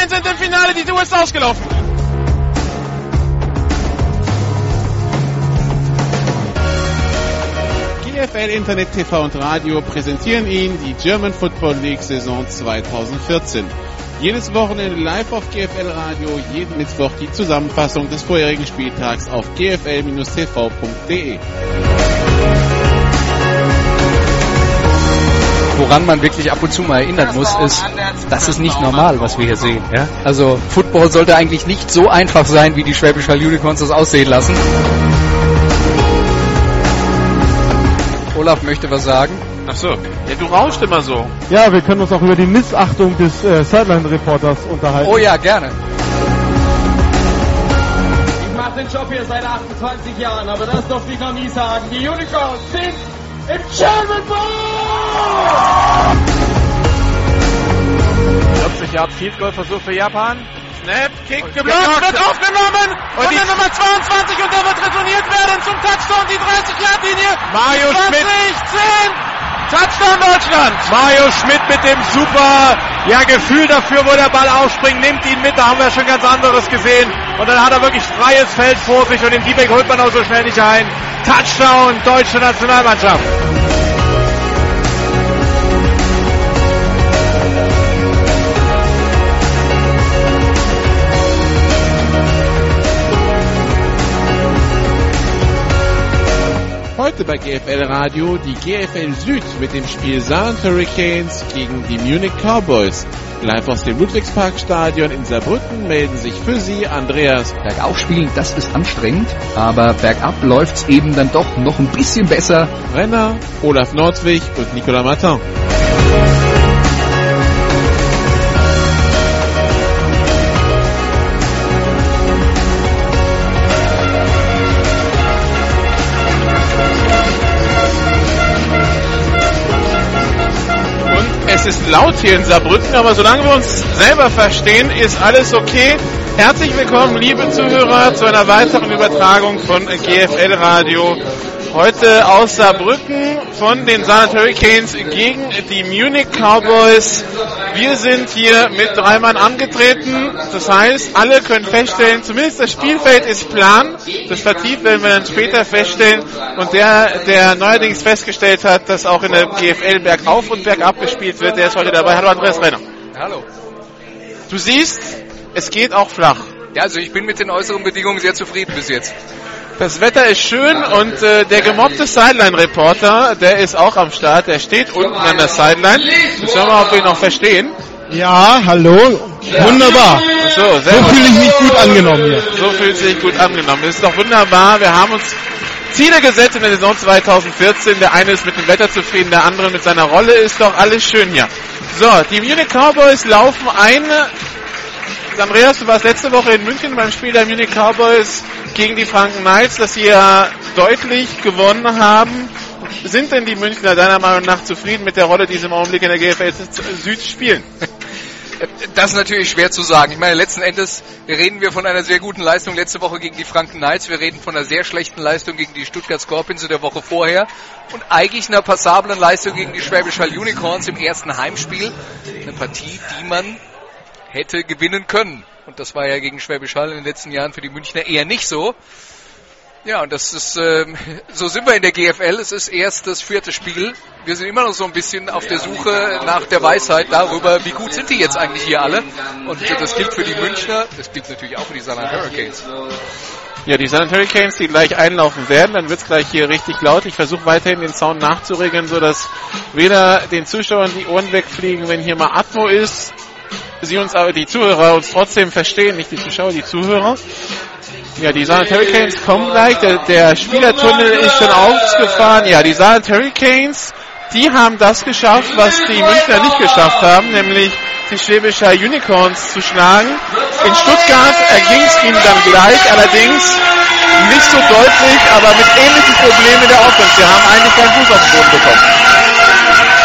Hurricanes sind im Finale, die Tour ist ausgelaufen. GFL Internet TV und Radio präsentieren Ihnen die German Football League Saison 2014. Jedes Wochenende live auf GFL Radio, jeden Mittwoch die Zusammenfassung des vorherigen Spieltags auf gfl-tv.de. Woran man wirklich ab und zu mal erinnern muss, ist, das ist nicht normal, was wir hier sehen. Ja? Also Football sollte eigentlich nicht so einfach sein, wie die Schwäbisch Hall Unicorns das aussehen lassen. Olaf möchte was sagen. Ach so. Ja, du rauschst immer so. Ja, wir können uns auch über die Missachtung des äh, Sideline-Reporters unterhalten. Oh ja, gerne. Ich mache den Job hier seit 28 Jahren, aber das durfte ich noch nie sagen. Die Unicorns sind im German Bowl! 40 Yard Field Goal Versuch für Japan. Snap, Kick geblockt, wird aufgenommen und, und der Nummer 22 und der wird retourniert werden zum Touchdown, die 30 Yard Linie. Mario 20, Schmidt. 10, Touchdown Deutschland. Mario Schmidt mit dem super ja, Gefühl dafür, wo der Ball aufspringt, nimmt ihn mit, da haben wir schon ganz anderes gesehen. Und dann hat er wirklich freies Feld vor sich und den D-Back holt man auch so schnell nicht ein. Touchdown, deutsche Nationalmannschaft. Heute bei GFL Radio die GFL Süd mit dem Spiel Saarland Hurricanes gegen die Munich Cowboys. Live aus dem Ludwigsparkstadion in Saarbrücken melden sich für Sie Andreas Bergauf spielen, das ist anstrengend, aber bergab läuft's eben dann doch noch ein bisschen besser. Renner, Olaf Nordwig und Nicolas Martin. Es ist laut hier in Saarbrücken, aber solange wir uns selber verstehen, ist alles okay. Herzlich willkommen, liebe Zuhörer, zu einer weiteren Übertragung von GFL Radio. Heute aus Saarbrücken von den Saarland Hurricanes gegen die Munich Cowboys. Wir sind hier mit drei Mann angetreten. Das heißt, alle können feststellen, zumindest das Spielfeld ist plan. Das Vertief werden wir dann später feststellen. Und der, der neuerdings festgestellt hat, dass auch in der GFL bergauf und bergab gespielt wird, der ist heute dabei. Hallo Andreas Renner. Hallo. Du siehst, es geht auch flach. Ja, also ich bin mit den äußeren Bedingungen sehr zufrieden bis jetzt. Das Wetter ist schön und äh, der gemobbte Sideline-Reporter, der ist auch am Start. Der steht unten an der Sideline. Jetzt schauen wir mal, ob wir ihn noch verstehen. Ja, hallo. Wunderbar. So, So fühle ich mich gut angenommen hier. So fühlt sich gut angenommen. Das ist doch wunderbar. Wir haben uns Ziele gesetzt in der Saison 2014. Der eine ist mit dem Wetter zufrieden, der andere mit seiner Rolle. Ist doch alles schön hier. So, die Munich Cowboys laufen ein. Andreas, du warst letzte Woche in München beim Spiel der Munich Cowboys gegen die Franken Knights, dass sie ja deutlich gewonnen haben. Sind denn die Münchner deiner Meinung nach zufrieden mit der Rolle, die sie im Augenblick in der GFL Süd spielen? Das ist natürlich schwer zu sagen. Ich meine, letzten Endes reden wir von einer sehr guten Leistung letzte Woche gegen die Franken Knights. Wir reden von einer sehr schlechten Leistung gegen die Stuttgart Scorpions in der Woche vorher und eigentlich einer passablen Leistung gegen die Schwäbisch Hall Unicorns im ersten Heimspiel. Eine Partie, die man hätte gewinnen können. Und das war ja gegen Schwäbisch Hall in den letzten Jahren für die Münchner eher nicht so. Ja, und das ist, ähm, so sind wir in der GFL. Es ist erst das vierte Spiel. Wir sind immer noch so ein bisschen auf der Suche nach der Weisheit darüber, wie gut sind die jetzt eigentlich hier alle. Und das gilt für die Münchner, das gilt natürlich auch für die Saarland Hurricanes. Ja, die San Hurricanes, die gleich einlaufen werden, dann wird's gleich hier richtig laut. Ich versuche weiterhin den Sound nachzuregeln, so dass weder den Zuschauern die Ohren wegfliegen, wenn hier mal Atmo ist, sie uns aber die Zuhörer uns trotzdem verstehen, nicht die Zuschauer, die Zuhörer. Ja, die Saarland Hurricanes kommen gleich. Der, der Spielertunnel ist schon ausgefahren. Ja, die Saarland Hurricanes, die haben das geschafft, was die Münchner nicht geschafft haben, nämlich die Schwäbischer Unicorns zu schlagen. In Stuttgart erging es ihnen dann gleich, allerdings nicht so deutlich, aber mit ähnlichen Problemen der Offense. Sie haben eigentlich keinen Fuß auf den Boden bekommen.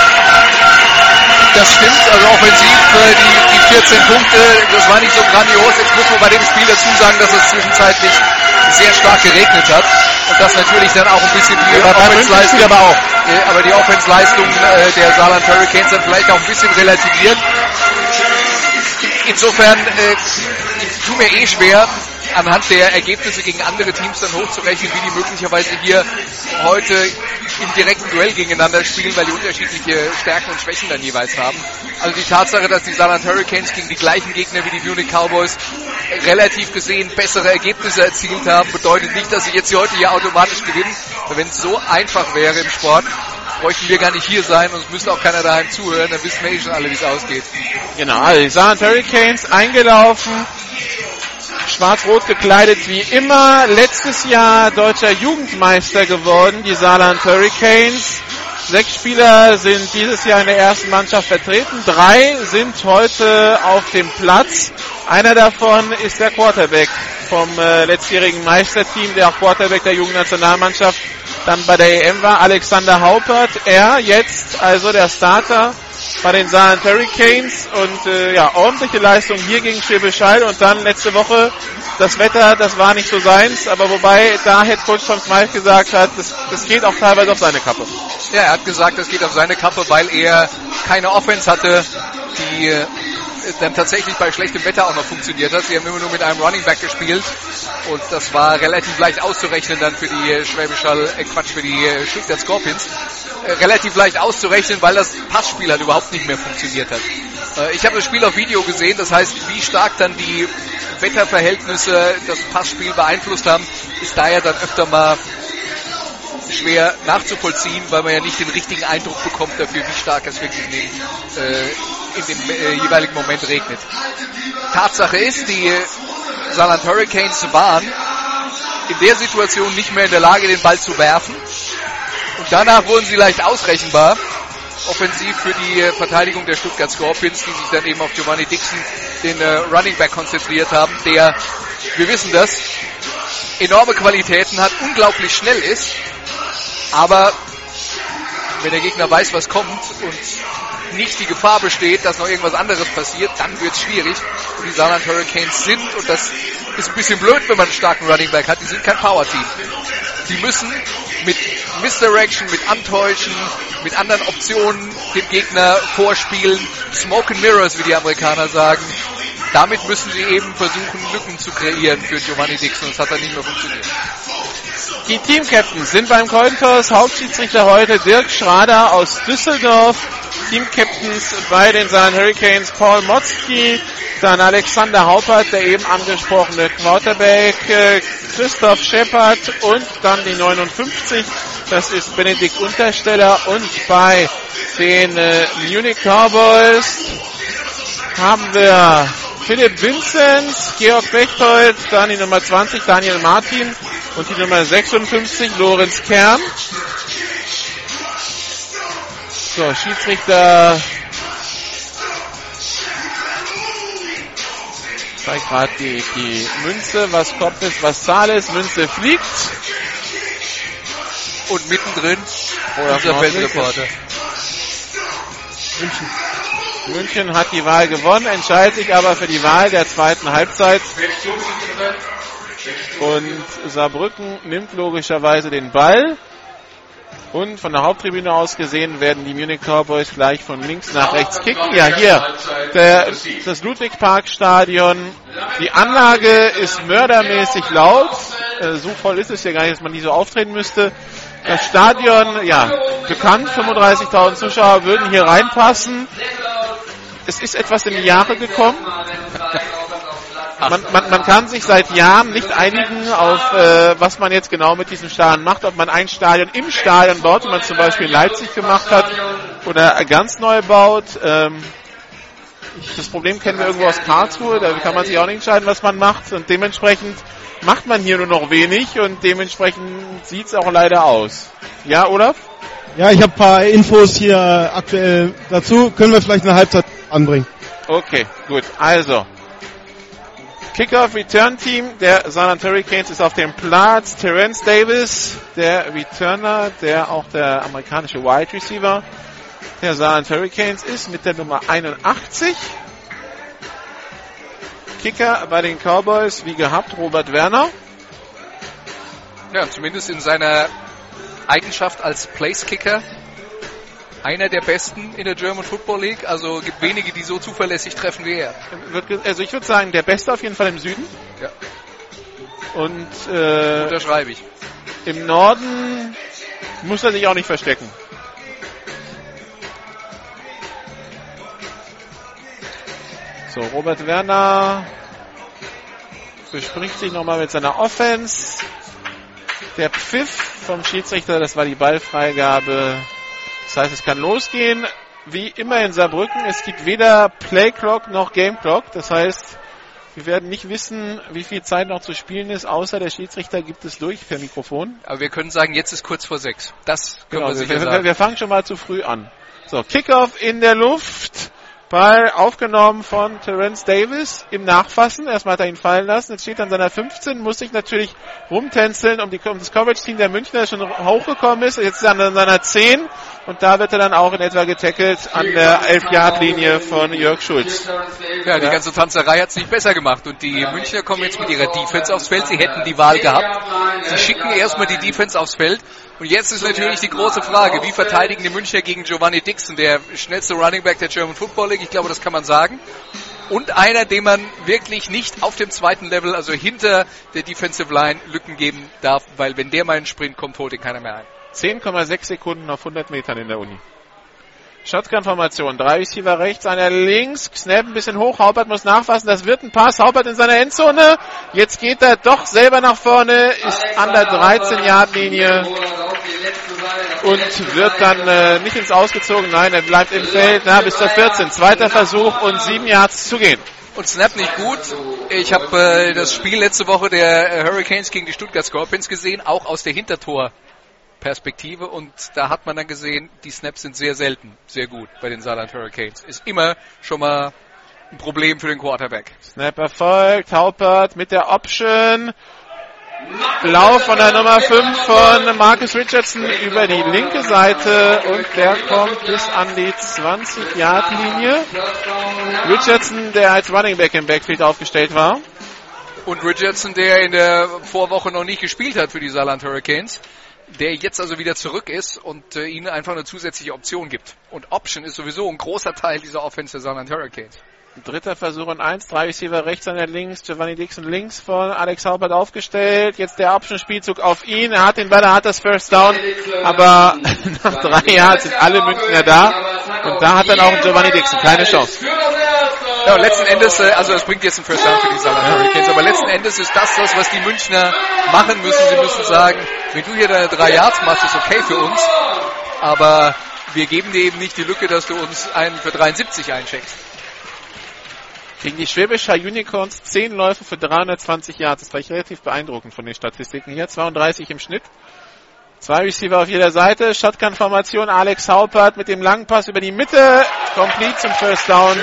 Das stimmt, also offensiv äh, die, die 14 Punkte, das war nicht so grandios. Jetzt muss man bei dem Spiel dazu sagen, dass es zwischenzeitlich sehr stark geregnet hat und das natürlich dann auch ein bisschen die Ja, Offensleistung, aber auch. äh, aber die Offensleistung äh, der Saarland Hurricanes dann vielleicht auch ein bisschen relativiert. insofern, äh, tue mir eh schwer, anhand der Ergebnisse gegen andere Teams dann hochzurechnen, wie die möglicherweise hier heute im direkten Duell gegeneinander spielen, weil die unterschiedliche Stärken und Schwächen dann jeweils haben. Also die Tatsache, dass die Saarland Hurricanes gegen die gleichen Gegner wie die Munich Cowboys relativ gesehen bessere Ergebnisse erzielt haben, bedeutet nicht, dass sie jetzt hier heute hier automatisch gewinnen. Wenn es so einfach wäre im Sport, bräuchten wir gar nicht hier sein und es müsste auch keiner daheim zuhören, dann wissen wir eh schon alle, wie es ausgeht. Genau, also die Saarland Hurricanes eingelaufen, schwarz-rot gekleidet wie immer. Letztes Jahr deutscher Jugendmeister geworden, die Saarland Hurricanes. Sechs Spieler sind dieses Jahr in der ersten Mannschaft vertreten. Drei sind heute auf dem Platz. Einer davon ist der Quarterback vom äh, letztjährigen Meisterteam, der auch Quarterback der Jugendnationalmannschaft dann bei der EM war. Alexander Haupert. Er jetzt also der Starter bei den Saarland Hurricanes und äh, ja, ordentliche Leistung hier gegen Schwäbisch Hall und dann letzte Woche das Wetter, das war nicht so seins, aber wobei da Head Coach Tom Smythe gesagt hat, das, das geht auch teilweise auf seine Kappe. Ja, er hat gesagt, das geht auf seine Kappe, weil er keine Offense hatte, die äh, dann tatsächlich bei schlechtem Wetter auch noch funktioniert hat. Sie haben immer nur mit einem Running Back gespielt und das war relativ leicht auszurechnen dann für die äh, Schwäbisch äh, Quatsch, für die äh, Stuttgart Scorpions. Äh, relativ leicht auszurechnen, weil das Passspiel halt überhaupt nicht mehr funktioniert hat. Äh, ich habe das Spiel auf Video gesehen, das heißt, wie stark dann die Wetterverhältnisse das Passspiel beeinflusst haben, ist daher dann öfter mal schwer nachzuvollziehen, weil man ja nicht den richtigen Eindruck bekommt dafür, wie stark es wirklich in dem, äh, in dem äh, jeweiligen Moment regnet. Tatsache ist, die Saarland Hurricanes waren in der Situation nicht mehr in der Lage, den Ball zu werfen. Und danach wurden sie leicht ausrechenbar. Offensiv für die Verteidigung der Stuttgart Scorpions, die sich dann eben auf Giovanni Dixon, den äh, Running Back, konzentriert haben, der, wir wissen das, enorme Qualitäten hat, unglaublich schnell ist, aber wenn der Gegner weiß, was kommt und nicht die Gefahr besteht, dass noch irgendwas anderes passiert, dann wird es schwierig. Und die Saarland Hurricanes sind, und das ist ein bisschen blöd, wenn man einen starken Running Back hat, die sind kein Power-Team. Die müssen mit Misdirection, mit Antäuschen, mit anderen Optionen dem Gegner vorspielen. Smoke and Mirrors, wie die Amerikaner sagen. Damit müssen sie eben versuchen, Lücken zu kreieren für Giovanni Dixon. Das hat dann nicht mehr funktioniert. Die Team-Captains sind beim Cointoss. Hauptschiedsrichter heute Dirk Schrader aus Düsseldorf. Team-Captains bei den Saarland Hurricanes Paul Motzki, dann Alexander Haupert, der eben angesprochene Quarterback, äh, Christoph Shepard und dann die 59, das ist Benedikt Untersteller und bei den äh, Munich Cowboys haben wir Philipp Vincent, Georg Bechtold, dann die Nummer 20 Daniel Martin und die Nummer 56 Lorenz Kern. So, Schiedsrichter zeigt gerade die, die Münze, was Kopf ist, was Zahl ist. Münze fliegt. Und mittendrin Oder unser Feldreporter. München. München hat die Wahl gewonnen, entscheidet sich aber für die Wahl der zweiten Halbzeit. Und Saarbrücken nimmt logischerweise den Ball. Und von der Haupttribüne aus gesehen werden die Munich Cowboys gleich von links nach rechts kicken. Ja, hier, der, das Ludwig-Park-Stadion. Die Anlage ist mördermäßig laut. Äh, so voll ist es ja gar nicht, dass man nie so auftreten müsste. Das Stadion, ja, bekannt, 35.000 Zuschauer würden hier reinpassen. Es ist etwas in die Jahre gekommen. Man, man, man kann sich seit Jahren nicht einigen auf, äh, was man jetzt genau mit diesem Stadion macht. Ob man ein Stadion im Stadion baut, wie man zum Beispiel in Leipzig gemacht hat, oder ganz neu baut. Ähm, das Problem kennen wir irgendwo aus Karlsruhe. Da kann man sich auch nicht entscheiden, was man macht. Und dementsprechend macht man hier nur noch wenig und dementsprechend sieht es auch leider aus. Ja, Olaf? Ja, ich habe paar Infos hier aktuell dazu. Können wir vielleicht eine Halbzeit anbringen. Okay, gut. Also, Kickoff Return Team der Saarland Hurricanes ist auf dem Platz. Terence Davis, der Returner, der auch der amerikanische Wide Receiver der Saarland Hurricanes ist, mit der Nummer 81. Kicker bei den Cowboys, wie gehabt, Robert Werner. Ja, zumindest in seiner Eigenschaft als Place-Kicker Einer der besten in der German Football League. Also gibt wenige, die so zuverlässig treffen wie er. Also ich würde sagen, der Beste auf jeden Fall im Süden. Ja. Und äh, Unterschreibe ich. im Norden muss er sich auch nicht verstecken. So, Robert Werner bespricht sich nochmal mit seiner Offense. Der Pfiff vom Schiedsrichter, das war die Ballfreigabe. Das heißt, es kann losgehen. Wie immer in Saarbrücken, es gibt weder Playclock noch Gameclock. Das heißt, wir werden nicht wissen, wie viel Zeit noch zu spielen ist, außer der Schiedsrichter gibt es durch per Mikrofon. Aber wir können sagen, jetzt ist kurz vor sechs. Das können Genau, wir sicher wir, sagen. wir fangen schon mal zu früh an. So, Kickoff in der Luft. Ball aufgenommen von Terence Davis im Nachfassen. Erstmal hat er ihn fallen lassen. Jetzt steht er an seiner 15, muss sich natürlich rumtänzeln, um, die, um das Coverage-Team der Münchner das schon hochgekommen ist. Jetzt ist er an seiner 10 und da wird er dann auch in etwa getackelt an der 11-Yard-Linie von Jörg Schulz. Ja, die ganze Tanzerei hat es nicht besser gemacht. Und die Münchner kommen jetzt mit ihrer Defense aufs Feld. Sie hätten die Wahl gehabt. Sie schicken erstmal die Defense aufs Feld. Und jetzt ist natürlich die große Frage, wie verteidigen die Münchner gegen Giovanni Dixon, der schnellste Running Back der German Football League. Ich glaube, das kann man sagen. Und einer, dem man wirklich nicht auf dem zweiten Level, also hinter der Defensive Line, Lücken geben darf, weil wenn der mal in den Sprint kommt, holt ihn keiner mehr ein. 10,6 Sekunden auf 100 Metern in der Uni. Shotgun-Formation. Drei Receiver rechts, einer links. Snap ein bisschen hoch. Haupert muss nachfassen. Das wird ein Pass. Haupert in seiner Endzone. Jetzt geht er doch selber nach vorne. Ist an der 13-Yard-Linie. Und wird dann äh, nicht ins Ausgezogen. Nein, er bleibt im Feld. Na, bis zur 14. Zweiter Versuch und sieben Yards zu gehen. Und Snap nicht gut. Ich habe äh, das Spiel letzte Woche der äh, Hurricanes gegen die Stuttgart Scorpions gesehen, auch aus der Hintertor-Perspektive. Und da hat man dann gesehen, die Snaps sind sehr selten, sehr gut bei den Saarland Hurricanes. Ist immer schon mal ein Problem für den Quarterback. Snap erfolgt. Haupert mit der Option. Lauf von der Nummer 5 von Marcus Richardson über die linke Seite und der kommt bis an die 20-Yard-Linie. Richardson, der als Running Back im Backfield aufgestellt war. Und Richardson, der in der Vorwoche noch nicht gespielt hat für die Saarland Hurricanes, der jetzt also wieder zurück ist und äh, ihnen einfach eine zusätzliche Option gibt. Und Option ist sowieso ein großer Teil dieser Offense der Saarland Hurricanes. Dritter Versuch und eins. Drei Receiver rechts, einer links. Giovanni Dixon links von Alex Haupert aufgestellt. Jetzt der Option-Spielzug auf ihn. Er hat den Ball, er hat das First Down. Aber nach drei Jahren sind alle Münchner da. Und da hat dann auch Giovanni Dixon keine Chance. Ja, und letzten Endes, äh, also es bringt jetzt einen First Down für die Saarland Hurricanes, aber letzten Endes ist das das, was die Münchner machen müssen. Sie müssen sagen, wenn du hier deine drei Yards machst, ist okay für uns, aber wir geben dir eben nicht die Lücke, dass du uns einen für 73 eincheckst. Gegen die Schwäbischer Unicorns 10 Läufe für 320 Yards. Das war ich relativ beeindruckend von den Statistiken hier. 32 im Schnitt. Zwei Receiver auf jeder Seite. Shotgun-Formation. Alex Haupert mit dem langen Pass über die Mitte. Complete zum First Down.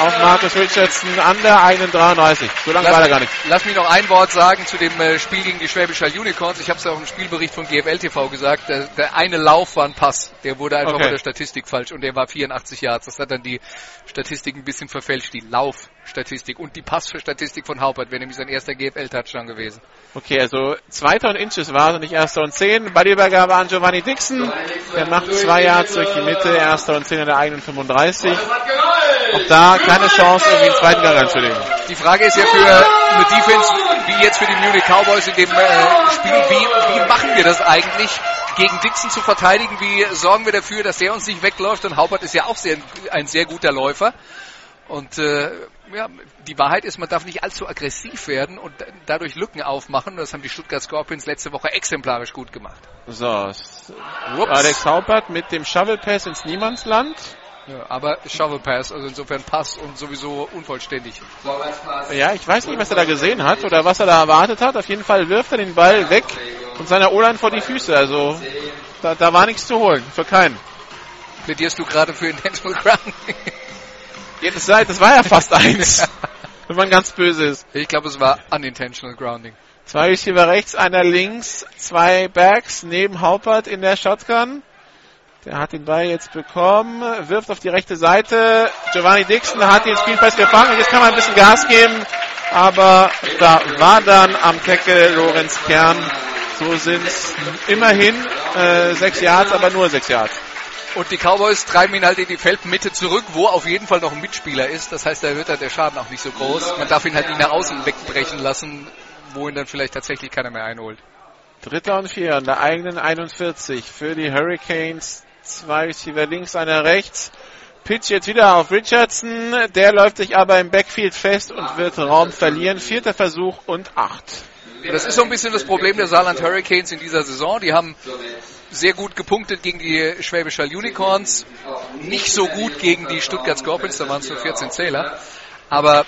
Auf Marcus Richardson an der eigenen 33. So lange war er gar nicht. Lass mich noch ein Wort sagen zu dem äh, Spiel gegen die Schwäbischer Unicorns. Ich habe es ja auch im Spielbericht von GFL TV gesagt. Der, der eine Lauf war ein Pass. Der wurde einfach Okay. bei der Statistik falsch und der war 84 Yards. Das hat dann die Statistik ein bisschen verfälscht. Die Laufstatistik und die Passstatistik von Haupert wäre nämlich sein erster GFL-Touchdown gewesen. Okay, also zweiter und Inches war es, nicht erster und zehn. Ballübergabe an Giovanni Dixon. Der macht zwei Yards durch die Mitte. Erster und zehn an der eigenen 35. Auch da keine Chance, irgendwie einen zweiten Gang anzulegen. Die Frage ist ja für eine Defense wie jetzt für die Munich Cowboys in dem äh, Spiel, wie, wie machen wir das eigentlich, gegen Dixon zu verteidigen? Wie sorgen wir dafür, dass der uns nicht wegläuft? Und Haupert ist ja auch sehr, ein sehr guter Läufer. Und äh, ja, die Wahrheit ist, man darf nicht allzu aggressiv werden und da- dadurch Lücken aufmachen. Das haben die Stuttgart Scorpions letzte Woche exemplarisch gut gemacht. So, s- Alex Haupert mit dem Shovel Pass ins Niemandsland. Ja, aber Shovel Pass, also insofern Pass und sowieso unvollständig. Ja, ich weiß nicht, was er da gesehen hat oder was er da erwartet hat. Auf jeden Fall wirft er den Ball weg und seiner O-Line vor die Füße. Also da, da war nichts zu holen, für keinen. Plädierst du gerade für Intentional Grounding? Ja, das, war, das war ja fast eins, wenn man ganz böse ist. Ich glaube, es war Unintentional Grounding. Zwei Receiver rechts, einer links, zwei Backs neben Haupert in der Shotgun. Der hat den Ball jetzt bekommen, wirft auf die rechte Seite. Giovanni Dixon hat den Speedpass gefangen. Jetzt kann man ein bisschen Gas geben, aber da war dann am Tackle Lorenz Kern. So sind es immerhin äh, sechs Yards, aber nur sechs Yards. Und die Cowboys treiben ihn halt in die Feldmitte zurück, wo auf jeden Fall noch ein Mitspieler ist. Das heißt, da wird halt der Schaden auch nicht so groß. Man darf ihn halt nicht nach außen wegbrechen lassen, wo ihn dann vielleicht tatsächlich keiner mehr einholt. Dritter und vier an der eigenen 41 für die Hurricanes. Zwei Receiver links, einer rechts. Pitch jetzt wieder auf Richardson. Der läuft sich aber im Backfield fest und wird Raum verlieren. Vierter Versuch und acht. Das ist so ein bisschen das Problem der Saarland Hurricanes in dieser Saison. Die haben sehr gut gepunktet gegen die Schwäbischer Unicorns, nicht so gut gegen die Stuttgart Scorpions, da waren es nur 14 Zähler. Aber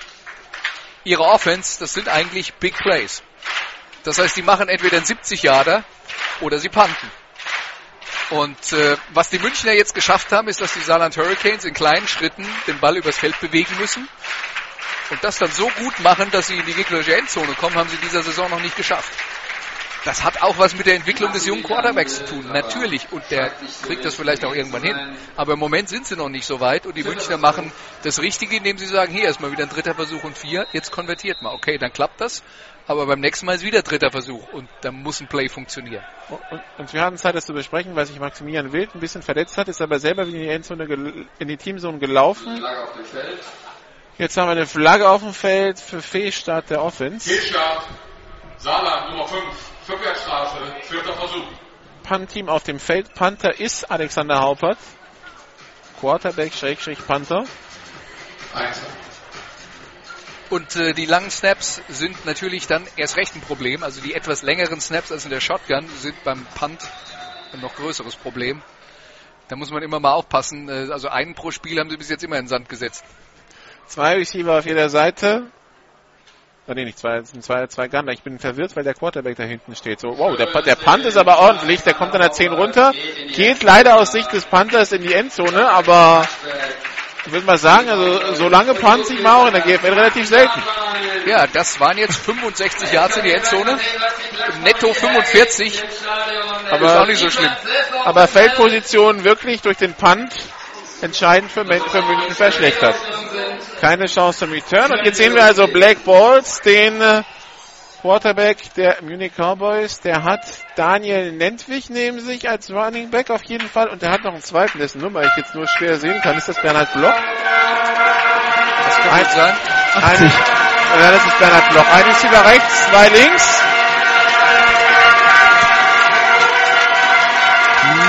ihre Offense, das sind eigentlich Big Plays. Das heißt, die machen entweder einen 70 Yarder oder sie panten. Und äh, was die Münchner jetzt geschafft haben, ist, dass die Saarland Hurricanes in kleinen Schritten den Ball übers Feld bewegen müssen. Und das dann so gut machen, dass sie in die gegnerische Endzone kommen, haben sie in dieser Saison noch nicht geschafft. Das hat auch was mit der Entwicklung des jungen Quarterbacks zu tun, natürlich. Und der kriegt das vielleicht auch irgendwann hin. Aber im Moment sind sie noch nicht so weit und die Münchner machen das Richtige, indem sie sagen, hier erstmal wieder ein dritter Versuch und vier, jetzt konvertiert mal. Okay, dann klappt das. Aber beim nächsten Mal ist wieder dritter Versuch und dann muss ein Play funktionieren. Und, und wir hatten Zeit, das zu besprechen, weil sich Maximilian Wild ein bisschen verletzt hat, ist aber selber wieder in die Endzone, in die Teamzone gelaufen. Jetzt haben wir eine Flagge auf dem Feld für Fehlstart der Offense. Fehlstart. Saarland Nummer 5. Fünfjagdstraße. Vierter Versuch. Punt-Team auf dem Feld. Panther ist Alexander Haupert. Quarterback, Schrägstrich, Panther. Einser. Und äh, die langen Snaps sind natürlich dann erst recht ein Problem. Also die etwas längeren Snaps als in der Shotgun sind beim Punt ein noch größeres Problem. Da muss man immer mal aufpassen. Äh, also einen pro Spiel haben sie bis jetzt immer in den Sand gesetzt. Zwei Receiver auf jeder Seite. Oh, nee, nicht zwei, zwei, zwei Gunner. Ich bin verwirrt, weil der Quarterback da hinten steht. So, wow, der, der Punt ist aber ordentlich. Der kommt an der 10 runter. Geht leider aus Sicht des Panthers in die Endzone, aber ich würde mal sagen, also so lange Punt sieht man auch in der GFL relativ selten. Ja, das waren jetzt 65 Yards in die Endzone. Netto 45. Aber, ist auch nicht so schlimm. aber Feldposition wirklich durch den Punt entscheidend für, für München verschlechtert. Keine Chance zum Return. Und jetzt sehen wir also Black Balls, den äh, Quarterback der Munich Cowboys. Der hat Daniel Nentwich neben sich als Running Back auf jeden Fall. Und der hat noch einen zweiten, dessen Nummer ich jetzt nur schwer sehen kann. Ist das Bernhard Bloch? Das kann sein. Ein, ja, das ist Bernhard Bloch. Ein Receiver rechts, zwei links.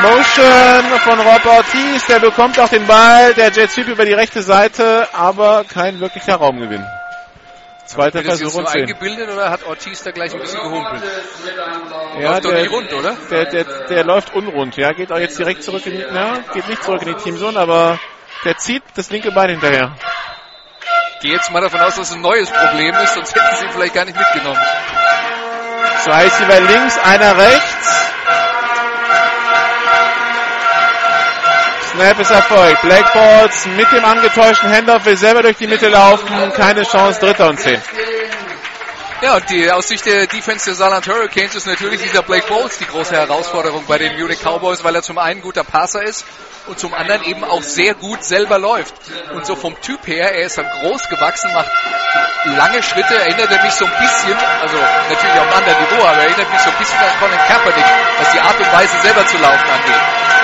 Motion von Rob Ortiz, der bekommt auch den Ball, der Jet Sweep über die rechte Seite, aber kein wirklicher Raumgewinn. Zweiter das Versuch und zehn. eingebildet oder hat Ortiz da gleich ein bisschen gehumpelt? Ja, Läuft doch der, nicht rund, oder? Der, der, der läuft unrund, ja, geht auch jetzt direkt zurück in die, na, geht nicht zurück in die Teamzone, aber der zieht das linke Bein hinterher. Gehe jetzt mal davon aus, dass es ein neues Problem ist, sonst hätten sie ihn vielleicht gar nicht mitgenommen. Zwei Receiver links, einer rechts. Snap ist erfolgt. Black Balls mit dem angetäuschten Handoff will selber durch die Mitte laufen. Keine Chance, dritter und zehn. Ja, und die, aus Sicht der Defense der Saarland Hurricanes ist natürlich dieser Blake Bowles die große Herausforderung bei den Munich Cowboys, weil er zum einen guter Passer ist und zum anderen eben auch sehr gut selber läuft. Und so vom Typ her, er ist dann groß gewachsen, macht lange Schritte, erinnert er mich so ein bisschen, also natürlich auf einem anderen Niveau, aber erinnert mich so ein bisschen an Colin Kaepernick, was die Art und Weise selber zu laufen angeht.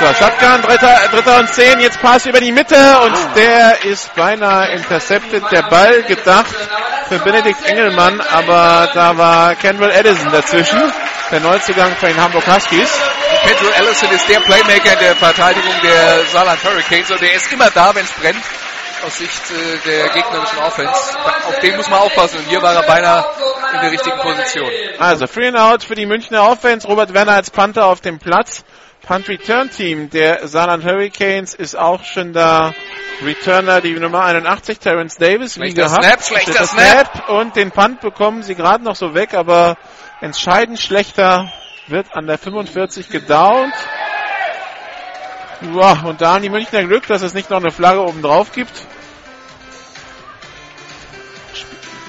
So, Shotgun, dritter, dritter und zehn, jetzt Pass über die Mitte und der ist beinahe intercepted. Der Ball gedacht für Benedikt Engelmann, aber da war Kendall Edison dazwischen, der Neuzugang von den Hamburg Huskies. Pedro Allison ist der Playmaker in der Verteidigung der Saarland Hurricanes und der ist immer da, wenn es brennt. Aus Sicht äh, der gegnerischen Offense. Auf den muss man aufpassen und hier war er beinahe in der richtigen Position. Also, Free and Out für die Münchner Offense. Robert Werner als Panther auf dem Platz. Punt Return Team der Saarland Hurricanes ist auch schon da. Returner die Nummer 81, Terrence Davis, wie Schlechter gehabt. Snap, schlechter Schlechter Snap. Und den Punt bekommen sie gerade noch so weg, aber entscheidend schlechter wird an der 45 gedownt. Ja, und da haben die Münchner Glück, dass es nicht noch eine Flagge oben drauf gibt.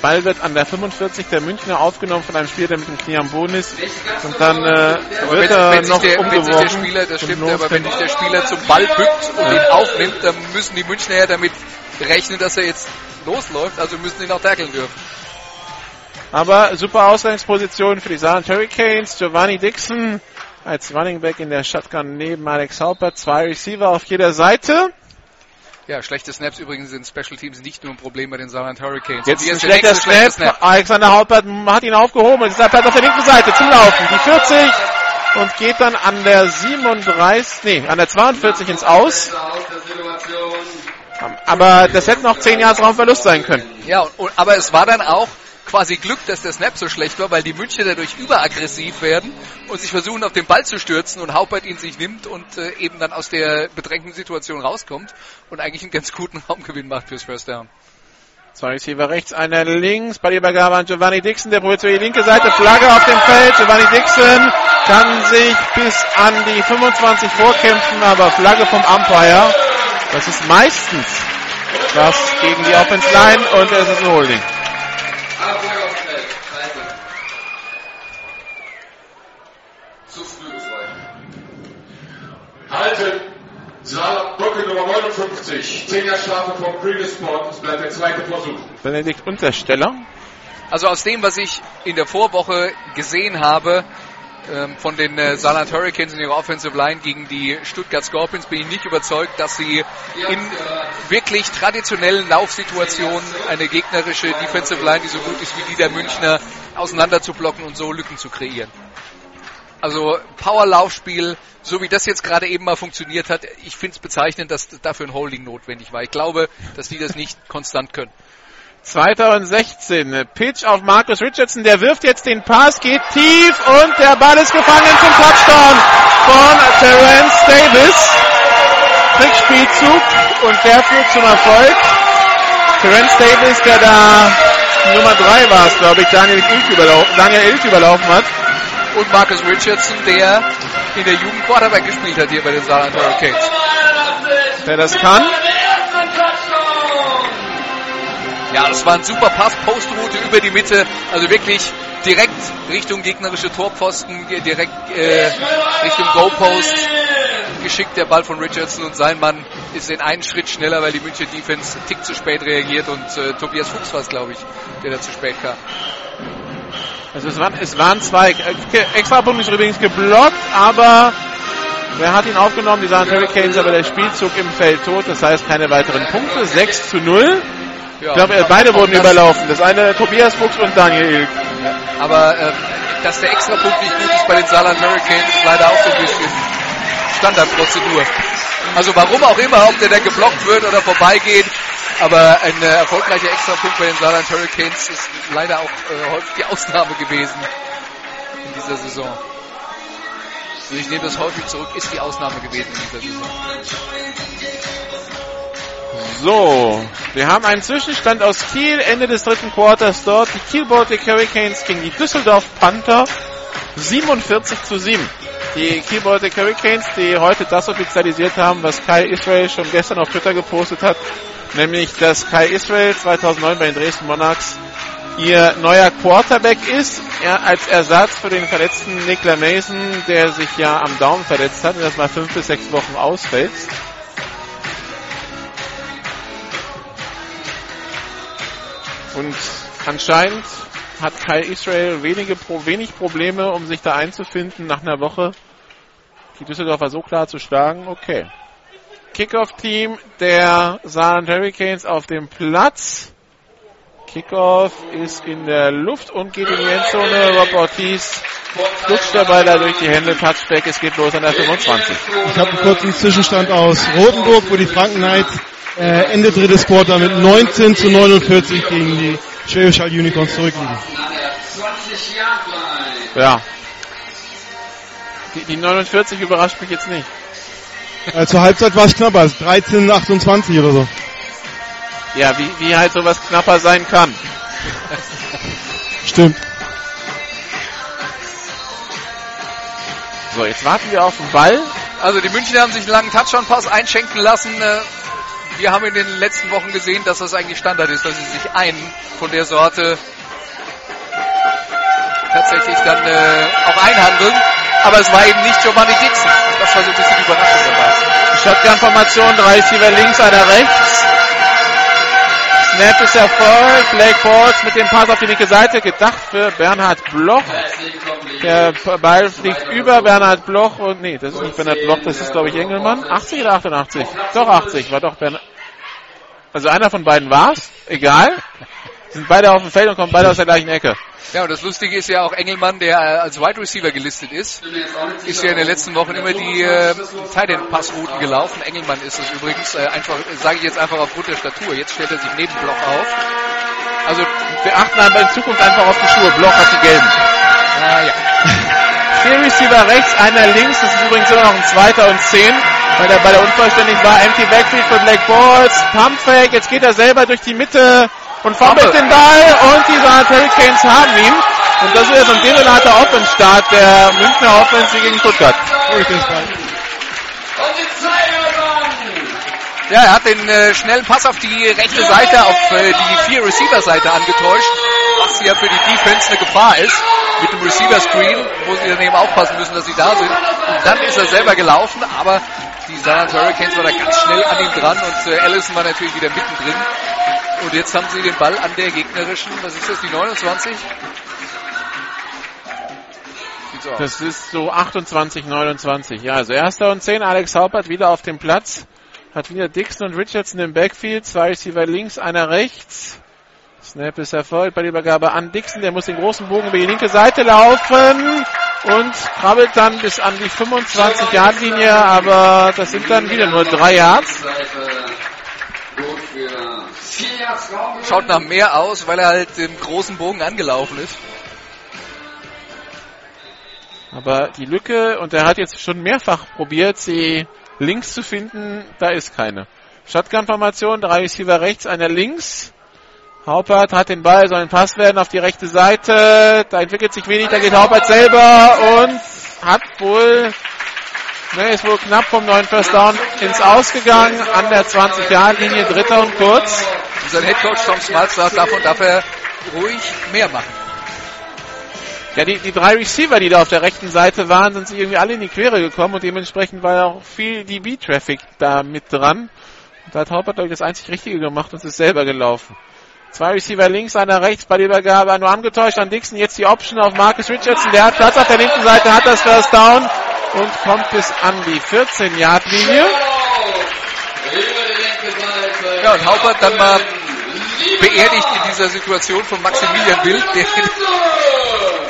Ball wird an der 45 der Münchner aufgenommen von einem Spieler, der mit dem Knie am Boden ist. Und dann äh, Wenn, wird er wenn, noch der, wenn sich der umgeworfen. Spieler, das stimmt, aber wenn sich der Spieler zum Ball bückt und ihn aufnimmt, dann müssen die Münchner ja damit rechnen, dass er jetzt losläuft, also müssen ihn auch tackeln dürfen. Aber super Ausgangsposition für die Saarland Hurricanes. Giovanni Dixon als Running Back in der Shotgun neben Alex Haupert. Zwei Receiver auf jeder Seite. Ja, schlechte Snaps übrigens sind Special Teams nicht nur ein Problem bei den Saarland Hurricanes. Jetzt hier ein schlechter schlechte Snap. Alexander Haupert hat ihn aufgehoben und ist Platz auf der linken Seite zum Laufen. Die 40 und geht dann an der 37, nee, an der 42 ins Aus. Aber das hätte noch 10 Jahre Raumverlust sein können. Ja, und, aber es war dann auch quasi Glück, dass der Snap so schlecht war, weil die Münchner dadurch überaggressiv werden und sich versuchen, auf den Ball zu stürzen und Haupert ihn sich nimmt und äh, eben dann aus der bedrängten Situation rauskommt und eigentlich einen ganz guten Raumgewinn macht fürs First Down. Zwei Receiver rechts, einer links. Ballübergabe an Giovanni Dixon, der probiert zur linke Seite. Flagge auf dem Feld. Giovanni Dixon kann sich bis an die 25 vorkämpfen, aber Flagge vom Umpire. Das ist meistens was gegen die Offense Line und es ist ein Holding. Zu früh gefallen. Halten! Saarland Brücke Nummer 59. 10 Jahre Strafe vom Previous Sport. Es bleibt der zweite Versuch. Benedikt Untersteller. Also aus dem, was ich in der Vorwoche gesehen habe, ähm, von den äh, Saarland Hurricanes in ihrer Offensive Line gegen die Stuttgart Scorpions bin ich nicht überzeugt, dass sie in wirklich traditionellen Laufsituationen eine gegnerische Defensive Line, die so gut ist wie die der Münchner, auseinander zu blocken und so Lücken zu kreieren. Also Power-Laufspiel, so wie das jetzt gerade eben mal funktioniert hat, ich finde es bezeichnend, dass dafür ein Holding notwendig war. Ich glaube, dass die das nicht konstant können. 2016. Pitch auf Marcus Richardson, der wirft jetzt den Pass, geht tief und der Ball ist gefangen zum Touchdown von Terence Davis. Trickspielzug und der führt zum Erfolg. Terence Davis, der da Nummer 3 war es, glaube ich, Daniel Ilk überlaufen, Daniel Ilk überlaufen hat. Und Marcus Richardson, der in der Jugend Quarterback gespielt hat hier bei den Saarland Hurricanes. Der das kann. Ja, das war ein super Pass, Postroute über die Mitte, also wirklich direkt Richtung gegnerische Torpfosten, direkt äh, Richtung Goalpost geschickt der Ball von Richardson und sein Mann ist in einen Schritt schneller, weil die München Defense einen Tick zu spät reagiert und äh, Tobias Fuchs war es, glaube ich, der da zu spät kam. Also es waren, es waren zwei. Extrapunkt ist übrigens geblockt, aber wer hat ihn aufgenommen? Die Saarland Hurricanes, aber der Spielzug im Feld tot. Das heißt keine weiteren Punkte. 6 zu 0. Ja, ich glaube, beide wurden das überlaufen. Das eine Tobias Fuchs und Daniel Ilk. Ja, aber äh, dass der Extrapunkt nicht gut ist bei den Saarland Hurricanes, ist leider auch so ein bisschen Standardprozedur. Also warum auch immer, ob der da geblockt wird oder vorbeigeht, aber ein äh, erfolgreicher Extrapunkt bei den Saarland Hurricanes ist leider auch äh, häufig die Ausnahme gewesen in dieser Saison. Und ich nehme das häufig zurück, ist die Ausnahme gewesen in dieser Saison. So, wir haben einen Zwischenstand aus Kiel, Ende des dritten Quarters dort. Die Kiel Baltic Hurricanes gegen die Düsseldorf Panther 47 zu 7. Die Baltic Hurricanes, die heute das offizialisiert haben, was Kai Israel schon gestern auf Twitter gepostet hat, nämlich dass Kai Israel 2009 bei den Dresden Monarchs ihr neuer Quarterback ist, er als Ersatz für den verletzten Nicola Mason, der sich ja am Daumen verletzt hat und das mal fünf bis sechs Wochen ausfällt. Und anscheinend hat Kai Israel wenige, wenig Probleme, um sich da einzufinden nach einer Woche. Die Düsseldorfer so klar zu schlagen, okay. Kickoff-Team der Saarland Hurricanes auf dem Platz. Kickoff ist in der Luft und geht in die Endzone. Rob Ortiz flutscht dabei da durch die Hände. Touchback, es geht los an der 25. Ich habe einen kurzen Zwischenstand aus Rotenburg, wo die Franken äh, Ende drittes Quarter mit 19 zu 49 gegen die Schwäbisch Unicorns zurückliegen. Ja. Die, die 49 überrascht mich jetzt nicht. Äh, zur Halbzeit war es knapper, 13, 28 oder so. Ja, wie, wie halt sowas knapper sein kann. Stimmt. So, jetzt warten wir auf den Ball. Also die Münchner haben sich einen langen Touchdown-Pass einschenken lassen. Wir haben in den letzten Wochen gesehen, dass das eigentlich Standard ist, dass sie sich einen von der Sorte tatsächlich dann äh, auch einhandeln. Aber es war eben nicht Giovanni Dixon. Das war so ein bisschen die Überraschung dabei. Shotgun-Formation, drei Receiver links, einer rechts. Snap ist erfolgt. Blake Balls mit dem Pass auf die linke Seite. Gedacht für Bernhard Bloch. Der Ball fliegt über Bernhard Bloch und nee, das ist nicht Bernhard Bloch, das ist glaube ich Engelmann. 80 oder 88? Doch 80, war doch Bernhard. Also einer von beiden war's. Egal. Sind beide auf dem Feld und kommen beide aus der gleichen Ecke. Ja, und das Lustige ist ja auch Engelmann, der äh, als Wide Receiver gelistet ist, ist ja in den letzten Wochen immer die äh, Tight-End-Passrouten gelaufen. Engelmann ist es übrigens, äh, einfach, sage ich jetzt einfach aufgrund der Statur. Jetzt stellt er sich neben Bloch auf. Also wir achten aber in Zukunft einfach auf die Schuhe. Bloch hat die gelben. Ah, ja. Vier Receiver rechts, einer links. Das ist übrigens immer noch ein zweiter und zehn, weil der Ball unvollständig war. Empty Backfield für Black Balls. Pump Fake. Jetzt geht er selber durch die Mitte und fummelt den Ball und die Saarland Hurricanes haben ihn. Und das ist jetzt ein desolater Offense-Start der Münchner Offense gegen Stuttgart. Ja, er hat den äh, schnellen Pass auf die rechte Seite, auf äh, die vier Receiver-Seite angetäuscht, was ja für die Defense eine Gefahr ist. Mit dem Receiver-Screen, wo sie dann eben aufpassen müssen, dass sie da sind. Und dann ist er selber gelaufen, aber die Saarland Hurricanes waren da ganz schnell an ihm dran und äh, Allison war natürlich wieder mittendrin. Und jetzt haben sie den Ball an der gegnerischen, was ist das, die 29? Sieht so. Das ist so 28, 29. Ja, also erster und zehn. Alex Haupert wieder auf dem Platz. Hat wieder Dixon und Richardson im Backfield. Zwei Receiver links, einer rechts. Snap ist erfolgt bei der Übergabe an Dixon. Der muss den großen Bogen über die linke Seite laufen und krabbelt dann bis an die 25-Yard-Linie. Aber das sind dann wieder nur drei Yards. Schaut nach mehr aus, weil er halt im großen Bogen angelaufen ist. Aber die Lücke, und er hat jetzt schon mehrfach probiert, sie links zu finden, da ist keine. Shotgun-Formation, drei Receiver rechts, einer links. Haupert hat den Ball, soll ein Pass werden auf die rechte Seite. Da entwickelt sich wenig, da geht Haupert selber und hat wohl, ne, ist wohl knapp vom neuen First Down ins Ausgegangen an der 20-Yard-Linie, dritter und kurz. Sein Headcoach Tom Schmalz sagt, davon darf er ruhig mehr machen. Ja, die, die drei Receiver, die da auf der rechten Seite waren, sind sich irgendwie alle in die Quere gekommen und dementsprechend war auch viel DB-Traffic da mit dran. Und da hat Haupert, glaube ich, das einzig Richtige gemacht und ist selber gelaufen. Zwei Receiver links, einer rechts bei der Übergabe, nur angetäuscht an Dixon. Jetzt die Option auf Marcus Richardson. Der hat Platz auf der linken Seite, hat das First Down und kommt bis an die 14-Yard-Linie. Ja, und Haupert dann mal beerdigt in dieser Situation von Maximilian Wild, der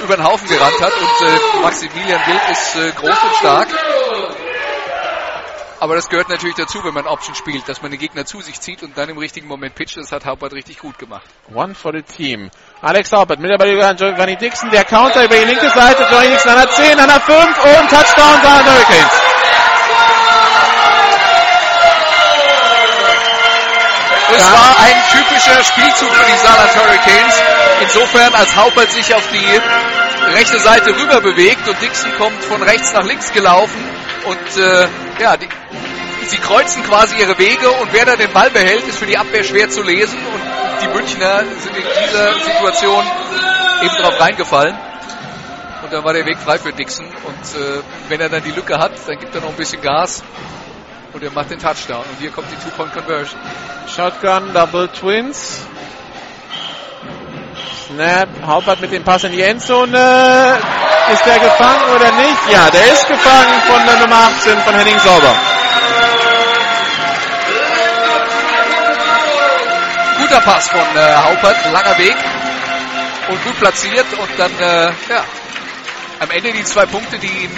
über den Haufen gerannt hat. Und äh, Maximilian Wild ist äh, groß und stark. Aber das gehört natürlich dazu, wenn man Option spielt, dass man den Gegner zu sich zieht und dann im richtigen Moment pitcht. Das hat Haupert richtig gut gemacht. One for the team. Alex Haupert mit der Ball an Giovanni Dixon. Der Counter über die linke Seite. Giovanni Dixon an der 10, an der 5 und Touchdown Saarland Hurricanes. Es war ein typischer Spielzug für die Saarland Hurricanes. Insofern, als Haupert sich auf die rechte Seite rüber bewegt und Dixon kommt von rechts nach links gelaufen und äh, ja, die, sie kreuzen quasi ihre Wege und wer da den Ball behält, ist für die Abwehr schwer zu lesen und die Münchner sind in dieser Situation eben drauf reingefallen. Und dann war der Weg frei für Dixon und äh, wenn er dann die Lücke hat, dann gibt er noch ein bisschen Gas und er macht den Touchdown. Und hier kommt die Two-Point-Conversion. Shotgun, Double Twins. Snap, Haupert mit dem Pass in die Endzone. Ist der gefangen oder nicht? Ja, der ist gefangen von der Nummer 18 von Henning Sauber. Guter Pass von äh, Haupert, langer Weg und gut platziert und dann äh, ja, am Ende die zwei Punkte, die ihm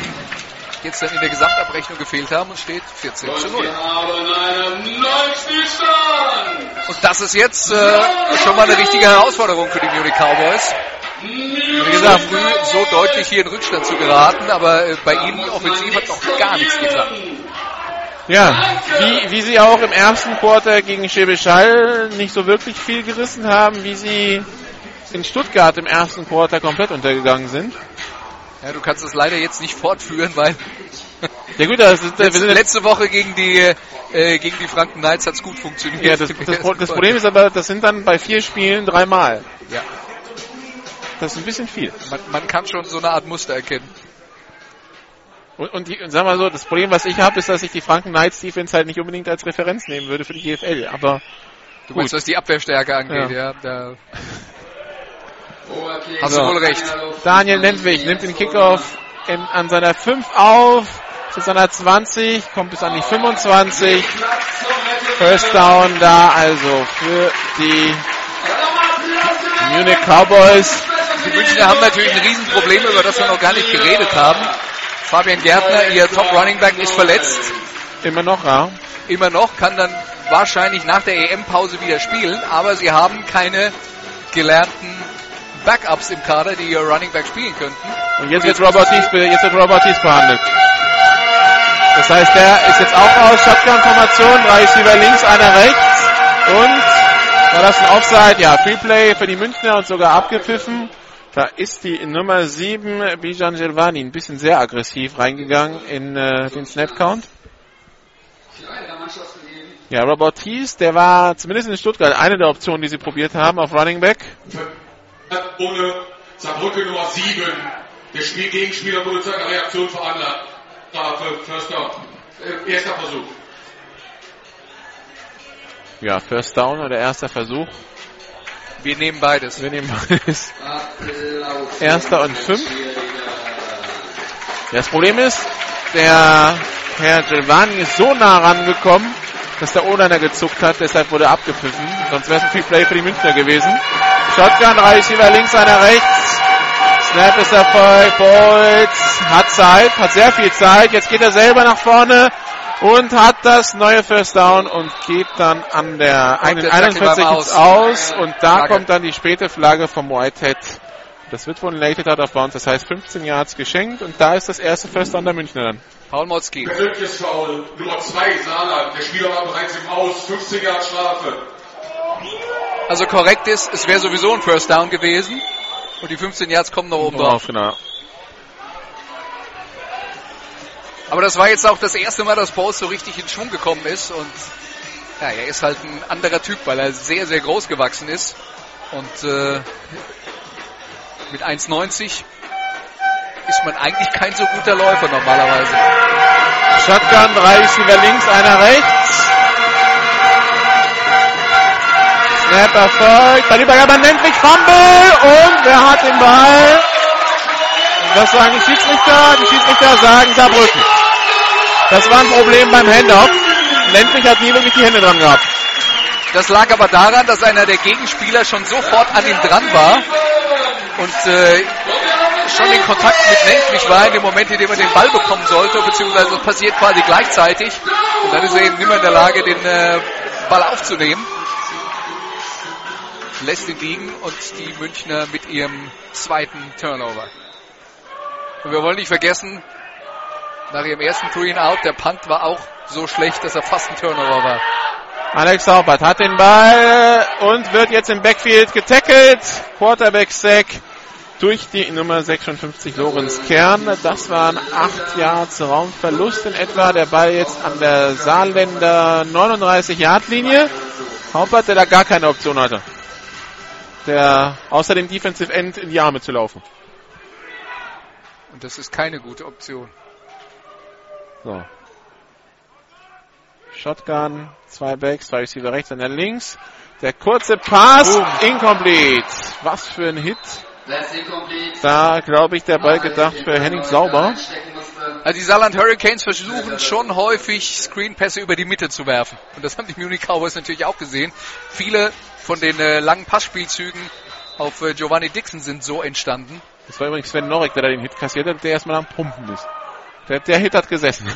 jetzt dann in der Gesamtabrechnung gefehlt haben und steht 14 zu 0. Wir haben einen neuen Spielstand. Und das ist jetzt äh, schon mal eine richtige Herausforderung für die Munich Cowboys. Wie gesagt, früh so deutlich hier in Rückstand zu geraten, aber äh, bei ihnen offensiv hat noch gar nichts geklappt. Ja, wie, wie sie auch im ersten Quarter gegen Schwäbisch Hall nicht so wirklich viel gerissen haben, wie sie in Stuttgart im ersten Quarter komplett untergegangen sind. Ja, du kannst es leider jetzt nicht fortführen, weil Ja gut, das ist, letzte, letzte Woche gegen die äh, gegen die Franken Knights hat es gut funktioniert. ja, das, das, das Problem ist aber, das sind dann bei vier Spielen dreimal. Ja. Das ist ein bisschen viel. Man, man kann schon so eine Art Muster erkennen. Und, und, die, und sagen wir so, das Problem, was ich habe, ist, dass ich die Franken Knights Defense halt nicht unbedingt als Referenz nehmen würde für die GFL. Aber Du meinst, was die Abwehrstärke angeht, ja. ja da hast du wohl recht. Daniel Lentwig nimmt den Kickoff in, an seiner 5 auf, zu seiner 20, kommt bis an die 25. First Down da also für die Munich Cowboys. Die Münchner haben natürlich ein Riesenproblem, über das wir noch gar nicht geredet haben. Fabian Gärtner, ihr Top Running Back, ist verletzt. Immer noch, ja. Immer noch, kann dann wahrscheinlich nach der EM-Pause wieder spielen, aber sie haben keine gelernten Backups im Kader, die ihr Running Back spielen könnten. Und jetzt wird Robert Thies, jetzt wird Robert Thies behandelt. Das heißt, der ist jetzt auch aus Shotgun-Formation, drei Receiver links, einer rechts. Und war das ein Offside? Ja, Freeplay für die Münchner und sogar abgepfiffen. Da ist die Nummer 7, Bijan Gelvani, ein bisschen sehr aggressiv reingegangen in äh, den Snap-Count. Ja, Robert Thies, der war zumindest in Stuttgart eine der Optionen, die sie probiert haben auf Running Back. Ohne Saarbrücke Nummer 7. Der Spiel Gegenspieler wurde zu einer Reaktion veranlasst. First Down. Äh, erster Versuch. Ja, First Down oder erster Versuch. Wir nehmen beides. Wir nehmen beides. Erster und fünf. Das Problem ist, der Herr Giovanni ist so nah rangekommen, dass der O-Liner gezuckt hat, deshalb wurde abgepfiffen. Sonst wäre es ein Free Play für die Münchner gewesen. Shotgun, drei Receiver links, einer rechts. Snap ist erfolgt. Boyd hat Zeit, hat sehr viel Zeit. Jetzt geht er selber nach vorne und hat das neue First Down und geht dann an der 41 aus. aus. Und da Flagge. kommt dann die späte Flagge vom Whitehead. Das wird von Lated Out of Bounds, das heißt 15 Yards geschenkt und da ist das erste First Down der Münchner dann. Paul Motzki. Persönliches Foul, Nummer 2, Saarland. Der Spieler war bereits im Aus, 15 Yards Strafe. Also korrekt ist, es wäre sowieso ein First Down gewesen. Und die 15 Yards kommen noch oben drauf. Genau. Aber das war jetzt auch das erste Mal, dass Bose so richtig in Schwung gekommen ist. Und ja, er ist halt ein anderer Typ, weil er sehr, sehr groß gewachsen ist. Und äh, mit 1,90 ist man eigentlich kein so guter Läufer normalerweise. Shotgun, drei Receiver links, einer rechts. Snap erfolgt. Bei Übergabe nennt mich Fumble und wer hat den Ball? Was sagen die Schiedsrichter? Die Schiedsrichter sagen Saarbrücken. Das war ein Problem beim Handoff. Lendlich hat nie wirklich die Hände dran gehabt. Das lag aber daran, dass einer der Gegenspieler schon sofort an ihm dran war und äh, schon in Kontakt mit Lendlich war in dem Moment, in dem er den Ball bekommen sollte, beziehungsweise das passiert quasi gleichzeitig. Und dann ist er eben nicht mehr in der Lage, den äh, Ball aufzunehmen lässt ihn liegen und die Münchner mit ihrem zweiten Turnover. Und wir wollen nicht vergessen, nach ihrem ersten Green Out, der Punt war auch so schlecht, dass er fast ein Turnover war. Alex Saubert hat den Ball und wird jetzt im Backfield getackelt. Quarterback Sack durch die Nummer 56 Lorenz Kern. Das waren 8 Yards Raumverlust in etwa. Der Ball jetzt an der Saarländer 39 Yard Linie. Haupert, der da gar keine Option hatte der außer dem Defensive End in die Arme zu laufen. Und das ist keine gute Option. So. Shotgun, zwei Backs, zwei Receiver rechts, einer links. Der kurze Pass, Boom. incomplete. Was für ein Hit. Da glaube ich der Ball gedacht für Henning Sauber. Also die Saarland Hurricanes versuchen schon häufig Screenpässe über die Mitte zu werfen. Und das haben die Munich Cowboys natürlich auch gesehen. Viele von den äh, langen Passspielzügen auf äh, Giovanni Dixon sind so entstanden. Das war übrigens Sven Norik, der da den Hit kassiert hat, der erstmal am Pumpen ist. Der, der Hit hat gesessen.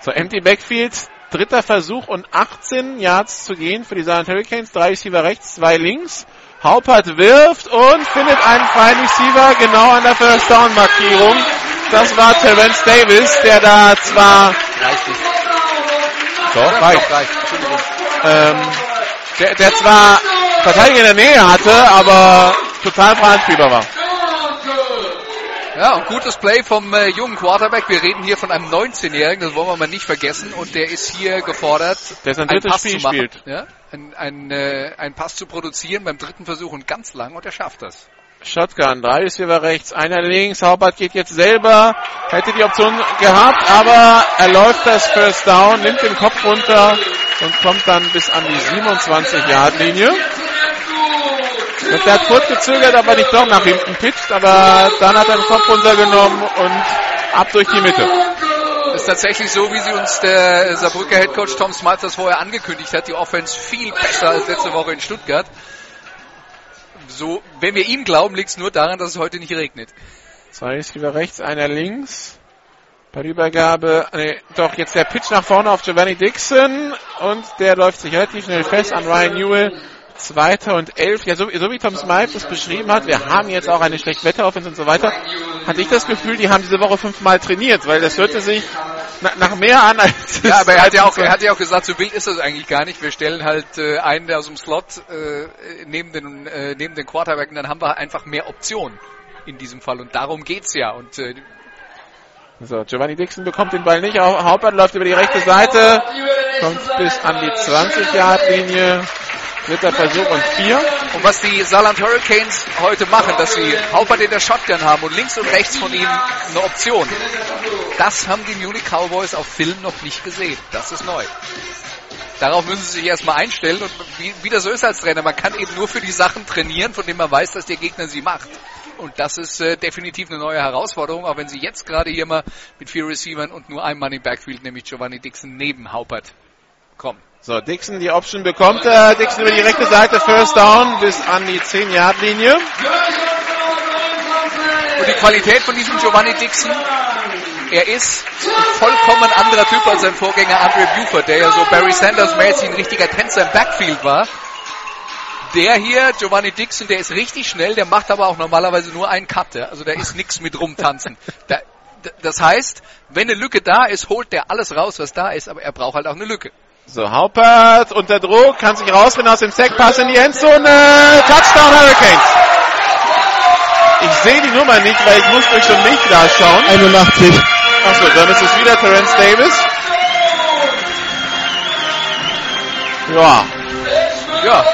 So, empty Backfield, dritter Versuch und 18 Yards zu gehen für die Saarland Hurricanes. Drei Receiver rechts, zwei links. Haupert wirft und findet einen freien Receiver genau an der First Down Markierung. Das war Terence Davis, der da zwar... Reicht nicht. Doch, reicht. reicht. Ähm, der, der zwar Verteidiger in der Nähe hatte, aber total freispielbar war. Ja, und gutes Play vom äh, jungen Quarterback. Wir reden hier von einem 19-Jährigen, das wollen wir mal nicht vergessen. Und der ist hier gefordert, der sein drittes Spiel zu machen. Spielt. Ja, ein, ein, äh, ein Pass zu produzieren beim dritten Versuch und ganz lang und er schafft das. Shotgun. Drei Receiver rechts, einer links. Haubert geht jetzt selber. Hätte die Option gehabt, aber er läuft das First Down, nimmt den Kopf runter und kommt dann bis an die 27-Yard-Linie. Der hat kurz gezögert, aber nicht doch nach hinten pitcht, aber dann hat er den Kopf runtergenommen und ab durch die Mitte. Das ist tatsächlich so, wie sie uns der Saarbrücker Headcoach Tom Smalters vorher angekündigt hat. Die Offense viel besser als letzte Woche in Stuttgart. So, wenn wir ihm glauben, liegt es nur daran, dass es heute nicht regnet. Zwei Receiver rechts, einer links. Bei der Übergabe, nee, doch jetzt der Pitch nach vorne auf Giovanni Dixon und der läuft sich relativ schnell fest an Ryan Newell. Zweiter und elf. Ja, so, so wie Tom Smythe das beschrieben hat, wir haben jetzt auch eine schlechte Wetteroffense und so weiter, hatte ich das Gefühl, die haben diese Woche fünfmal trainiert, weil das hörte sich na, nach mehr an als. Ja, aber er hat ja auch, er hat ja auch gesagt, so wild ist das eigentlich gar nicht. Wir stellen halt äh, einen, der aus dem Slot äh, neben den äh, neben den Quarterback und dann haben wir einfach mehr Optionen in diesem Fall und darum geht's ja und äh, so, Giovanni Dixon bekommt den Ball nicht. Haupert läuft über die rechte Seite, kommt bis an die 20-Yard-Linie. Dritter Versuch und vier. Und was die Saarland Hurricanes heute machen, dass sie Haupert in der Shotgun haben und links und rechts von ihm eine Option, das haben die Munich Cowboys auf Film noch nicht gesehen. Das ist neu. Darauf müssen sie sich erstmal einstellen und wie, wie das so ist als Trainer, man kann eben nur für die Sachen trainieren, von denen man weiß, dass der Gegner sie macht. Und das ist äh, definitiv eine neue Herausforderung, auch wenn sie jetzt gerade hier mal mit vier Receivern und nur einem im Backfield, nämlich Giovanni Dixon, neben Haupert kommen. So, Dixon die Option bekommt. Äh, Dixon über die rechte Seite, First Down bis an die 10-Yard-Linie. Und die Qualität von diesem Giovanni Dixon, er ist ein vollkommen anderer Typ als sein Vorgänger Andre Buford, der ja so Barry Sanders mäßig ein richtiger Tänzer im Backfield war. Der hier, Giovanni Dixon, der ist richtig schnell, der macht aber auch normalerweise nur einen Cut. Ja? Also da ist nichts mit rumtanzen. Da, das heißt, wenn eine Lücke da ist, holt der alles raus, was da ist, aber er braucht halt auch eine Lücke. So, Haupert unter Druck, kann sich rausfinden aus dem Sack, Pass in die Endzone, Touchdown Hurricanes. Ich sehe die Nummer nicht, weil ich muss durch so ein Licht da schauen. 81. Achso, dann ist es wieder Terence Davis. Ja. Ja.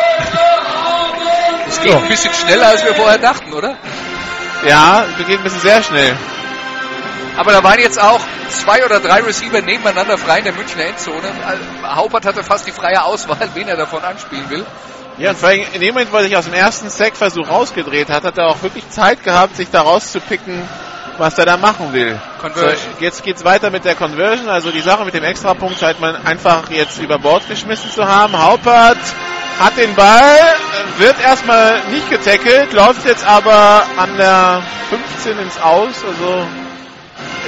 Es geht ein bisschen schneller, als wir vorher dachten, oder? Ja, es geht ein bisschen sehr schnell. Aber da waren jetzt auch zwei oder drei Receiver nebeneinander frei in der Münchner Endzone. Haupert hatte fast die freie Auswahl, wen er davon anspielen will. Ja, und vor allem in dem Moment, wo er sich aus dem ersten Sack-Versuch rausgedreht hat, hat er auch wirklich Zeit gehabt, sich da rauszupicken, was er da machen will. Conversion. So, jetzt geht's weiter mit der Conversion. Also die Sache mit dem Extrapunkt scheint man einfach jetzt über Bord geschmissen zu haben. Haupert hat den Ball, wird erstmal nicht getackelt, läuft jetzt aber an der 15 ins Aus. Also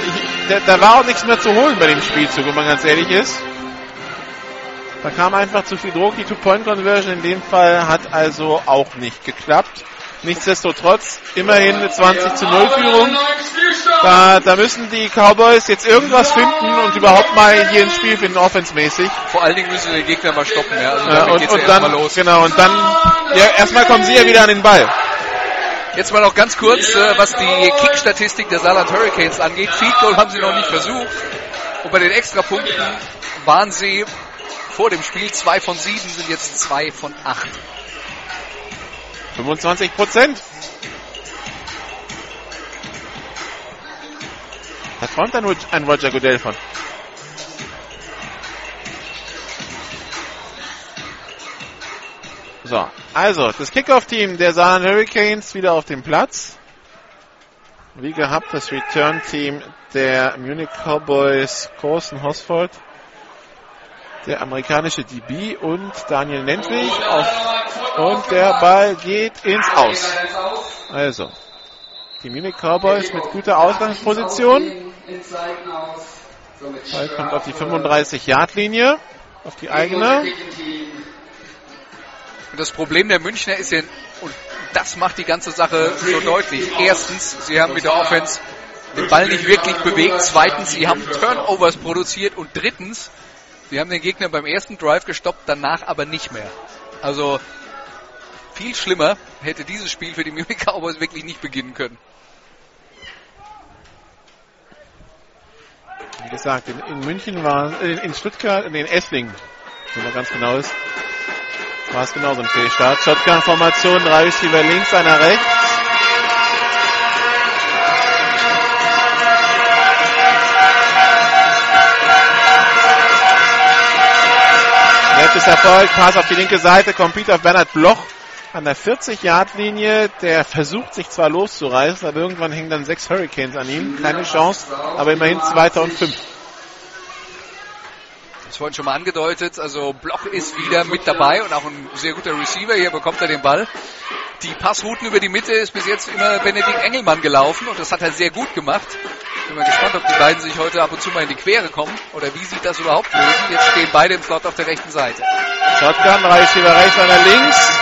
ich, da, war auch nichts mehr zu holen bei dem Spielzug, wenn man ganz ehrlich ist. Da kam einfach zu viel Druck. Die Two-Point-Conversion in dem Fall hat also auch nicht geklappt. Nichtsdestotrotz immerhin eine 20 zu 0 Führung. Da, da müssen die Cowboys jetzt irgendwas finden und überhaupt mal hier ins Spiel finden, offensmäßig. Vor allen Dingen müssen sie den Gegner mal stoppen. Ja. Also ja, und, und dann, los. genau, und dann, ja, erstmal kommen sie ja wieder an den Ball. Jetzt mal noch ganz kurz, äh, was die Kick-Statistik der Saarland Hurricanes angeht. Field Goal haben sie noch nicht versucht. Und bei den Extrapunkten waren sie vor dem Spiel zwei von sieben, sind jetzt zwei von acht. 25 Prozent. Da träumt dann ein Roger Goodell von. So, also das Kickoff-Team der Saarland Hurricanes wieder auf dem Platz. Wie gehabt das Return-Team der Munich Cowboys, Corsten Hosford, der amerikanische DB und Daniel Nentwig. Auf, und der Ball geht ins Aus. Also, die Munich Cowboys mit guter Ausgangsposition. Ball kommt auf die 35-Yard-Linie, auf die eigene. Und das Problem der Münchner ist ja, und das macht die ganze Sache so deutlich. Erstens, sie haben mit der Offense den Ball nicht wirklich bewegt. Zweitens, sie haben Turnovers produziert. Und drittens, sie haben den Gegner beim ersten Drive gestoppt, danach aber nicht mehr. Also viel schlimmer hätte dieses Spiel für die Munich Cowboys wirklich nicht beginnen können. Wie gesagt, in, in München war, in, Stuttgart, in Esslingen, wenn man ganz genau ist, war es genauso ein Fehlstart. Shotgun-Formation, drei Receiver links, einer rechts. Nettes Erfolg, Pass auf die linke Seite, Computer auf Bernhard Bloch an der 40-Yard-Linie. Der versucht sich zwar loszureißen, aber irgendwann hängen dann sechs Hurricanes an ihm. Keine Chance, aber immerhin zweiter und fünf. Das vorhin schon mal angedeutet. Also Bloch ist wieder mit dabei und auch ein sehr guter Receiver. Hier bekommt er den Ball. Die Passrouten über die Mitte ist bis jetzt immer Benedikt Engelmann gelaufen und das hat er sehr gut gemacht. Bin mal gespannt, ob die beiden sich heute ab und zu mal in die Quere kommen oder wie sie das überhaupt lösen. Jetzt stehen beide im Slot auf der rechten Seite. Shotgun, drei Receiver rechts, einer links.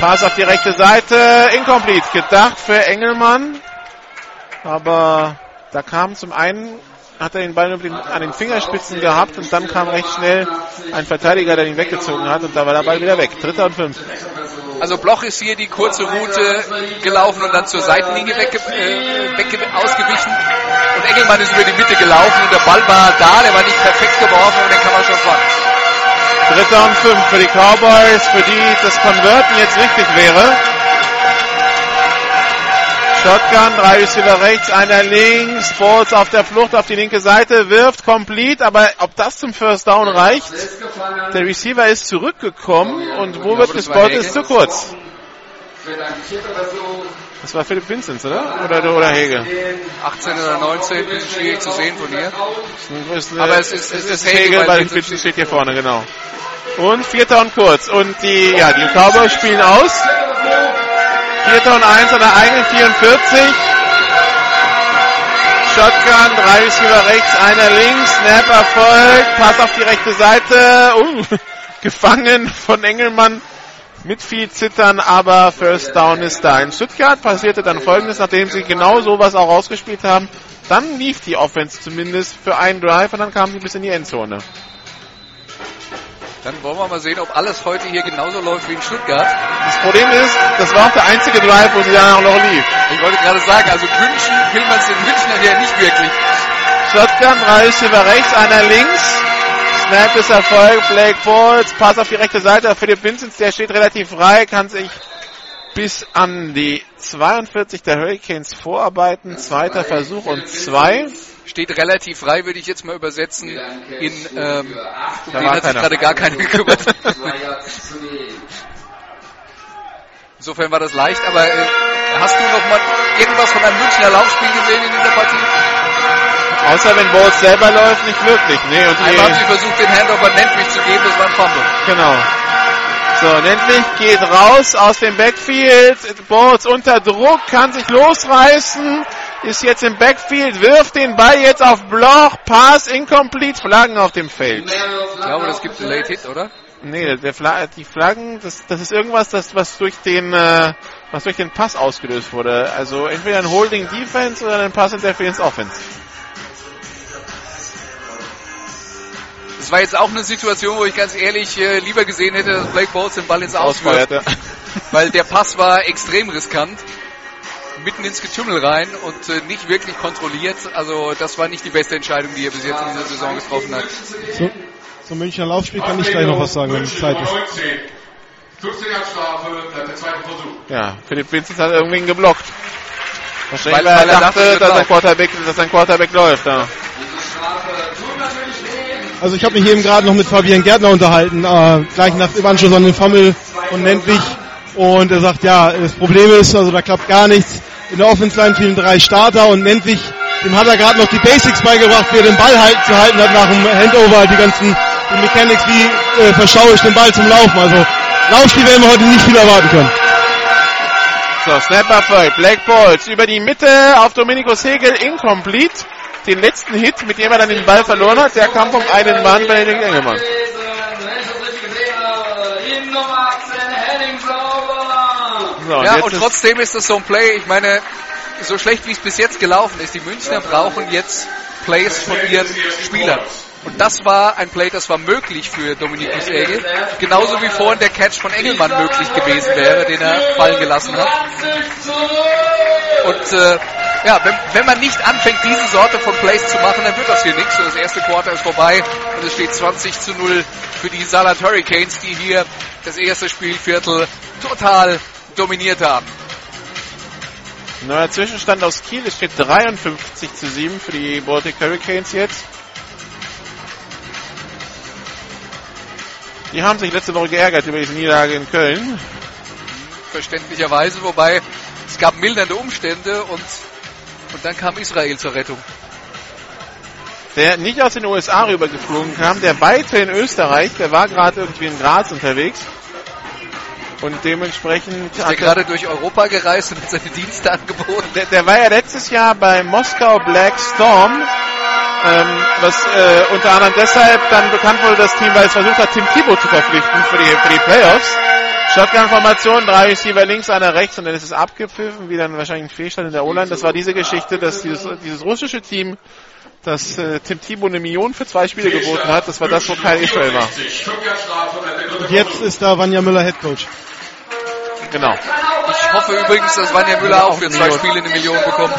Pass auf die rechte Seite, incomplete. Gedacht für Engelmann, aber da kam zum einen hat er den Ball an den Fingerspitzen gehabt und dann kam recht schnell ein Verteidiger, der ihn weggezogen hat und da war der Ball wieder weg. Dritter und fünf. Also Bloch ist hier die kurze Route gelaufen und dann zur Seitenlinie wegge äh, weg ausgewichen. Und Engelmann ist über die Mitte gelaufen und der Ball war da, der war nicht perfekt geworfen und den kann man schon fangen. Dritter und fünf für die Cowboys, für die das Konverten jetzt richtig wäre. Shotgun, drei Receiver rechts, einer links, Bolts auf der Flucht auf die linke Seite, wirft complete, aber ob das zum First Down reicht? Der Receiver ist zurückgekommen und wo wird gespottet? Ist zu kurz. Das war Philipp Vincent, oder? Oder, oder Hege? 18 oder 19, bisschen schwierig zu sehen von hier. Aber es ist, es ist Hege, weil Vincent steht hier vorne, genau. Und vierter und kurz. Und die, ja, die Cowboys spielen aus. Vierter und eins an der eigenen 44. Shotgun, drei Receiver rechts, einer links, Snap erfolgt, Pass auf die rechte Seite, uh, gefangen von Engelmann mit viel Zittern, aber First Down ist da. In Stuttgart passierte dann folgendes, nachdem sie genau sowas auch rausgespielt haben, dann lief die Offense zumindest für einen Drive und dann kamen sie bis in die Endzone. Dann wollen wir mal sehen, ob alles heute hier genauso läuft wie in Stuttgart. Das Problem ist, das war auch der einzige Drive, wo sie danach noch lief. Ich wollte gerade sagen, also wünschen will man es den Münchnern ja nicht wirklich. Shotgun, drei Receiver rechts, einer links. Snap ist Erfolg, Blake Falls, Pass auf die rechte Seite. Philipp Vincent, der steht relativ frei, kann sich bis an die 42 der Hurricanes vorarbeiten. Zweiter Versuch und zwei steht relativ frei, würde ich jetzt mal übersetzen, in, ähm, um den hat sich gerade gar keiner gekümmert. Insofern war das leicht, aber äh, hast du noch mal irgendwas von einem Münchner Laufspiel gesehen in dieser Partie? Außer wenn Bowles selber läuft, nicht wirklich. Nee, und Einmal haben sie versucht, den Handover an Nentwich zu geben, das war ein Fumble. Genau. So, Nentwich geht raus aus dem Backfield. Bowles unter Druck, kann sich losreißen ist jetzt im Backfield, wirft den Ball jetzt auf Bloch, Pass incomplete, Flaggen auf dem Feld. Ich glaube, das gibt einen Late Hit, oder? Nee, der Fla die Flaggen, das, das ist irgendwas, das, was durch den, äh, was durch den Pass ausgelöst wurde. Also entweder ein Holding Defense oder ein Pass Interference Offense. Das war jetzt auch eine Situation, wo ich ganz ehrlich äh, lieber gesehen hätte, dass Blake Bowles den Ball ins. Ja. Weil der Pass war extrem riskant mitten ins Getümmel rein und äh, nicht wirklich kontrolliert. Also das war nicht die beste Entscheidung, die er bis jetzt in dieser Saison getroffen hat. So, zum Münchner Laufspiel kann ich gleich noch was sagen, wenn es Zeit ist. 15 Strafe, der zweite Versuch. Ja, Philipp Vincent hat irgendwie geblockt. Wahrscheinlich, weil, weil er dachte, dass, ein Quarterback, dass ein Quarterback läuft. Ja. Also ich habe mich eben gerade noch mit Fabian Gärtner unterhalten, äh, gleich nach dem Anschluss an den Fummel und Nentwich. Und er sagt, ja, das Problem ist, also da klappt gar nichts. In der Offense-Line fehlen drei Starter und Nentwich, dem hat er gerade noch die Basics beigebracht, wie er den Ball halten, zu halten hat nach dem Handover, die ganzen die Mechanics, wie äh, verschaue ich den Ball zum Laufen. Also Laufspiel werden wir heute nicht viel erwarten können. So, Snap Erfolg. Black Balls über die Mitte auf Dominikus Hegel, incomplete. Den letzten Hit, mit dem er dann den Ball verloren hat, der kam vom einen Mann bei den Engelmann. So, ja, und trotzdem ist das so ein Play, ich meine, so schlecht wie es bis jetzt gelaufen ist, die Münchner brauchen jetzt Plays von ihren Spielern. Und das war ein Play, das war möglich für Dominikus Egel. Genauso wie vorhin der Catch von Engelmann möglich gewesen wäre, den er fallen gelassen hat. Und äh, ja, wenn, wenn man nicht anfängt, diese Sorte von Plays zu machen, dann wird das hier nichts. Das erste Quarter ist vorbei und es steht 20 zu 0 für die Salat Hurricanes, die hier das erste Spielviertel total dominiert haben. Neuer Zwischenstand aus Kiel. Es steht 53 zu 7 für die Baltic Hurricanes jetzt. Die haben sich letzte Woche geärgert über diese Niederlage in Köln. Verständlicherweise, wobei es gab mildernde Umstände und, und dann kam Israel zur Rettung. Der nicht aus den USA rübergeflogen kam, der weiter in Österreich, der war gerade irgendwie in Graz unterwegs. Und dementsprechend ist er gerade durch Europa gereist und hat seine Dienste angeboten. Der, der war ja letztes Jahr bei Moskau Black Storm, ähm, was äh, unter anderem deshalb dann bekannt wurde, das Team, weil es versucht hat, Tim Thibault zu verpflichten für die, für die Playoffs. Shotgun-Formation, drei Receiver links, einer rechts und dann ist es abgepfiffen, wie dann wahrscheinlich ein Fehlstand in der O-Line. Das war diese Geschichte, dass dieses, dieses russische Team, das äh, Tim Thibault eine Million für zwei Spiele geboten hat, das war das, wo Kyle Israel war. Und jetzt ist da Vanja Müller Headcoach. Genau. Ich hoffe übrigens, dass Vanja Müller auch für zwei Spiele eine Million bekommt.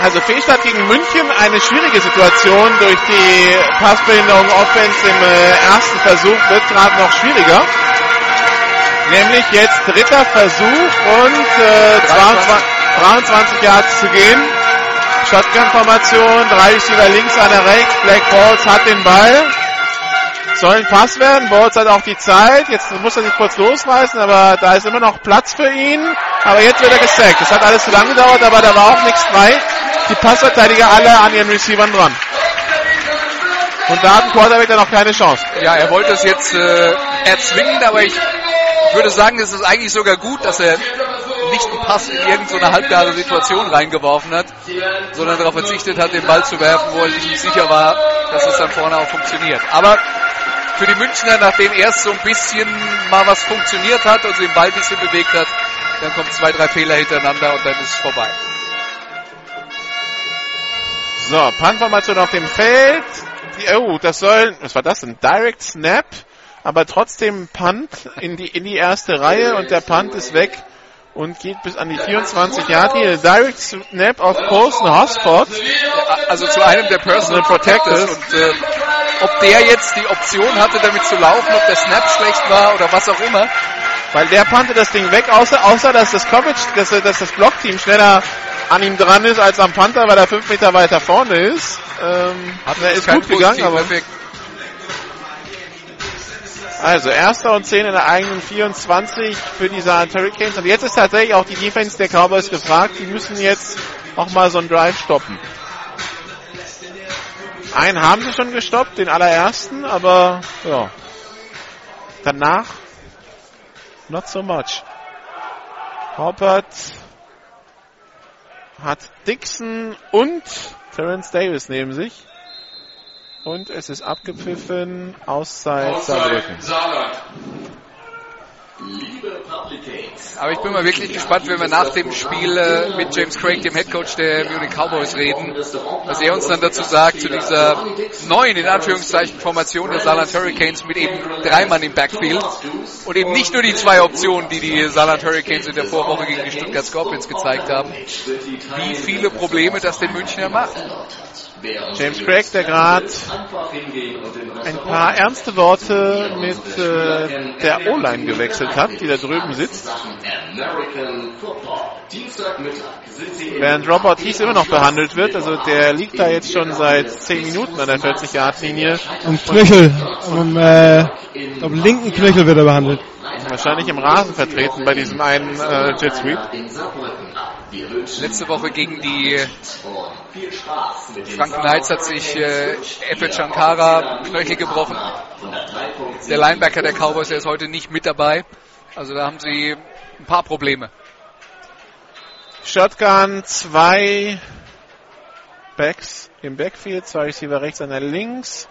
Also Fehlstart gegen München, eine schwierige Situation durch die Passbehinderung Offense im äh, ersten Versuch wird gerade noch schwieriger. Nämlich jetzt dritter Versuch und äh, 22, 23 Yards zu gehen. Shotgun-Formation, drei Receiver links, einer rechts. Black Balls hat den Ball. Soll ein Pass werden. Balls hat auch die Zeit. Jetzt muss er sich kurz losreißen, aber da ist immer noch Platz für ihn. Aber jetzt wird er gesackt. Das hat alles zu lange gedauert, aber da war auch nichts frei. Die Passverteidiger alle an ihren Receivern dran. Und da hat ein Quarterback dann noch keine Chance. Ja, er wollte es jetzt äh, erzwingen, aber ich würde sagen, es ist eigentlich sogar gut, dass er nicht einen Pass in irgendeine halbgare Situation reingeworfen hat, sondern darauf verzichtet hat, den Ball zu werfen, wo er sich nicht sicher war, dass es dann vorne auch funktioniert. Aber für die Münchner, nachdem erst so ein bisschen mal was funktioniert hat und sie den Ball ein bisschen bewegt hat, dann kommen zwei, drei Fehler hintereinander und dann ist es vorbei. So, Punt-Formation auf dem Feld. Oh, das soll, was war das? Ein Direct Snap, aber trotzdem Punt in die, in die erste Reihe und der Punt ist weg und geht bis an die 24 Yard Linie. Direct Snap auf Colson Hosford. Also zu einem der Personal Protectors und äh, ob der jetzt die Option hatte, damit zu laufen, ob der Snap schlecht war oder was auch immer. Weil der pannte das Ding weg, außer, außer dass das Coverage, dass, dass das Blockteam schneller an ihm dran ist als am Panther, weil er fünf Meter weiter vorne ist. Ähm, Hat er ist gut gegangen, aber. Effekt. Also, erster und zehn in der eigenen 24 für die Saarland Hurricanes. Und jetzt ist tatsächlich auch die Defense der Cowboys gefragt. Die müssen jetzt auch mal so einen Drive stoppen. Einen haben sie schon gestoppt, den allerersten, aber ja. Danach not so much. Hoppert hat Dixon und Terence Davis neben sich. Und es ist abgepfiffen. Auszeit Saarbrücken. Aber ich bin mal wirklich gespannt, wenn wir nach dem Spiel äh, mit James Craig, dem Headcoach der Munich Cowboys, reden, was er uns dann dazu sagt, zu dieser neuen, in Anführungszeichen, Formation der Saarland Hurricanes mit eben drei Mann im Backfield und eben nicht nur die zwei Optionen, die die Saarland Hurricanes in der Vorwoche gegen die Stuttgart Scorpions gezeigt haben, wie viele Probleme das den Münchner macht. James Craig, der gerade ein paar ernste Worte mit äh, der O-Line gewechselt hat, die da drüben sitzt. Während Rob Ortiz immer noch behandelt wird, also der liegt da jetzt schon seit 10 Minuten an der 40-Yard-Linie. Am Knöchel, am äh, linken Knöchel wird er behandelt. Wahrscheinlich im Rasen vertreten bei diesem einen äh, Jet Sweep. Letzte Woche gegen die Franken Knights hat sich äh, Efe Shankara Knöchel gebrochen. Der Linebacker der Cowboys, der ist heute nicht mit dabei. Also da haben sie ein paar Probleme. Shotgun, zwei Backs im Backfield, zwei Receiver rechts, einer links.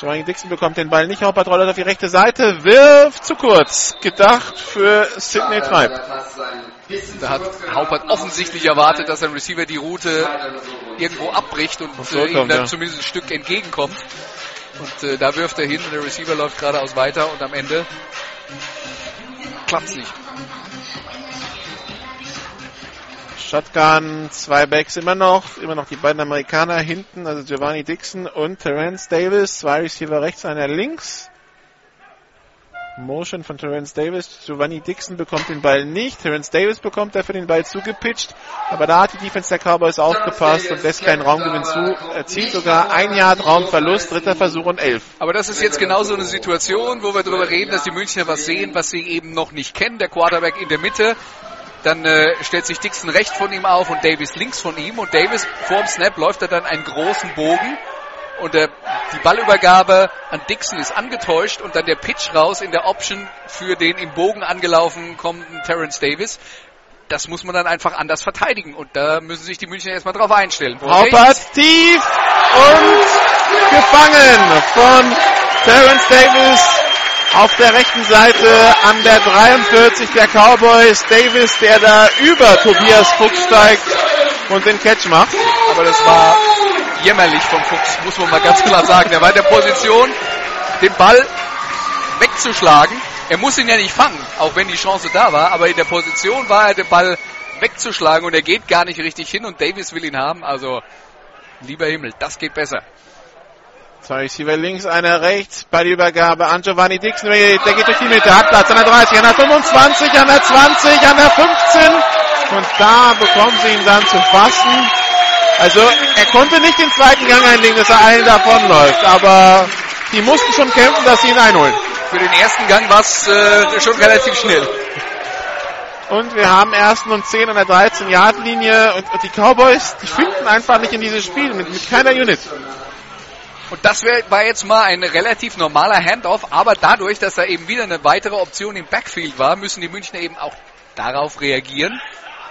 Giovanni Dixon bekommt den Ball nicht, Haupert rollt auf die rechte Seite, wirft zu kurz. Gedacht für Sidney Treib. Da hat Haupert offensichtlich erwartet, dass ein Receiver die Route irgendwo abbricht und äh, ihm dann ja. zumindest ein Stück entgegenkommt. Und äh, da wirft er hin und der Receiver läuft geradeaus weiter und am Ende klappt's nicht. Shotgun, zwei Backs immer noch, immer noch die beiden Amerikaner hinten, also Giovanni Dixon und Terence Davis, zwei Receiver rechts, einer links. Motion von Terence Davis. Giovanni Dixon bekommt den Ball nicht. Terence Davis bekommt dafür den Ball zugepitcht. Aber da hat die Defense der Cowboys aufgepasst und lässt keinen Raumgewinn zu. Erzielt sogar ein Yard Raumverlust. Dritter Versuch und elf. Aber das ist jetzt genau so eine Situation, wo wir darüber reden, dass die Münchner was sehen, was sie eben noch nicht kennen. Der Quarterback in der Mitte. Dann äh, stellt sich Dixon rechts von ihm auf und Davis links von ihm. Und Davis vorm Snap läuft er dann einen großen Bogen und der, die Ballübergabe an Dixon ist angetäuscht und dann der Pitch raus in der Option für den im Bogen angelaufen kommenden Terence Davis. Das muss man dann einfach anders verteidigen und da müssen sich die Münchner erstmal drauf einstellen. Haupert tief und gefangen von Terence Davis auf der rechten Seite an der 43 der Cowboys. Davis, der da über Tobias Fuchs steigt und den Catch macht. Aber das war jämmerlich vom Fuchs, muss man mal ganz klar sagen. Er war in der Position, den Ball wegzuschlagen. Er muss ihn ja nicht fangen, auch wenn die Chance da war, aber in der Position war er, den Ball wegzuschlagen und er geht gar nicht richtig hin und Davis will ihn haben. Also, lieber Himmel, das geht besser. Zwei Receiver links, einer rechts. Bei der Übergabe an Giovanni Dixon. Der geht durch die Mitte. Hat Platz an der 30, an der 25, an der 20, an der 15. Und da bekommen sie ihn dann zu fassen. Also er konnte nicht den zweiten Gang einlegen, dass er allen davonläuft. Aber die mussten schon kämpfen, dass sie ihn einholen. Für den ersten Gang war es äh, schon relativ schnell. Und wir haben ersten und 10 an der 13-Yard-Linie. Und, und, die Cowboys, die finden einfach nicht in dieses Spiel mit, mit keiner Unit. Und das war jetzt mal ein relativ normaler Handoff, aber dadurch, dass da eben wieder eine weitere Option im Backfield war, müssen die Münchner eben auch darauf reagieren.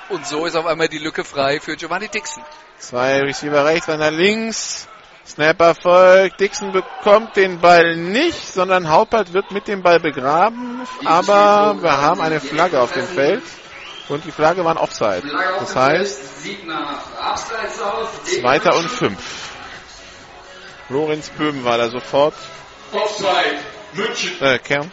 Und so ist auf einmal die Lücke frei für Giovanni Dixon. Zwei Receiver rechts, einer links. Snapper folgt. Dixon bekommt den Ball nicht, sondern Haupert wird mit dem Ball begraben. Aber wir haben eine Flagge auf dem Feld. Und die Flagge war ein Offside. Das heißt, zweiter und fünf. Lorenz Böhm war da sofort. Offside. München. Äh, Kern.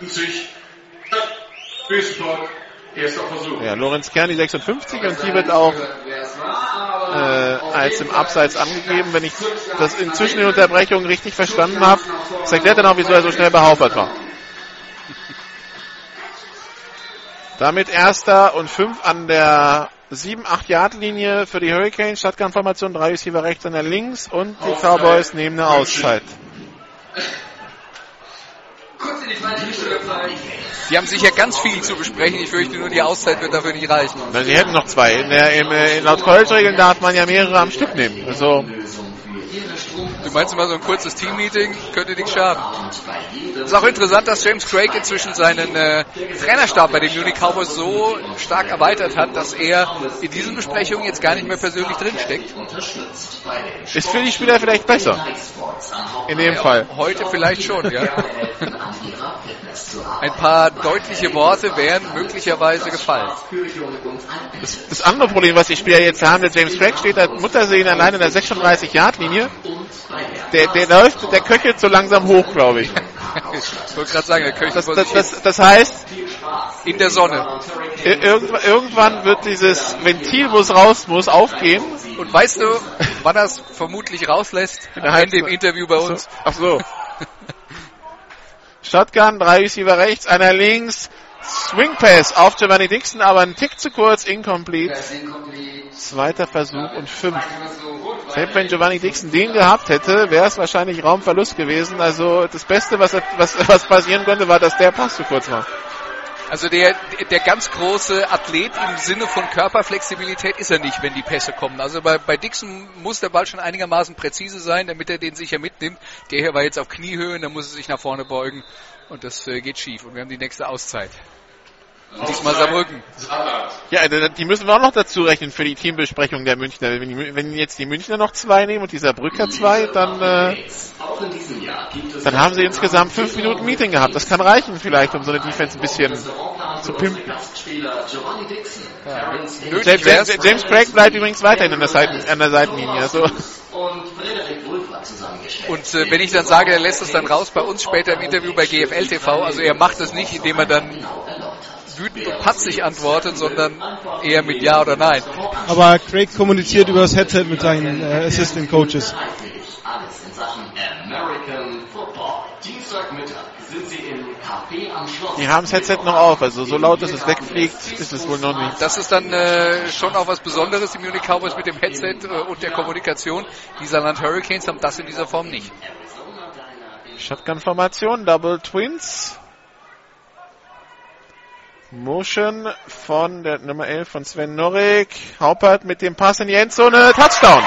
Duisburg. Erster Versuch. Ja, Lorenz Kern, die 56 und die wird auch äh, als im Abseits angegeben, wenn ich das inzwischen in Unterbrechung richtig verstanden habe. Das erklärt dann auch, wieso er so schnell behauptet war. Damit erster und fünf an der 7-8 Yard Linie für die Hurricanes. Drei Receiver rechts, einer links und die Cowboys nehmen eine Auszeit. Die haben sicher ganz viel zu besprechen. Ich fürchte nur, die Auszeit wird dafür nicht reichen. Na, sie hätten noch zwei. In der, im, in, laut College-Regeln darf man ja mehrere am Stück nehmen. Also, Du meinst immer so ein kurzes Team-Meeting könnte nicht schaden. Ist auch interessant, dass James Craig inzwischen seinen äh, Trainerstab bei den Munich Cowboys so stark erweitert hat, dass er in diesen Besprechungen jetzt gar nicht mehr persönlich drinsteckt. ist für die Spieler vielleicht besser. In dem Fall. Heute vielleicht schon, ja. Ein paar deutliche Worte wären möglicherweise gefallen. Das, das andere Problem, was die Spieler jetzt haben, der James Craig steht da Muttersehen allein in der 36-Yard-Linie. Der, der läuft, der köchelt so langsam hoch, glaube ich. ich wollte gerade sagen, der Köcher Das, das, das, das heißt, in der Sonne. ir- irgendwann, irgendwann wird dieses Ventil, wo es raus muss, aufgehen. Und weißt du, wann er es vermutlich rauslässt? Der Ende im Interview bei uns. Ach so. Shotgun, drei Receiver rechts, einer links. Swing Pass auf Giovanni Dixon, aber ein Tick zu kurz, incomplete. Zweiter Versuch und fünf. Selbst wenn Giovanni Dixon den gehabt hätte, wäre es wahrscheinlich Raumverlust gewesen. Also das Beste, was, was, was passieren konnte, war, dass der Pass zu kurz war. Also der, der ganz große Athlet im Sinne von Körperflexibilität ist er nicht, wenn die Pässe kommen. Also bei, bei Dixon muss der Ball schon einigermaßen präzise sein, damit er den sicher mitnimmt. Der hier war jetzt auf Kniehöhe, da muss er sich nach vorne beugen und das äh, geht schief. Und wir haben die nächste Auszeit. Diesmal Saarbrücken. Ja, die müssen wir auch noch dazu rechnen für die Teambesprechung der Münchner. Wenn, die, wenn jetzt die Münchner noch zwei nehmen und dieser Brücker zwei, dann, äh, dann haben sie insgesamt fünf Minuten Meeting gehabt. Das kann reichen vielleicht, um so eine Defense ein bisschen zu pimpen. Nötig James. James, James Craig bleibt übrigens weiterhin an der, Seiten, an der Seitenlinie. Also, Und äh, wenn ich dann sage, er lässt es dann raus bei uns später im Interview bei GFL TV, also er macht es nicht, indem er dann wütend und patzig antwortet, sondern eher mit Ja oder Nein. Aber Craig kommuniziert über das Headset mit seinen äh, Assistant Coaches. Alles in Sachen American Football. Dienstagmittag sind sie im Café am Die haben das Headset noch auf, also so laut, dass es wegfliegt, ist es wohl noch nicht. Das ist dann äh, schon auch was Besonderes, die Munich Cowboys mit dem Headset äh, und der Kommunikation. Die Saarland Hurricanes haben das in dieser Form nicht. Shotgun-Formation, Double Twins. Motion von der Nummer 11 von Sven Norik. Haupert mit dem Pass in die Endzone. Touchdown.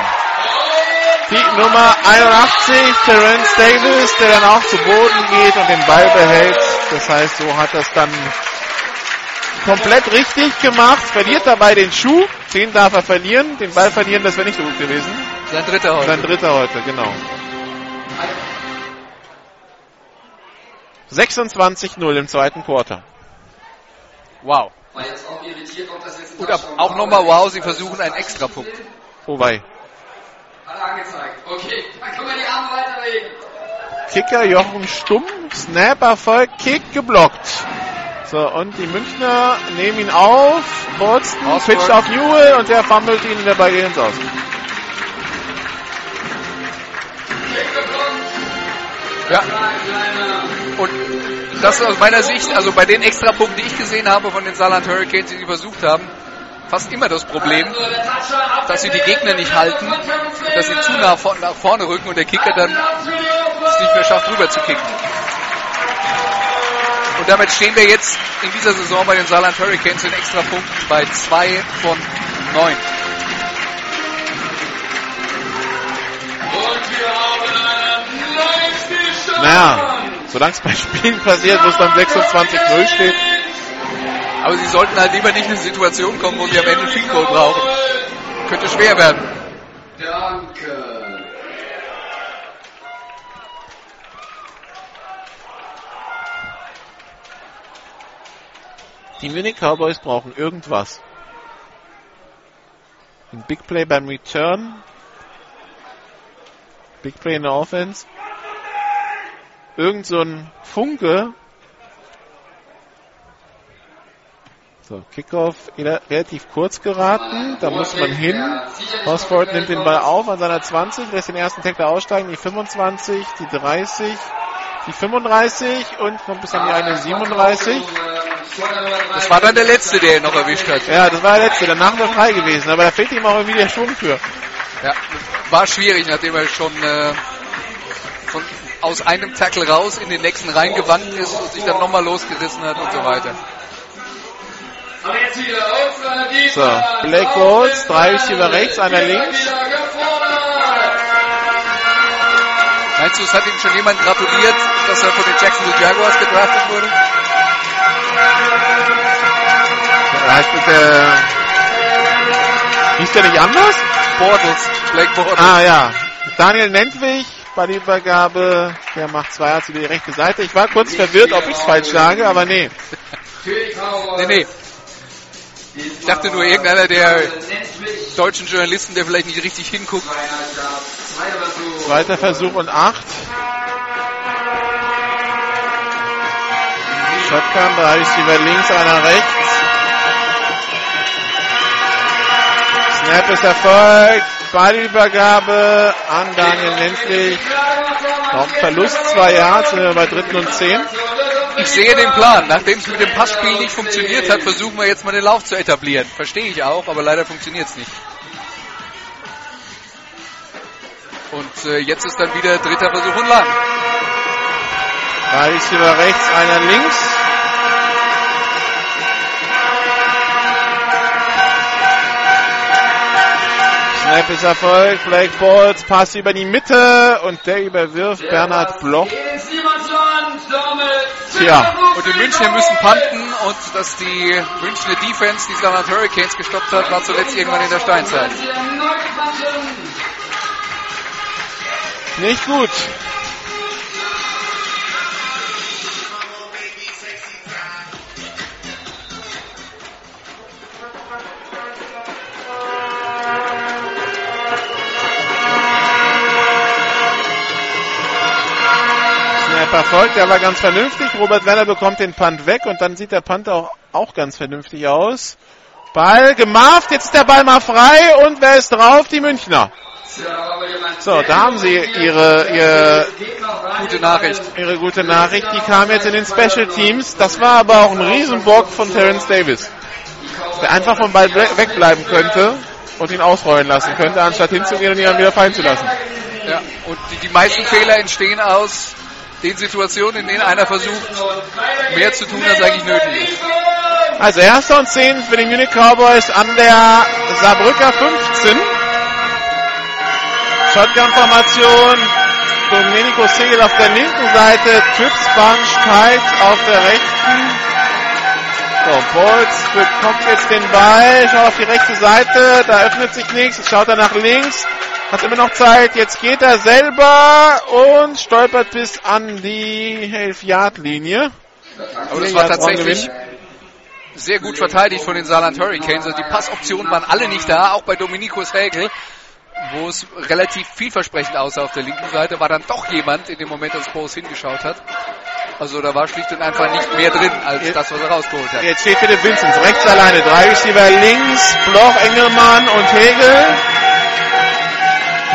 Die Nummer 81, Terence Davis, der dann auch zu Boden geht und den Ball behält. Das heißt, so hat das dann komplett richtig gemacht. Verliert dabei den Schuh. Den darf er verlieren. Den Ball verlieren, das wäre nicht so gut gewesen. Sein dritter heute. Sein dritter heute, genau. 26-0 im zweiten Quarter. Wow. Und ab, auch nochmal wow, sie versuchen einen Extrapunkt. Oh wei. Okay, dann können wir die Arme weiterlegen. Kicker Jochen Stumm, Snap Erfolg, Kick geblockt. So, und die Münchner nehmen ihn auf. Bolsten Ausfall. pitcht auf Newell und der fummelt ihn geht ins Aus. Ja. Und das ist aus meiner Sicht, also bei den Extrapunkten, die ich gesehen habe von den Saarland Hurricanes, die sie versucht haben, fast immer das Problem, dass sie die Gegner nicht halten, und dass sie zu nah vor, nach vorne rücken und der Kicker dann es nicht mehr schafft, rüber zu kicken. Und damit stehen wir jetzt in dieser Saison bei den Saarland Hurricanes in Extrapunkten bei zwei von neun. Und wir haben einen. Naja, solange es bei Spielen passiert, wo es dann 26-0 steht. Aber sie sollten halt lieber nicht in eine Situation kommen, wo sie am Ende ein Field Goal brauchen. Könnte schwer werden. Danke. Die Munich Cowboys brauchen irgendwas. Ein Big Play beim Return. Big Play in der Offense. Irgend so ein Funke. So, Kickoff re- relativ kurz geraten. Da muss man hin. Hosford nimmt den Ball auf an seiner 20, lässt den ersten Tackler aussteigen. Die 25, die 30, die 35 und noch bis an die eine 37. Das war dann der Letzte, der ihn noch erwischt hat. Ja, das war der letzte. Danach wäre frei gewesen. Aber da fehlt ihm auch irgendwie der Schwung für. Ja, war schwierig, nachdem er schon äh, von, aus einem Tackle raus in den nächsten reingewandt ist und sich dann nochmal losgerissen hat und so weiter. Äh, So, Black Balls, drei Receiver rechts, einer links. Meinst du, es hat ihm schon jemand gratuliert, dass er von den Jacksonville Jaguars gedraftet wurde? Heißt mit der. Hieß der nicht anders? Bortles, Blake Bortles. Ah ja. Daniel Nentwig bei der macht zwei Yards über die rechte Seite. Ich war kurz verwirrt, ob ich es falsch sage, aber nee. Nee, nee. Ich dachte nur, irgendeiner der deutschen Journalisten, der vielleicht nicht richtig hinguckt. Zweiter Versuch und acht. Shotgun, drei Receiver links, einer rechts. Snap ist erfolgt. Ballübergabe an Daniel. Noch ein Verlust, zwei Yards, sind wir bei dritten und zehn. Ich sehe den Plan. Nachdem es mit dem Passspiel nicht funktioniert hat, versuchen wir jetzt mal den Lauf zu etablieren. Verstehe ich auch, aber leider funktioniert es nicht. Und äh, jetzt ist dann wieder dritter Versuch und lang. Drei Receiver rechts, einer links. Erfolgt, Blake Balls, Pass über die Mitte und der überwirft Bernhard Bloch. Tja, Und die Münchner müssen panten und dass die Münchner Defense die Saarland Hurricanes gestoppt hat, war zuletzt irgendwann in der Steinzeit. nicht gut. Snap erfolgt, der war ganz vernünftig. Robert Werner bekommt den Punt weg und dann sieht der Punt auch, auch ganz vernünftig aus. Ball gemacht, jetzt ist der Ball mal frei und wer ist drauf? Die Münchner. So, da haben sie ihre, ihr gute Nachricht. Ihre gute Nachricht, die kam jetzt in den Special Teams. Das war aber auch ein Riesenbock von Terence Davis. Der einfach vom Ball wegbleiben könnte und ihn ausrollen lassen könnte, anstatt hinzugehen und ihn dann wieder fallen zu lassen. Ja, und die, die meisten Fehler entstehen aus den Situationen, in denen einer versucht, mehr zu tun, als eigentlich nötig ist. Also erster und zehn für die Munich Cowboys an der Saarbrücker 15. Shotgun-Formation. Domenico Segel auf der linken Seite. Trips Bunch Tight auf der rechten. So, Bolz bekommt jetzt den Ball. Schaut auf die rechte Seite. Da öffnet sich nichts. Schaut er nach links. Hat immer noch Zeit. Jetzt geht er selber und stolpert bis an die 11-Yard-Linie. Aber das war tatsächlich sehr gut verteidigt von den Saarland Hurricanes. Also die Passoptionen waren alle nicht da, auch bei Dominikos Regel, wo es relativ vielversprechend aussah auf der linken Seite, war dann doch jemand in dem Moment, als Bose hingeschaut hat. Also da war schlicht und einfach nicht mehr drin, als Jetzt- das, was er rausgeholt hat. Jetzt steht Philipp Vinzenz rechts alleine. Drei Receiver links. Bloch, Engelmann und Hegel.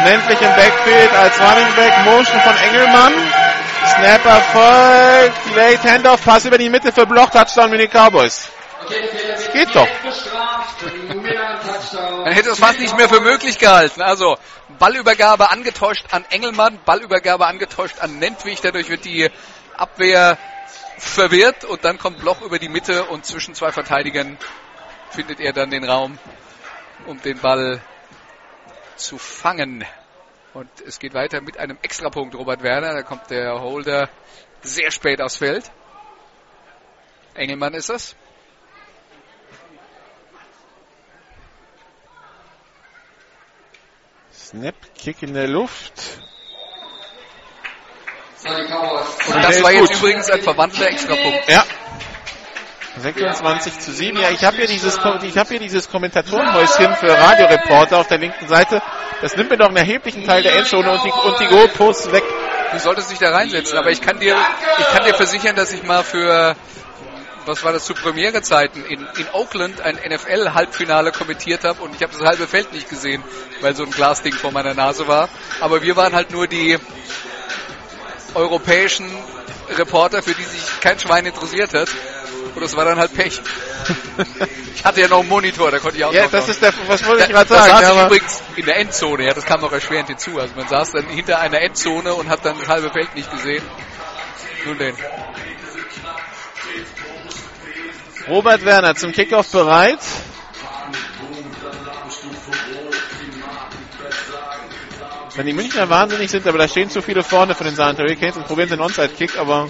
Ländlich im Backfield als Running Back. Motion von Engelmann. Snap erfolgt. Late Handoff. Pass über die Mitte für Bloch. Touchdown für die Cowboys. Geht doch. Man hätte es fast nicht mehr für möglich gehalten. Also Ballübergabe angetäuscht an Engelmann, Ballübergabe angetäuscht an Nentwig. Dadurch wird die Abwehr verwirrt und dann kommt Bloch über die Mitte und zwischen zwei Verteidigern findet er dann den Raum, um den Ball zu fangen. Und es geht weiter mit einem Extrapunkt, Robert Werner. Da kommt der Holder sehr spät aufs Feld. Engelmann ist es. Snap, Kick in der Luft. Und das war jetzt gut. übrigens ein verwandter Extrapunkt. Ja. 26 zu 7. Ja, ich habe hier dieses, ich habe hier dieses Kommentatorenhäuschen für Radioreporter auf der linken Seite. Das nimmt mir doch einen erheblichen Teil der Endzone und die, und die Goalposts weg. Du solltest dich da reinsetzen, aber ich kann dir, ich kann dir versichern, dass ich mal für, was war das, zu Premierezeiten in, in Oakland ein NFL-Halbfinale kommentiert habe und ich habe das halbe Feld nicht gesehen, weil so ein Glasding vor meiner Nase war. Aber wir waren halt nur die europäischen Reporter, für die sich kein Schwein interessiert hat. Und das war dann halt Pech. Ich hatte ja noch einen Monitor, da konnte ich auch Ja, noch das noch- ist der, was wollte da, ich gerade da sagen? saß Ja, ich übrigens in der Endzone, ja, das kam noch erschwerend hinzu. Also man saß dann hinter einer Endzone und hat dann das halbe Feld nicht gesehen. Nun denn. Robert Werner zum Kickoff bereit. Wenn die Münchner wahnsinnig sind, aber da stehen zu viele vorne von den Saarland Hurricanes und probieren den Onside-Kick, aber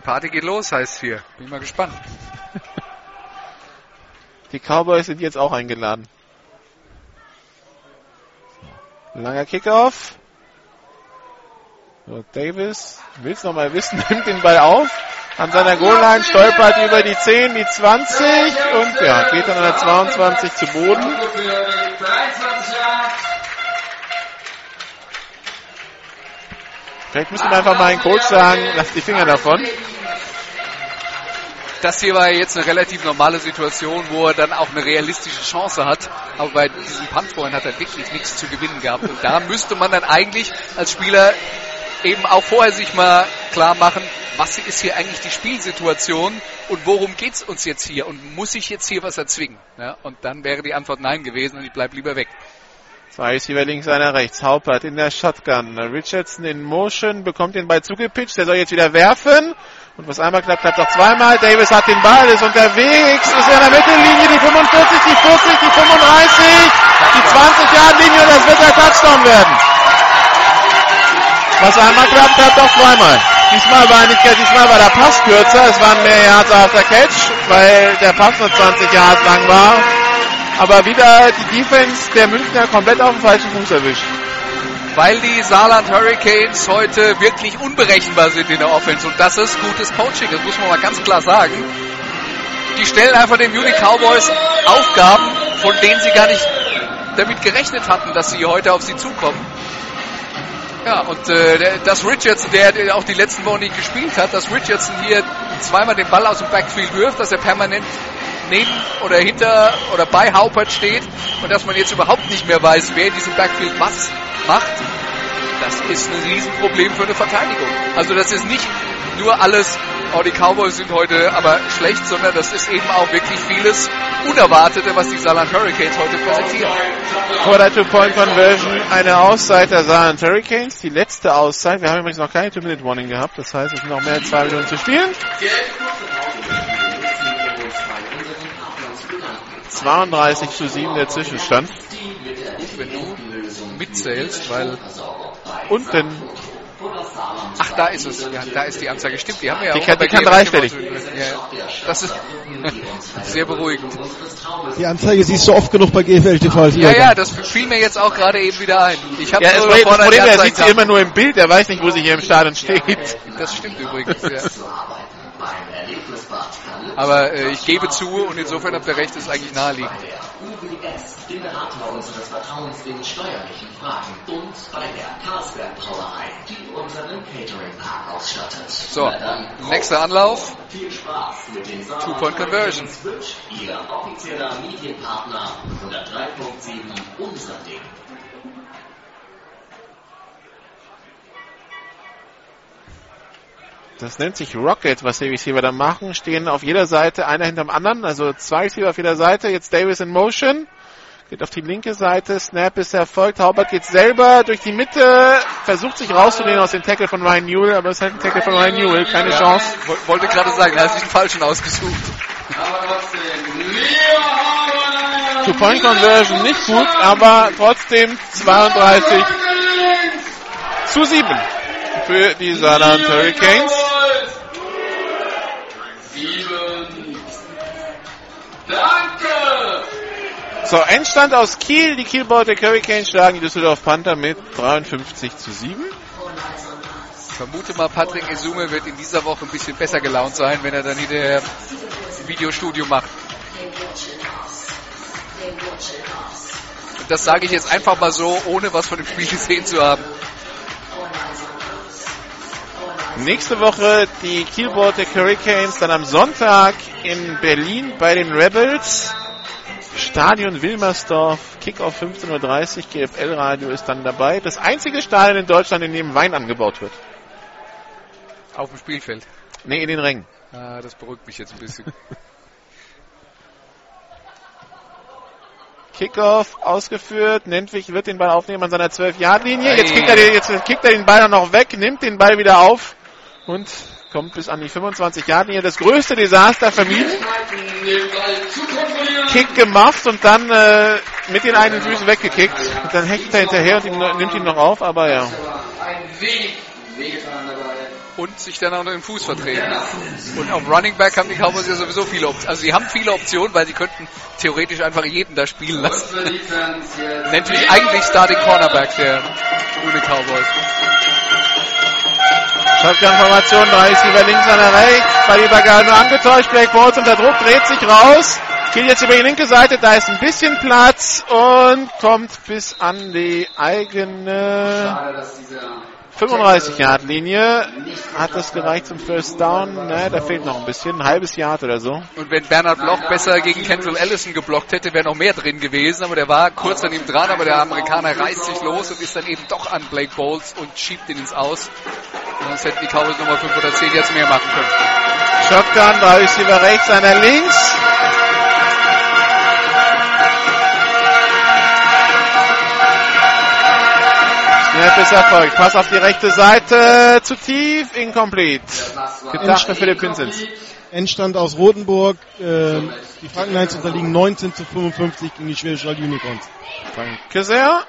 Die Party geht los, heißt hier. Bin mal gespannt. die Cowboys sind jetzt auch eingeladen. Langer Kickoff. So, Davis will's noch mal wissen, nimmt den Ball auf. An seiner Goal-Line stolpert über die 10, die 20 und ja, geht dann an der 22 zu Boden. Vielleicht müsste man einfach mal einen Coach sagen, lass die Finger davon. Das hier war jetzt eine relativ normale Situation, wo er dann auch eine realistische Chance hat. Aber bei diesem Punt hat er wirklich nichts zu gewinnen gehabt. Und da müsste man dann eigentlich als Spieler eben auch vorher sich mal klar machen, was ist hier eigentlich die Spielsituation und worum geht's uns jetzt hier und muss ich jetzt hier was erzwingen? Ja, und dann wäre die Antwort nein gewesen und ich bleib lieber weg. Zwei Receiver links, einer rechts. Haupert in der Shotgun. Richardson in Motion, bekommt den Ball zugepitcht. Der soll jetzt wieder werfen. Und was einmal klappt, klappt auch zweimal. Davis hat den Ball, ist unterwegs, ist in der Mittellinie, die 45, die 40, die 35, die 20 Yard Linie und das wird der Touchdown werden. Was einmal klappt, klappt auch zweimal. Diesmal war nicht, diesmal war der Pass kürzer, es waren mehr Yards auf der Catch, weil der Pass nur 20 Yards lang war. Aber wieder die Defense der Münchner komplett auf dem falschen Fuß erwischt. Weil die Saarland Hurricanes heute wirklich unberechenbar sind in der Offense und das ist gutes Coaching, das muss man mal ganz klar sagen. Die stellen einfach den Munich Cowboys Aufgaben, von denen sie gar nicht damit gerechnet hatten, dass sie heute auf sie zukommen. Ja, und äh, dass Richardson, der auch die letzten Wochen nicht gespielt hat, dass Richardson hier zweimal den Ball aus dem Backfield wirft, dass er permanent neben oder hinter oder bei Haupert steht und dass man jetzt überhaupt nicht mehr weiß, wer in diesem Backfield was macht, das ist ein Riesenproblem für eine Verteidigung. Also das ist nicht nur alles, oh die Cowboys sind heute aber schlecht, sondern das ist eben auch wirklich vieles Unerwartete, was die Saarland Hurricanes heute präsentieren. Vor der Two-Point-Conversion eine Auszeit der Saarland Hurricanes, die letzte Auszeit. Wir haben übrigens noch keine Two-Minute-Warning gehabt, das heißt, es sind noch mehr als zwei Minuten zu spielen. 32 zu 7 der Zwischenstand. Wenn du mitzählst, weil Unten Ach, da ist es. Ja, da ist die Anzeige. Stimmt, die haben wir ja Die auch kann- die kann dreistellig. Ja, das ist sehr beruhigend. Die Anzeige siehst du oft genug bei GFL TV. als Ja, ja, das fiel mir jetzt auch gerade eben wieder ein. Ich habe Ja, nur das Problem er sieht sie immer nur im Bild, er weiß nicht, wo sie hier im Stadion steht. Das stimmt übrigens, ja. Aber äh, ich gebe zu und insofern habt ihr recht, ist eigentlich naheliegend. So, nächster Anlauf. Two-Point Conversion. Ihr offizieller Medienpartner 103.7 Unser Ding. Das nennt sich Rocket, was die Receiver da machen. Stehen auf jeder Seite einer hinterm anderen, also zwei Receiver auf jeder Seite. Jetzt Davis in Motion. Geht auf die linke Seite. Snap ist erfolgt. Haubert geht selber durch die Mitte. Versucht sich rauszunehmen aus dem Tackle von Ryan Newell, aber es ist halt ein Tackle von Ryan Newell. Keine Chance. Woll- Wollte gerade sagen, da hast du den falschen ausgesucht. Two-Point-Conversion nicht gut, aber trotzdem 32 zu 7 für die Saarland Hurricanes. Sieben. Danke! So, Endstand aus Kiel. Die Kiel Baltic Hurricanes schlagen die Düsseldorf Panther mit 53 zu 7. Ich vermute mal, Patrick Esume wird in dieser Woche ein bisschen besser gelaunt sein, wenn er dann hinterher ein Videostudio macht. Und das sage ich jetzt einfach mal so, ohne was von dem Spiel gesehen zu haben. Nächste Woche die Kiel Baltic Hurricanes dann am Sonntag in Berlin bei den Rebels. Stadion Wilmersdorf, Kickoff 15.30 Uhr, GFL Radio ist dann dabei. Das einzige Stadion in Deutschland, in dem Wein angebaut wird. Auf dem Spielfeld. Nee, in den Rängen. Ah, das beruhigt mich jetzt ein bisschen. Kickoff ausgeführt. Nentwich wird den Ball aufnehmen an seiner 12-Yard-Linie. Jetzt Ei. kickt, er den, jetzt kickt er den Ball noch weg, nimmt den Ball wieder auf und kommt bis an die 25-Yard-Linie. Das größte Desaster vermieden. Kick gemacht und dann äh, mit den eigenen Füßen weggekickt. Und dann hechtet er hinterher und ihm, nimmt ihn noch auf, aber ja. Und sich dann auch noch den Fuß vertreten. Und auf Running Back haben die Cowboys ja sowieso viele Optionen. Also sie haben viele Optionen, weil sie könnten theoretisch einfach jeden da spielen lassen. Nennt sich eigentlich Starting Cornerback der Juni Cowboys. Shotgun-Formation, drei Receiver links, einer rechts. Ball Übergabe angetäuscht. Blake Bowles unter Druck, dreht sich raus. Geht jetzt über die linke Seite, da ist ein bisschen Platz und kommt bis an die eigene Schade, dass dieser 35-Yard-Linie. Hat das gereicht zum First Down? Ne, da fehlt noch ein bisschen. Ein halbes Yard oder so. Und wenn Bernhard Bloch besser gegen Kendall Allison geblockt hätte, wäre noch mehr drin gewesen. Aber der war kurz an ihm dran, aber der Amerikaner reißt sich los und ist dann eben doch an Blake Bowles und schiebt ihn ins Aus. Sonst hätten die Cowboys nochmal 5 oder 10 jetzt mehr machen können. Shotgun, drei Receiver rechts, einer links. Snap ist erfolgt. Pass auf die rechte Seite. Zu tief. Incomplete. Gedacht für Philipp Vincent. Endstand aus Rotenburg. Äh, die Franken Knights unterliegen 19 zu 55 gegen die Schwäbische Unicorns. Danke sehr.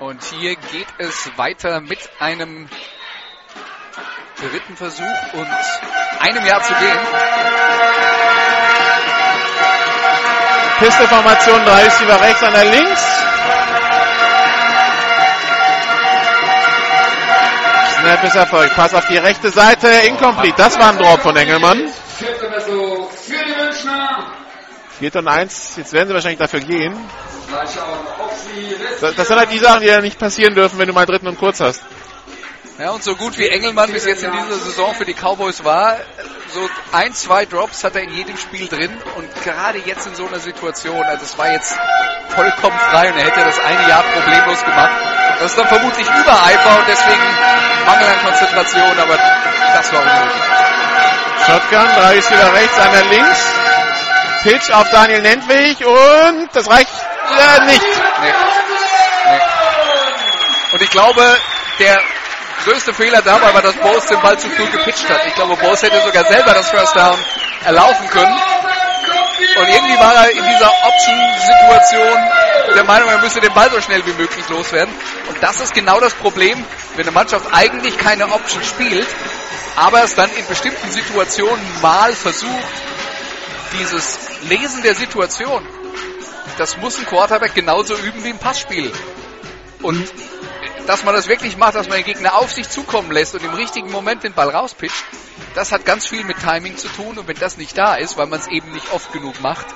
Und hier geht es weiter mit einem dritten Versuch und einem Jahr zu gehen. Pistolformation, drei Receiver rechts, einer links. Snap ist erfolgt. Pass auf die rechte Seite. Incomplete. Das war ein Drop von Engelmann. 4 und 1. Jetzt werden sie wahrscheinlich dafür gehen. Das sind halt die Sachen, die ja nicht passieren dürfen, wenn du mal dritten und kurz hast. Ja, und so gut wie Engelmann bis jetzt in dieser Saison für die Cowboys war, so ein, zwei Drops hat er in jedem Spiel drin und gerade jetzt in so einer Situation, also es war jetzt vollkommen frei und er hätte das eine Jahr problemlos gemacht. Das ist dann vermutlich Übereifer und deswegen Mangel an Konzentration, aber das war unnötig. Shotgun, drei ist wieder rechts, einer links. Pitch auf Daniel Nentwig und das reicht äh, nicht. Nee. Nee. Und ich glaube, der größte Fehler dabei war, dass Bose den Ball zu früh gepitcht hat. Ich glaube, Bose hätte sogar selber das First Down erlaufen können. Und irgendwie war er in dieser Option-Situation der Meinung, er müsse den Ball so schnell wie möglich loswerden. Und das ist genau das Problem, wenn eine Mannschaft eigentlich keine Option spielt, aber es dann in bestimmten Situationen mal versucht, dieses Lesen der Situation. Das muss ein Quarterback genauso üben wie im Passspiel. Und dass man das wirklich macht, dass man den Gegner auf sich zukommen lässt und im richtigen Moment den Ball rauspitcht, das hat ganz viel mit Timing zu tun. Und wenn das nicht da ist, weil man es eben nicht oft genug macht,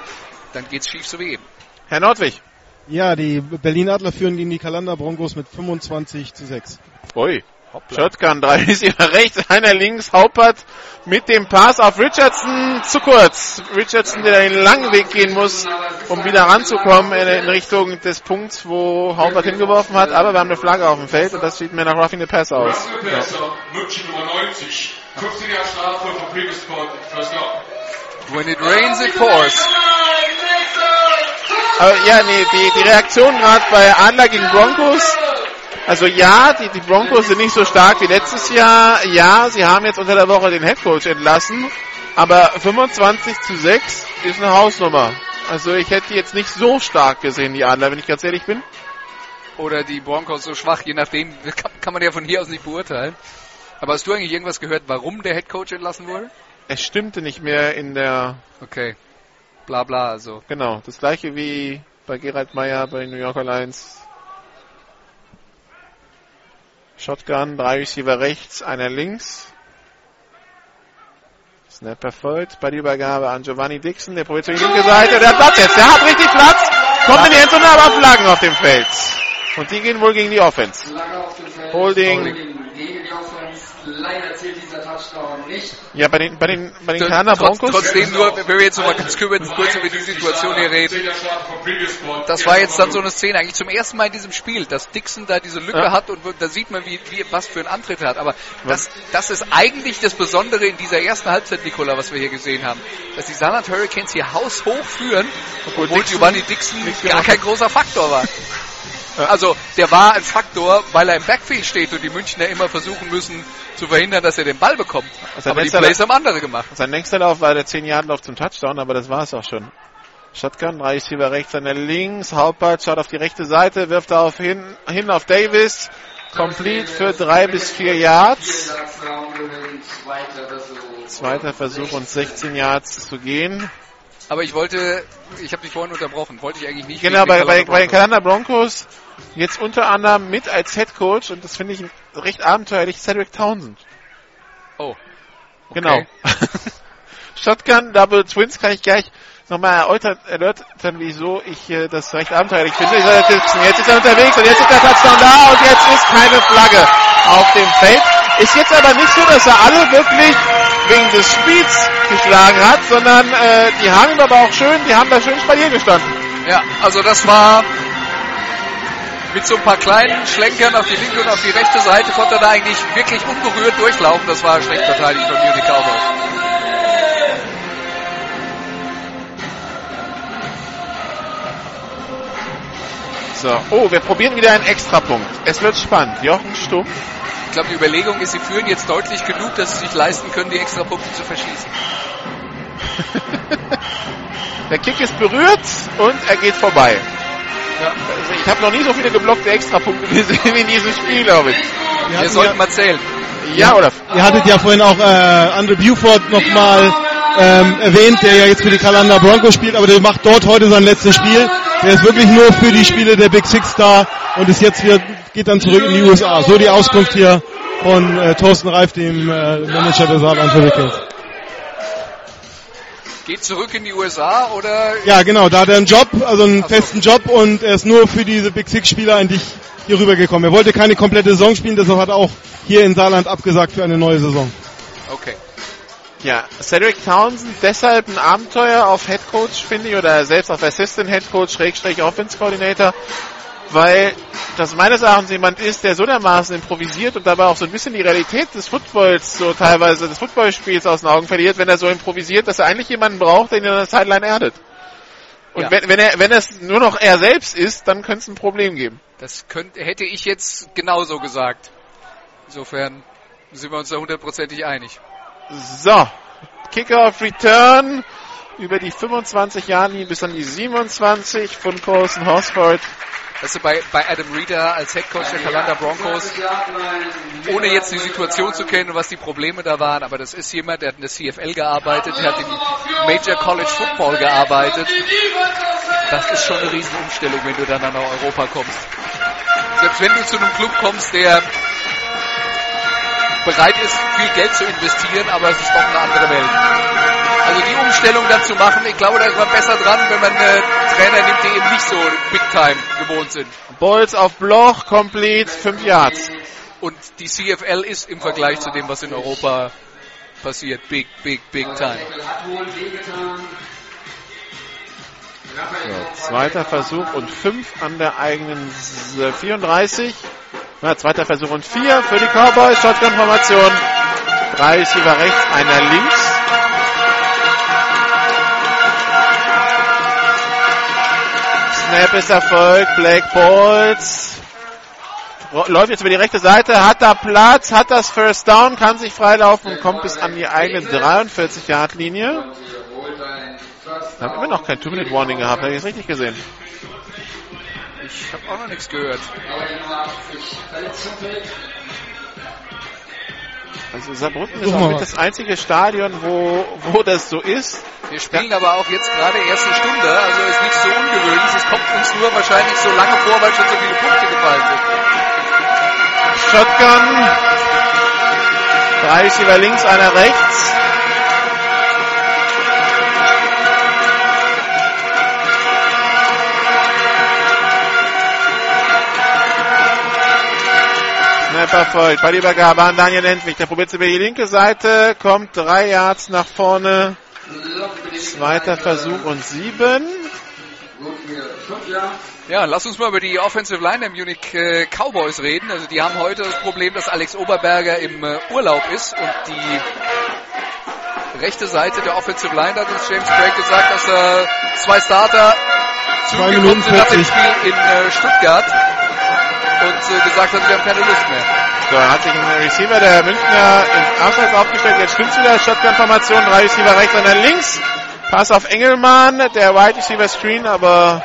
dann geht's schief so wie eben. Herr Nordwig. Ja, die Berlin Adler führen gegen die Kalender Broncos mit 25 zu 6. Ui. Shotgun, drei ist hier rechts, einer links, Haupert mit dem Pass auf Richardson zu kurz. Richardson, der den langen Weg gehen muss, um wieder ranzukommen in, in Richtung des Punkts, wo Haupert hingeworfen hat, aber wir haben eine Flagge auf dem Feld und das sieht mir nach Roughing the Pass aus. Ja. München Nummer 90. 15 Jahre Strafe von Previous Sport. First down. When it rains, it pours. Aber ja, nee, die, die Reaktion gerade bei Adler gegen Broncos, also ja, die, die Broncos sind nicht so stark wie letztes Jahr. Ja, sie haben jetzt unter der Woche den Headcoach entlassen. Aber 25 zu 6 ist eine Hausnummer. Also ich hätte die jetzt nicht so stark gesehen, die Adler, wenn ich ganz ehrlich bin. Oder die Broncos so schwach, je nachdem, kann, man ja von hier aus nicht beurteilen. Aber hast du eigentlich irgendwas gehört, warum der Headcoach entlassen wurde? Es stimmte nicht mehr in der... Okay. Bla bla, also. Genau, das gleiche wie bei Gerald Meyer bei New Yorker Lions. Shotgun, drei Receiver rechts, einer links. Snap erfolgt bei der Übergabe an Giovanni Dixon, der probiert zur linken Seite, der hat Platz jetzt, der hat richtig Platz, kommt in die Endzone, aber Flaggen auf dem Feld. Und die gehen wohl gegen die Offense. Holding. Leider zählt dieser Touchdown nicht. Ja, bei den, bei den, bei den Kerner Broncos. Trotzdem nur, wenn wir jetzt noch mal ganz kurz, kurz über die Situation hier reden. 10 Jahre Strafe von Previous Sport. Das war jetzt dann so eine Szene, eigentlich zum ersten Mal in diesem Spiel, dass Dixon da diese Lücke Ja. hat und da sieht man, wie, wie, was für einen Antritt er hat. Aber das, das ist eigentlich das Besondere in dieser ersten Halbzeit, Nikola, was wir hier gesehen haben. Dass die Saarland Hurricanes hier haushoch führen, obwohl Dixon Giovanni Dixon gar gemacht kein großer Faktor war. Also, der war ein Faktor, weil er im Backfield steht und die Münchner immer versuchen müssen zu verhindern, dass er den Ball bekommt. Also Aber die Plays haben andere gemacht. Sein nächster Lauf war der 10-Yard-Lauf zum Touchdown, aber das war es auch schon. Shotgun, drei Receiver rechts, einer links. Hauptbart schaut auf die rechte Seite, wirft darauf hin, hin auf Davis. Complete für drei bis vier Yards. Zweiter Versuch. Und 16 Yards zu gehen. Aber ich wollte, ich habe dich vorhin unterbrochen, wollte ich eigentlich nicht. Genau, bei, den bei, bei den. Kalender Broncos jetzt unter anderem mit als Head Coach und das finde ich recht abenteuerlich, Cedric Townsend. Oh. Genau. Okay. Shotgun, Double Twins kann ich gleich nochmal erläutern, erläutern, wieso ich äh, das recht abenteuerlich finde. Jetzt, ist er unterwegs und jetzt ist der Touchdown da und jetzt ist keine Flagge auf dem Feld. Ist jetzt aber nicht so, dass er alle wirklich wegen des Spiels geschlagen hat, sondern äh, die haben ihm aber auch schön, die haben da schön Spalier gestanden. Ja, also das war mit so ein paar kleinen Schlenkern auf die linke und auf die rechte Seite konnte er da eigentlich wirklich unberührt durchlaufen. Das war schlecht verteidigt von Munich Cowboys. So, oh, wir probieren wieder einen Extrapunkt. Es wird spannend. Jochen Stumpf. Ich glaube, die Überlegung ist, sie führen jetzt deutlich genug, dass sie sich leisten können, die Extrapunkte zu verschießen. Der Kick ist berührt und er geht vorbei. Ich habe noch nie so viele geblockte Extrapunkte gesehen wie in diesem Spiel, glaube ich. Wir Wir sollten ja, mal zählen. Ja, oder? ihr hattet ja vorhin auch äh, Andre Buford nochmal ähm, erwähnt, der ja jetzt für die Kalanda Broncos spielt, aber der macht dort heute sein letztes Spiel. Der ist wirklich nur für die Spiele der Big Six da und ist jetzt wieder, geht dann zurück in die USA. So die Auskunft hier von äh, Thorsten Reif, dem äh, Manager der Saarland Hurricanes. Geht zurück in die USA oder Ja, genau, da hat er einen Job, also einen festen Job und er ist nur für diese Big Six Spieler eigentlich hier rübergekommen. Er wollte keine komplette Saison spielen, deshalb hat er auch hier in Saarland abgesagt für eine neue Saison. Okay. Ja, Cedric Townsend deshalb ein Abenteuer auf Head Coach, finde ich, oder selbst auf Assistant Head Coach, Schrägstrich Offense Coordinator, weil das meines Erachtens jemand ist, der so dermaßen improvisiert und dabei auch so ein bisschen die Realität des Footballs, so teilweise des Footballspiels aus den Augen verliert, wenn er so improvisiert, dass er eigentlich jemanden braucht, der ihn in der Sideline erdet. Und Ja. wenn, wenn er, wenn es nur noch er selbst ist, dann könnte es ein Problem geben. Das könnte, hätte ich jetzt genauso gesagt. Insofern sind wir uns da hundertprozentig einig. So, Kickoff Return über die 25 Jahre bis an die 27 von Colson Horsford. Du, bei, bei Adam Reeder als Headcoach der Kalanda Broncos, ohne jetzt die Situation zu kennen und was die Probleme da waren, aber das ist jemand, der hat in der CFL gearbeitet, der hat im Major College Football gearbeitet. Das ist schon eine Riesenumstellung, wenn du dann nach Europa kommst. Selbst wenn du zu einem Club kommst, der bereit ist, viel Geld zu investieren, aber es ist doch eine andere Welt. Also die Umstellung dann zu machen, ich glaube, da ist man besser dran, wenn man äh, Trainer nimmt, die eben nicht so Big Time gewohnt sind. Bolz auf Bloch, complete, 5 Yards. Und die CFL ist im Vergleich zu dem, was in Europa passiert, big, big, big time. So, zweiter Versuch und 5 an der eigenen S- 34. Na, zweiter Versuch und 4 für die Cowboys. Shotgun-Formation. Drei Receiver rechts, einer links. Snap ist erfolgt. Blake Bolts ro- läuft jetzt über die rechte Seite, hat da Platz, hat das First Down, kann sich freilaufen und kommt bis an die eigene 43-Yard-Linie. Wir haben immer noch kein Two-Minute-Warning gehabt, habe ich es richtig gesehen. Ich habe auch noch nichts gehört. Also Saarbrücken ist auch das einzige Stadion, wo, wo das so ist. Wir spielen aber auch jetzt gerade erste Stunde, also ist nicht so ungewöhnlich. Es kommt uns nur wahrscheinlich so lange vor, weil schon so viele Punkte gefallen sind. Shotgun. Drei Receiver links, einer rechts. Snapper folgt. Ballübergabe an Daniel Endwig. Der probiert es über die linke Seite. Kommt drei Yards nach vorne. Zweiter Versuch und sieben. Ja, lass uns mal über die Offensive Line der Munich äh, Cowboys reden. Also die haben heute das Problem, dass Alex Oberberger im äh, Urlaub ist und die rechte Seite der Offensive Line hat uns James Craig gesagt, dass äh, zwei Starter Zwei zugekommen sind nach dem 40. Spiel in Stuttgart und äh, gesagt haben, sie haben keine Lust mehr. So, dann hat sich ein Receiver der Münchner in Abseits aufgestellt. Jetzt stimmt's wieder. Shotgun-Formation. Drei Receiver rechts, einer links. Pass auf Engelmann. Der Wide Receiver Screen, aber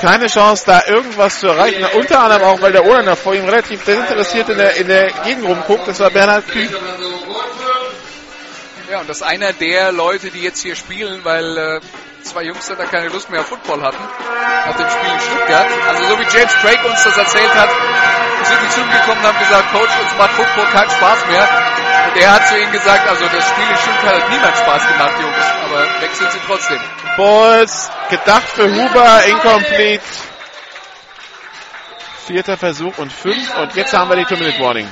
keine Chance, da irgendwas zu erreichen. Unter anderem auch, weil der Ohrländer vor ihm relativ desinteressiert in der, in der Gegend rumguckt. Das war Bernhard Kühn. Ja, und das ist einer der Leute, die jetzt hier spielen, weil äh, zwei Jungs da keine Lust mehr auf Football hatten, nach dem Spiel in Stuttgart. Also so wie James Craig uns das erzählt hat, sind die zu ihm gekommen und haben gesagt, Coach, uns macht Football keinen Spaß mehr. Und er hat zu ihnen gesagt, also das Spiel in Stuttgart hat niemand Spaß gemacht, Jungs, aber sind sie trotzdem. Balls, gedacht für Huber, incomplete. Vierter Versuch und fünf. Und jetzt haben wir die Two-Minute-Warning.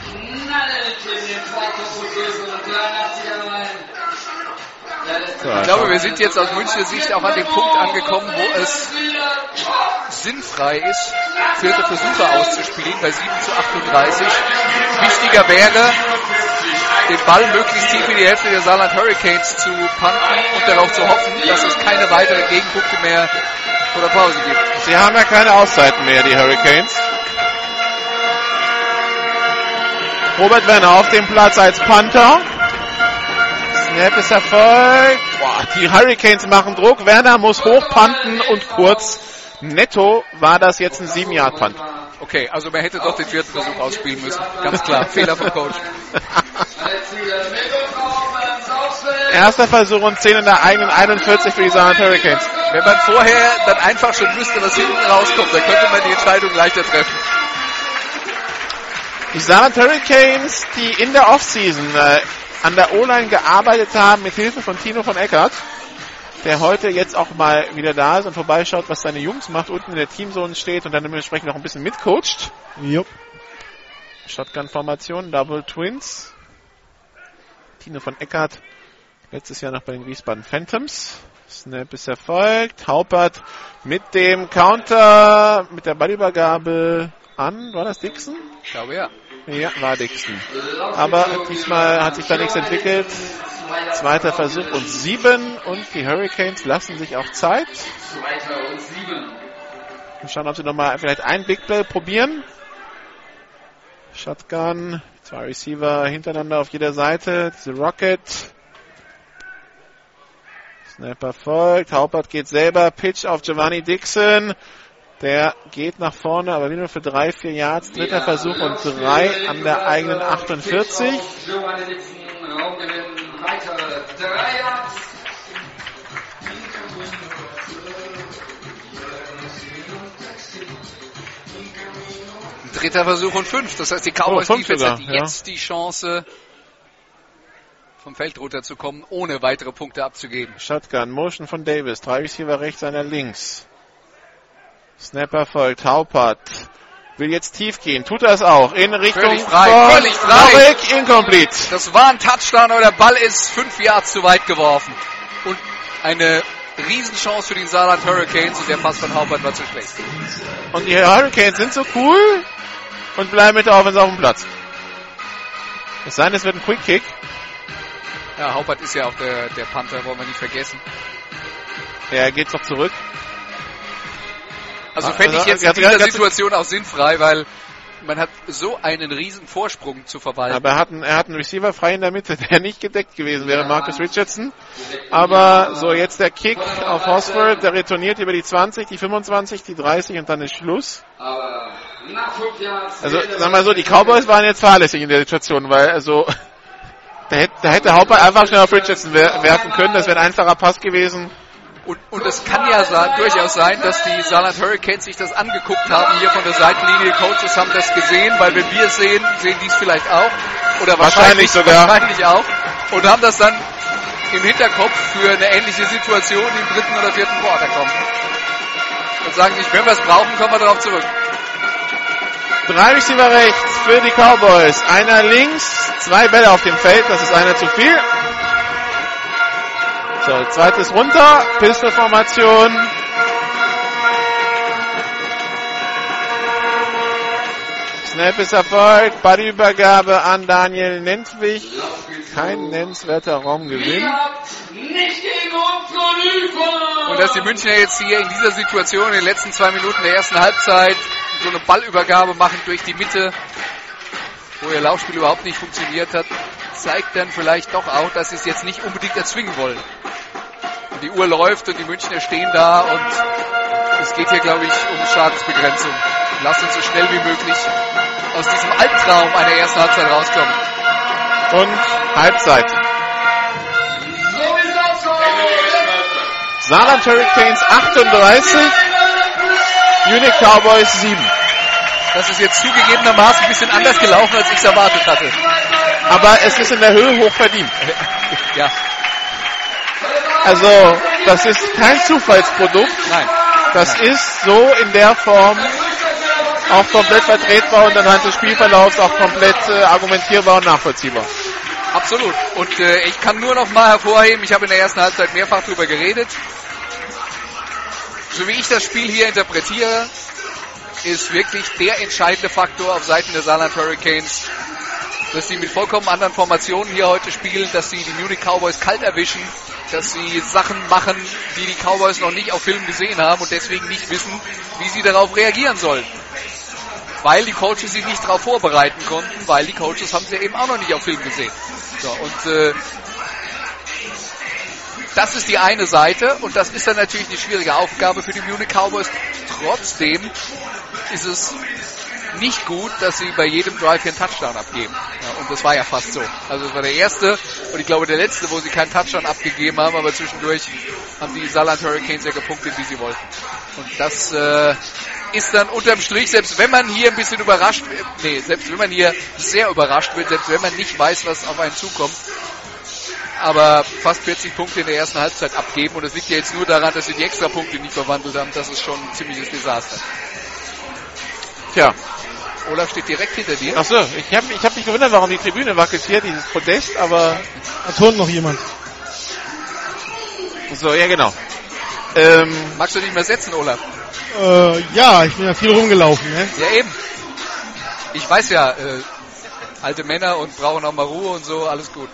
Ich glaube, wir sind jetzt aus Münchner Sicht auch an dem Punkt angekommen, wo es sinnfrei ist, vierte Versuche auszuspielen bei 7 zu 38. Wichtiger wäre, den Ball möglichst tief in die Hälfte der Saarland Hurricanes zu punten und darauf zu hoffen, dass es keine weiteren Gegenpunkte mehr vor der Pause gibt. Sie haben ja keine Auszeiten mehr, die Hurricanes. Robert Werner auf dem Platz als Panther. Snap ist erfolgt. Boah, die Hurricanes machen Druck. Werner muss hochpanten und kurz. Netto war das jetzt ein 7-Yard-Punt. Okay, also man hätte doch den vierten Versuch ausspielen müssen. Ganz klar, Fehler vom Coach. Erster Versuch und 10 in der eigenen 41 für die Saarland Hurricanes. Wenn man vorher dann einfach schon wüsste, was hinten rauskommt, dann könnte man die Entscheidung leichter treffen. Die Saarland Hurricanes, die in der Offseason äh, an der O-Line gearbeitet haben mit Hilfe von Tino von Eckert. der heute jetzt auch mal wieder da ist und vorbeischaut, was seine Jungs macht, unten in der Teamzone steht und dann dementsprechend noch ein bisschen mitcoacht. Jupp. Shotgun-Formation, Double Twins. Tino von Eckert, letztes Jahr noch bei den Wiesbaden Phantoms. Snap ist erfolgt. Haupert mit dem Counter, mit der Ballübergabe an, war das Dixon? Ich glaube ja. Ja, war Dixon. Aber diesmal hat sich da nichts entwickelt. Zweiter Versuch und sieben und die Hurricanes lassen sich auch Zeit. Mal schauen, ob sie nochmal vielleicht ein Big Play probieren. Shotgun, zwei Receiver hintereinander auf jeder Seite. Diese Rocket. Snapper folgt. Haupert geht selber. Pitch auf Giovanni Dixon. Der geht nach vorne, aber wieder für drei, vier Yards. Dritter Versuch und drei an der eigenen 48. Dritter Versuch und fünf. Das heißt, die Cowboys Oh, Defense sogar, hat ja. jetzt die Chance, vom Feld runterzukommen, ohne weitere Punkte abzugeben. Shotgun, Motion von Davis. Drei Receiver rechts, einer links. Snapper folgt. Haupert will jetzt tief gehen. Tut es auch. In Richtung Völlig frei, völlig frei. Nowick. Incomplete. Das war ein Touchdown, aber der Ball ist fünf Yards zu weit geworfen. Und eine Riesenchance für die Saarland Hurricanes und der Pass von Haupert war zu schlecht. Und die Hurricanes sind so cool und bleiben mit der Offense auf dem Platz. Es sei denn, es wird ein Quick Kick. Ja, Haupert ist ja auch der, der Panther, wollen wir nicht vergessen. Er geht doch zurück. Also Ah, fände ich also, jetzt in dieser Situation auch sinnfrei, weil man hat so einen riesen Vorsprung zu verwalten. Aber er hat, einen, er hat einen Receiver frei in der Mitte, der nicht gedeckt gewesen wäre, Marcus Richardson. Aber so, jetzt der Kick auf Hosford, der retourniert über die 20, die 25, die 30 und dann ist Schluss. Also, sagen wir mal so, die Cowboys waren jetzt fahrlässig in der Situation, weil, also, da hätte, da hätte Haupert einfach schnell auf Richardson wer- werfen können, das wäre ein einfacher Pass gewesen. Und, und es kann ja sa- durchaus sein, dass die Saarland Hurricanes sich das angeguckt haben hier von der Seitenlinie. Die Coaches haben das gesehen, weil wenn wir es sehen, sehen die es vielleicht auch. Oder Wahrscheinlich wahrscheinlich, sogar. Wahrscheinlich auch. Und haben das dann im Hinterkopf für eine ähnliche Situation, im dritten oder vierten Quarter kommt. Und sagen sich, wenn wir es brauchen, kommen wir darauf zurück. Drei Receiver rechts für die Cowboys. Einer links, zwei Bälle auf dem Feld, das ist einer zu viel. So, zweites runter, Pistolformation. Snap ist erfolgt, Bodyübergabe an Daniel Nentwich. Kein nennenswerter Raumgewinn. Und dass die Münchner jetzt hier in dieser Situation in den letzten zwei Minuten der ersten Halbzeit so eine Ballübergabe machen durch die Mitte, wo ihr Laufspiel überhaupt nicht funktioniert hat, zeigt dann vielleicht doch auch, dass sie es jetzt nicht unbedingt erzwingen wollen. Und die Uhr läuft und die Münchner stehen da und es geht hier, glaube ich, um Schadensbegrenzung. Lasst uns so schnell wie möglich aus diesem Albtraum einer ersten Halbzeit rauskommen. Und Halbzeit. Saarland Hurricanes 38, Munich Cowboys 7. Das ist jetzt zugegebenermaßen ein bisschen anders gelaufen, als ich es erwartet hatte. Aber es ist in der Höhe hoch verdient. Ja, Also, das ist kein Zufallsprodukt. nein. Das ist so in der Form auch komplett vertretbar und anhand des Spielverlaufs auch komplett äh, argumentierbar und nachvollziehbar. Absolut. Und äh, ich kann nur noch mal hervorheben, ich habe in der ersten Halbzeit mehrfach darüber geredet. So wie ich das Spiel hier interpretiere, ist wirklich der entscheidende Faktor auf Seiten der Saarland Hurricanes, dass sie mit vollkommen anderen Formationen hier heute spielen, dass sie die Munich Cowboys kalt erwischen, dass sie Sachen machen, die die Cowboys noch nicht auf Film gesehen haben und deswegen nicht wissen, wie sie darauf reagieren sollen. Weil die Coaches sich nicht darauf vorbereiten konnten, weil die Coaches haben sie eben auch noch nicht auf Film gesehen. So, und äh, das ist die eine Seite und das ist dann natürlich eine schwierige Aufgabe für die Munich Cowboys. Trotzdem ist es nicht gut, dass sie bei jedem Drive hier einen Touchdown abgeben. Ja, und das war ja fast so. Also es war der erste und ich glaube der letzte, wo sie keinen Touchdown abgegeben haben, aber zwischendurch haben die Saarland Hurricanes ja gepunktet, wie sie wollten. Und das äh, ist dann unterm Strich, selbst wenn man hier ein bisschen überrascht wird, nee, selbst wenn man hier sehr überrascht wird, selbst wenn man nicht weiß, was auf einen zukommt, aber fast 40 Punkte in der ersten Halbzeit abgeben und es liegt ja jetzt nur daran, dass sie die Extrapunkte nicht verwandelt haben. Das ist schon ein ziemliches Desaster. Tja, Olaf steht direkt hinter dir. ach so, ich habe ich hab mich gewundert, warum die Tribüne wackelt hier, dieses Podest, aber Da turnt noch jemand. so, ja genau. Ähm, Magst du dich mal setzen, Olaf? Äh, ja, ich bin ja viel rumgelaufen. Ne? Ja, eben. Ich weiß ja, äh, alte Männer und brauchen auch mal Ruhe und so, alles gut.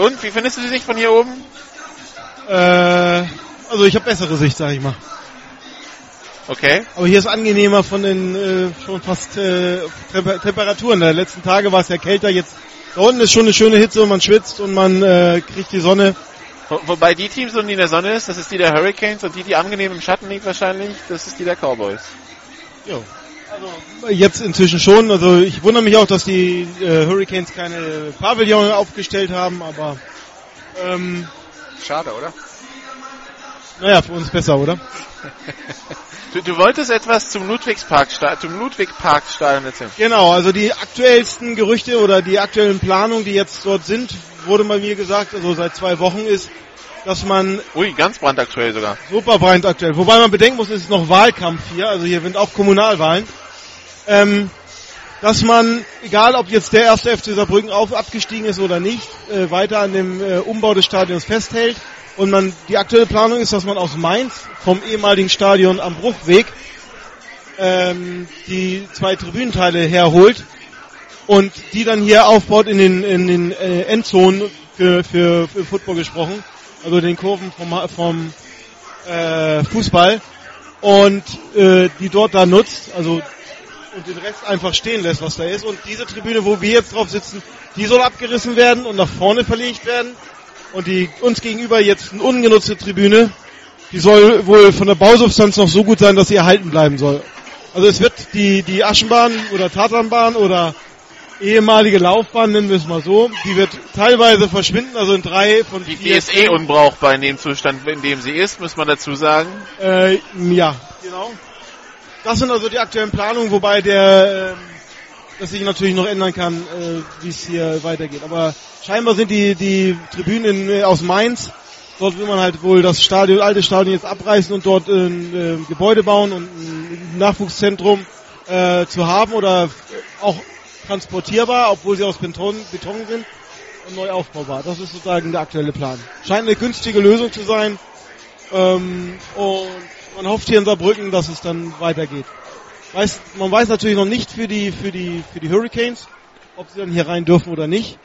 Und, wie findest du die Sicht von hier oben? Äh, also ich habe bessere Sicht, sag ich mal. Okay. Aber hier ist angenehmer von den äh, schon fast äh, Temper Temperaturen. Der letzten Tage war es ja kälter. Jetzt da unten ist schon eine schöne Hitze und man schwitzt und man äh, kriegt die Sonne. Wo, wobei die Teams, die in der Sonne ist, das ist die der Hurricanes und die, die angenehm im Schatten liegt wahrscheinlich, das ist die der Cowboys. Jo. Also jetzt inzwischen schon. Also ich wundere mich auch, dass die äh, Hurricanes keine Pavillon aufgestellt haben, aber ähm, Schade, oder? naja, für uns besser, oder? Du, du wolltest etwas zum Ludwigspark, zum Ludwigparkstadion erzählen. Genau, also die aktuellsten Gerüchte oder die aktuellen Planungen, die jetzt dort sind, wurde bei mir gesagt, also seit zwei Wochen ist, dass man Ui, ganz brandaktuell sogar. super brandaktuell, wobei man bedenken muss, es ist noch Wahlkampf hier, also hier sind auch Kommunalwahlen, ähm, dass man, egal ob jetzt der erste FC Saarbrücken auf, abgestiegen ist oder nicht, äh, weiter an dem äh, Umbau des Stadions festhält. Und man, die aktuelle Planung ist, dass man aus Mainz vom ehemaligen Stadion am Bruchweg ähm, die zwei Tribünenteile herholt und die dann hier aufbaut in den, in den äh, Endzonen für, für, für Football gesprochen, also den Kurven vom, vom äh, Fußball und äh, die dort da nutzt, also und den Rest einfach stehen lässt, was da ist. Und diese Tribüne, wo wir jetzt drauf sitzen, die soll abgerissen werden und nach vorne verlegt werden. Und die uns gegenüber jetzt eine ungenutzte Tribüne, die soll wohl von der Bausubstanz noch so gut sein, dass sie erhalten bleiben soll. Also es wird die, die Aschenbahn oder Tatanbahn oder ehemalige Laufbahn, nennen wir es mal so, die wird teilweise verschwinden, also in drei von Die, die vier ist eh unbrauchbar in dem Zustand, in dem sie ist, muss man dazu sagen. Äh, ja, genau. Das sind also die aktuellen Planungen, wobei der, ähm, das sich natürlich noch ändern kann, äh, wie es hier weitergeht. Aber scheinbar sind die, die Tribünen in, äh, aus Mainz, dort will man halt wohl das Stadion, alte Stadion jetzt abreißen und dort ein äh, Gebäude bauen und ein Nachwuchszentrum äh, zu haben oder auch transportierbar, obwohl sie aus Beton, Beton sind und neu aufbaubar. Das ist sozusagen der aktuelle Plan. Scheint eine günstige Lösung zu sein. Ähm, und man hofft hier in Saarbrücken, dass es dann weitergeht. Weiß, man weiß natürlich noch nicht für die, für die, für die Hurricanes, ob sie dann hier rein dürfen oder nicht.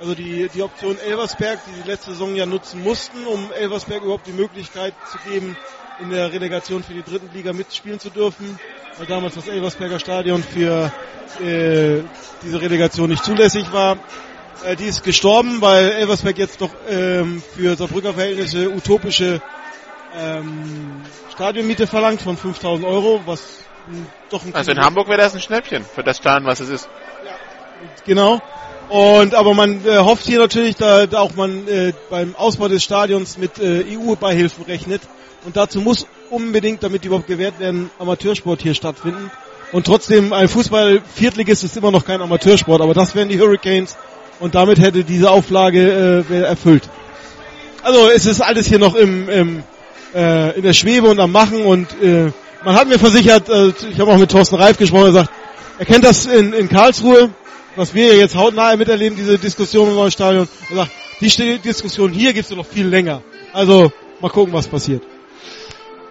Also die, die Option Elversberg, die sie letzte Saison ja nutzen mussten, um Elversberg überhaupt die Möglichkeit zu geben, in der Relegation für die dritten Liga mitspielen zu dürfen, damals das Elversberger Stadion für äh, diese Relegation nicht zulässig war. Äh, die ist gestorben, weil Elversberg jetzt doch ähm, für Saarbrücker Verhältnisse utopische ähm, Stadionmiete verlangt von 5000 Euro, was doch ein Also in Hamburg wäre das ein Schnäppchen für das Stadion, was es ist. Genau. Und aber man äh, hofft hier natürlich, da, da auch man äh, beim Ausbau des Stadions mit äh, EU-Beihilfen rechnet. Und dazu muss unbedingt, damit die überhaupt gewährt werden, Amateursport hier stattfinden. Und trotzdem, ein Fußball-Viertligist ist immer noch kein Amateursport, aber das wären die Hurricanes. Und damit hätte diese Auflage äh, erfüllt. Also es ist alles hier noch im, im äh, in der Schwebe und am Machen und äh, man hat mir versichert, äh, ich habe auch mit Thorsten Reif gesprochen, er sagt, er kennt das in, in Karlsruhe, was wir jetzt hautnah miterleben, diese Diskussion im neuen Stadion. Er sagt, die Diskussion hier gibt's ja noch viel länger. Also mal gucken, was passiert.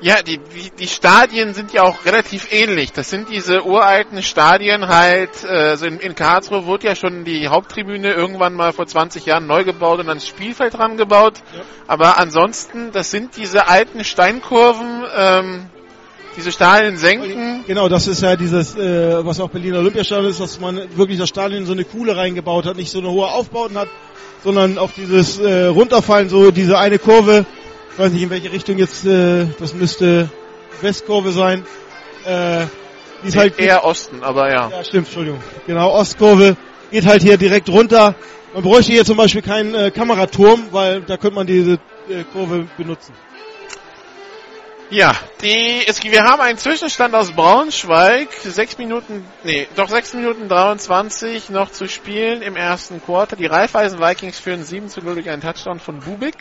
Ja, die, die, die Stadien sind ja auch relativ ähnlich. Das sind diese uralten Stadien halt, also in, in Karlsruhe wurde ja schon die Haupttribüne irgendwann mal vor 20 Jahren neu gebaut und ans Spielfeld dran gebaut. Ja. Aber ansonsten, das sind diese alten Steinkurven, ähm, diese stahlen Senken. Genau, das ist ja dieses, äh, was auch Berliner Olympiastadion ist, dass man wirklich das Stadion so eine Kuhle reingebaut hat, nicht so eine hohe Aufbauten hat, sondern auf dieses äh, Runterfallen, so diese eine Kurve, weiß nicht in welche Richtung jetzt, äh, das müsste Westkurve sein, äh, die ist halt Eher Osten, aber ja. Ja, stimmt, Entschuldigung. Genau, Ostkurve geht halt hier direkt runter. Man bräuchte hier zum Beispiel keinen äh, Kameraturm, weil da könnte man diese äh, Kurve benutzen. Ja, die, es, wir haben einen Zwischenstand aus Braunschweig. Sechs Minuten, nee, doch sechs Minuten 23 noch zu spielen im ersten Quarter. Die Raiffeisen Vikings führen 7 zu 0 durch einen Touchdown von Bubik.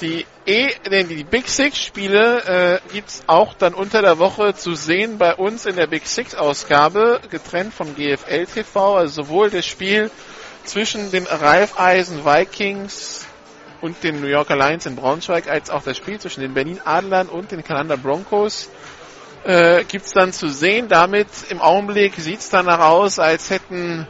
Die E, nee, die Big Six Spiele äh, gibt's auch dann unter der Woche zu sehen bei uns in der Big Six Ausgabe, getrennt vom GFL TV, also sowohl das Spiel zwischen den Raiffeisen Vikings und den New Yorker Lions in Braunschweig, als auch das Spiel zwischen den Berlin Adlern und den Kanada Broncos äh, gibt's dann zu sehen. Damit im Augenblick sieht's danach aus, als hätten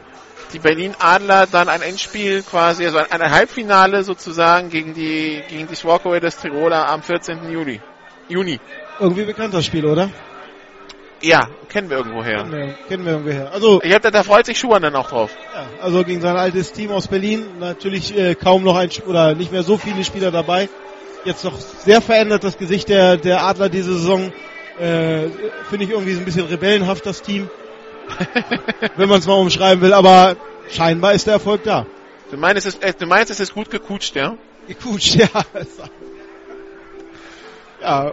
die Berlin Adler dann ein Endspiel quasi, also ein, ein Halbfinale sozusagen gegen die gegen die Swallow des Tiroler am 14. Juli. Juni. Irgendwie bekannt das Spiel, oder? Ja, kennen wir irgendwoher. Nee, kennen wir irgendwoher. Also, Ich hab, da freut sich Schuhan dann auch drauf. ja, also gegen sein altes Team aus Berlin natürlich äh, kaum noch ein oder nicht mehr so viele Spieler dabei. Jetzt noch sehr verändert das Gesicht der der Adler diese Saison. Äh, Finde ich irgendwie so ein bisschen rebellenhaft das Team, wenn man es mal umschreiben will. Aber scheinbar ist der Erfolg da. Du meinst, es ist, du meinst, es ist gut gekutscht, ja? Gekutscht, ja. ja.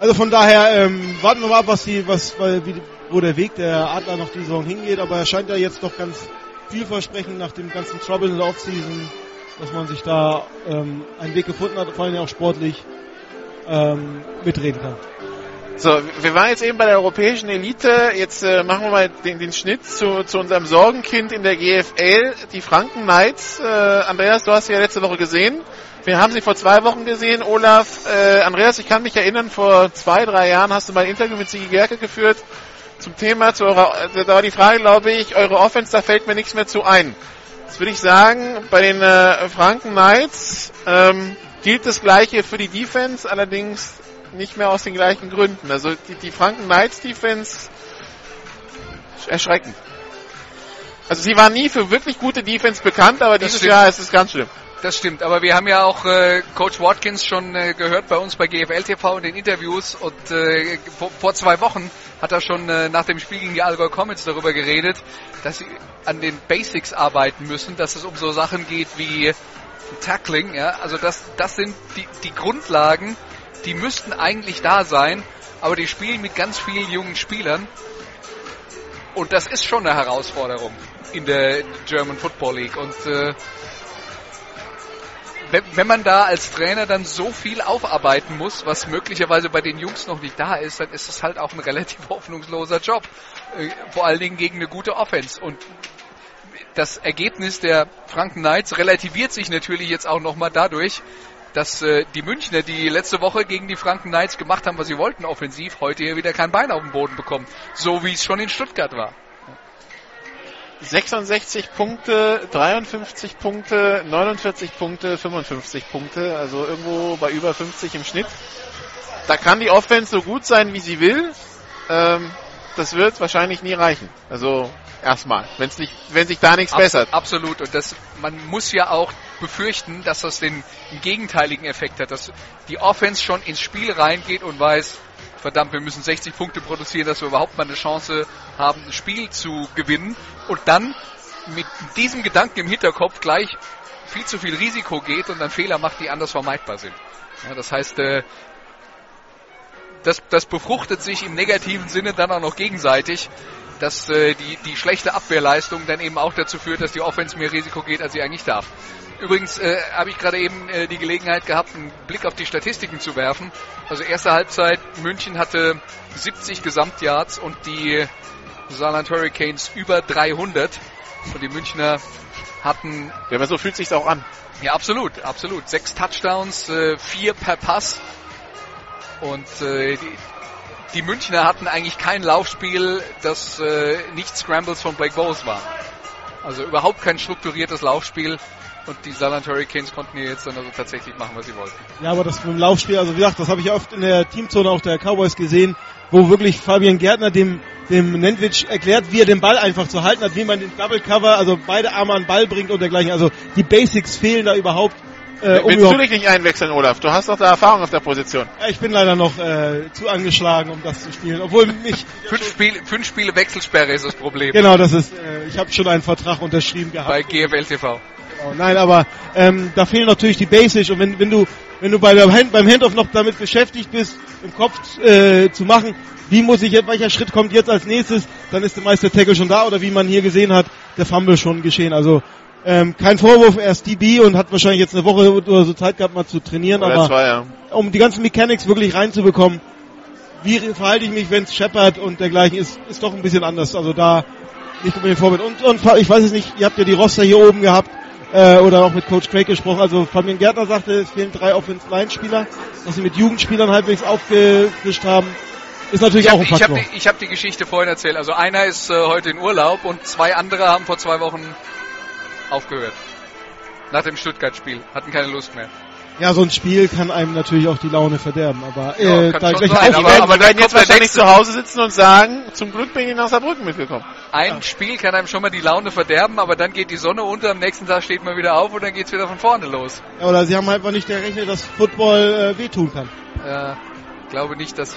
Also von daher ähm, warten wir mal ab, was die, was, wie, wo der Weg der Adler noch die Saison hingeht. Aber er scheint ja jetzt doch ganz vielversprechend nach dem ganzen Trouble in der Offseason, dass man sich da ähm, einen Weg gefunden hat, vor allem auch sportlich ähm, mitreden kann. So, wir waren jetzt eben bei der europäischen Elite. Jetzt äh, machen wir mal den, den Schnitt zu, zu unserem Sorgenkind in der GFL, die Franken Knights. Äh, Andreas, du hast sie ja letzte Woche gesehen. Wir haben sie vor zwei Wochen gesehen. Olaf, äh, Andreas, ich kann mich erinnern, vor zwei, drei Jahren hast du mal ein Interview mit Sigi Gerke geführt zum Thema, zu eurer, äh, da war die Frage, glaube ich, eure Offense, da fällt mir nichts mehr zu ein. Jetzt würde ich sagen, bei den äh, Franken Knights ähm, gilt das Gleiche für die Defense, allerdings nicht mehr aus den gleichen Gründen. Also die, die Franken Knights Defense erschreckend. Also sie war nie für wirklich gute Defense bekannt, aber Das dieses stimmt. Jahr ist es ganz schlimm. Das stimmt, aber wir haben ja auch äh, Coach Watkins schon äh, gehört bei uns bei GFL TV in den Interviews und äh, vor, vor zwei Wochen hat er schon äh, nach dem Spiel gegen die Allgäu Comets darüber geredet, dass sie an den Basics arbeiten müssen, dass es um so Sachen geht wie Tackling, ja, also das, das sind die, die Grundlagen, die müssten eigentlich da sein, aber die spielen mit ganz vielen jungen Spielern und das ist schon eine Herausforderung in der German Football League und äh, wenn, man da als Trainer dann so viel aufarbeiten muss, was möglicherweise bei den Jungs noch nicht da ist, dann ist es halt auch ein relativ hoffnungsloser Job. Äh, vor allen Dingen gegen eine gute Offense. Und das Ergebnis der Franken Knights relativiert sich natürlich jetzt auch nochmal dadurch, dass äh, die Münchner, die letzte Woche gegen die Franken Knights gemacht haben, was sie wollten offensiv, heute hier wieder kein Bein auf den Boden bekommen. So wie es schon in Stuttgart war. 66 Punkte, 53 Punkte, 49 Punkte, 55 Punkte, also irgendwo bei über 50 im Schnitt. Da kann die Offense so gut sein, wie sie will. Ähm, das wird wahrscheinlich nie reichen. Also erstmal, wenn's nicht, wenn sich da nichts Abs- bessert. Absolut. Und das, man muss ja auch befürchten, dass das den, gegenteiligen Effekt hat, dass die Offense schon ins Spiel reingeht und weiß, verdammt, wir müssen 60 Punkte produzieren, dass wir überhaupt mal eine Chance haben, ein Spiel zu gewinnen. Und dann mit diesem Gedanken im Hinterkopf gleich viel zu viel Risiko geht und dann Fehler macht, die anders vermeidbar sind. Ja, das heißt, äh, das, das befruchtet sich im negativen Sinne dann auch noch gegenseitig, dass äh, die, die schlechte Abwehrleistung dann eben auch dazu führt, dass die Offense mehr Risiko geht, als sie eigentlich darf. Übrigens äh, habe ich gerade eben äh, die Gelegenheit gehabt, einen Blick auf die Statistiken zu werfen. Also erste Halbzeit, München hatte 70 Gesamtyards und die Saarland Hurricanes über 300. Und die Münchner hatten Ja, aber so fühlt sich's auch an. ja, absolut, absolut. Sechs Touchdowns, äh, vier per Pass. Und äh, die, die Münchner hatten eigentlich kein Laufspiel, das äh, nicht Scrambles von Blake Bowles war. Also überhaupt kein strukturiertes Laufspiel. Und die Saarland Hurricanes konnten hier jetzt dann also tatsächlich machen, was sie wollten. Ja, aber das mit dem Laufspiel, also wie gesagt, das habe ich oft in der Teamzone auch der Cowboys gesehen, wo wirklich Fabian Gärtner dem, dem Nentwich erklärt, wie er den Ball einfach zu halten hat, wie man den Double Cover, also beide Arme an den Ball bringt und dergleichen. Also die Basics fehlen da überhaupt. Äh, um Willst du dich nicht einwechseln, Olaf? Du hast doch da Erfahrung auf der Position. ja, ich bin leider noch äh, zu angeschlagen, um das zu spielen. Obwohl mich Fünf Spiele, fünf Spiele Wechselsperre ist das Problem genau, das ist. Äh, ich habe schon einen Vertrag unterschrieben gehabt. bei GFL TV. Oh, nein, aber ähm, da fehlen natürlich die Basics und wenn, wenn du wenn du bei der Hand, beim Handoff noch damit beschäftigt bist, im Kopf äh, zu machen, wie muss ich jetzt, welcher Schritt kommt jetzt als nächstes, dann ist der meiste Tackle schon da oder wie man hier gesehen hat, der Fumble schon geschehen. Also ähm, kein Vorwurf, er ist DB und hat wahrscheinlich jetzt eine Woche oder so Zeit gehabt, mal zu trainieren, Oder aber zwei, ja. um die ganzen Mechanics wirklich reinzubekommen, wie verhalte ich mich, wenn es Shepard und dergleichen ist, ist doch ein bisschen anders. Also da nicht unbedingt Vorbild. Und, und ich weiß es nicht, ihr habt ja die Roster hier oben gehabt äh, oder auch mit Coach Craig gesprochen. Also Fabian Gärtner sagte, es fehlen drei Offense-Line-Spieler, dass sie mit Jugendspielern halbwegs aufgefrischt haben. Ist natürlich Ich auch habe ein ich hab Faktor. die, ich hab die Geschichte vorhin erzählt. Also einer ist äh, heute in Urlaub und zwei andere haben vor zwei Wochen aufgehört. Nach dem Stuttgart-Spiel. Hatten keine Lust mehr. Ja, so ein Spiel kann einem natürlich auch die Laune verderben, aber Ja, äh, kann da gleich sein, aber- werden, aber dann werden jetzt wahrscheinlich zu Hause sitzen und sagen, zum Glück bin ich nach Saarbrücken mitgekommen. Ein Spiel kann einem schon mal die Laune verderben, aber dann geht die Sonne unter, am nächsten Tag steht man wieder auf und dann geht's wieder von vorne los. Ja, oder sie haben einfach nicht gerechnet, dass Football äh, wehtun kann. Äh, glaube nicht, dass,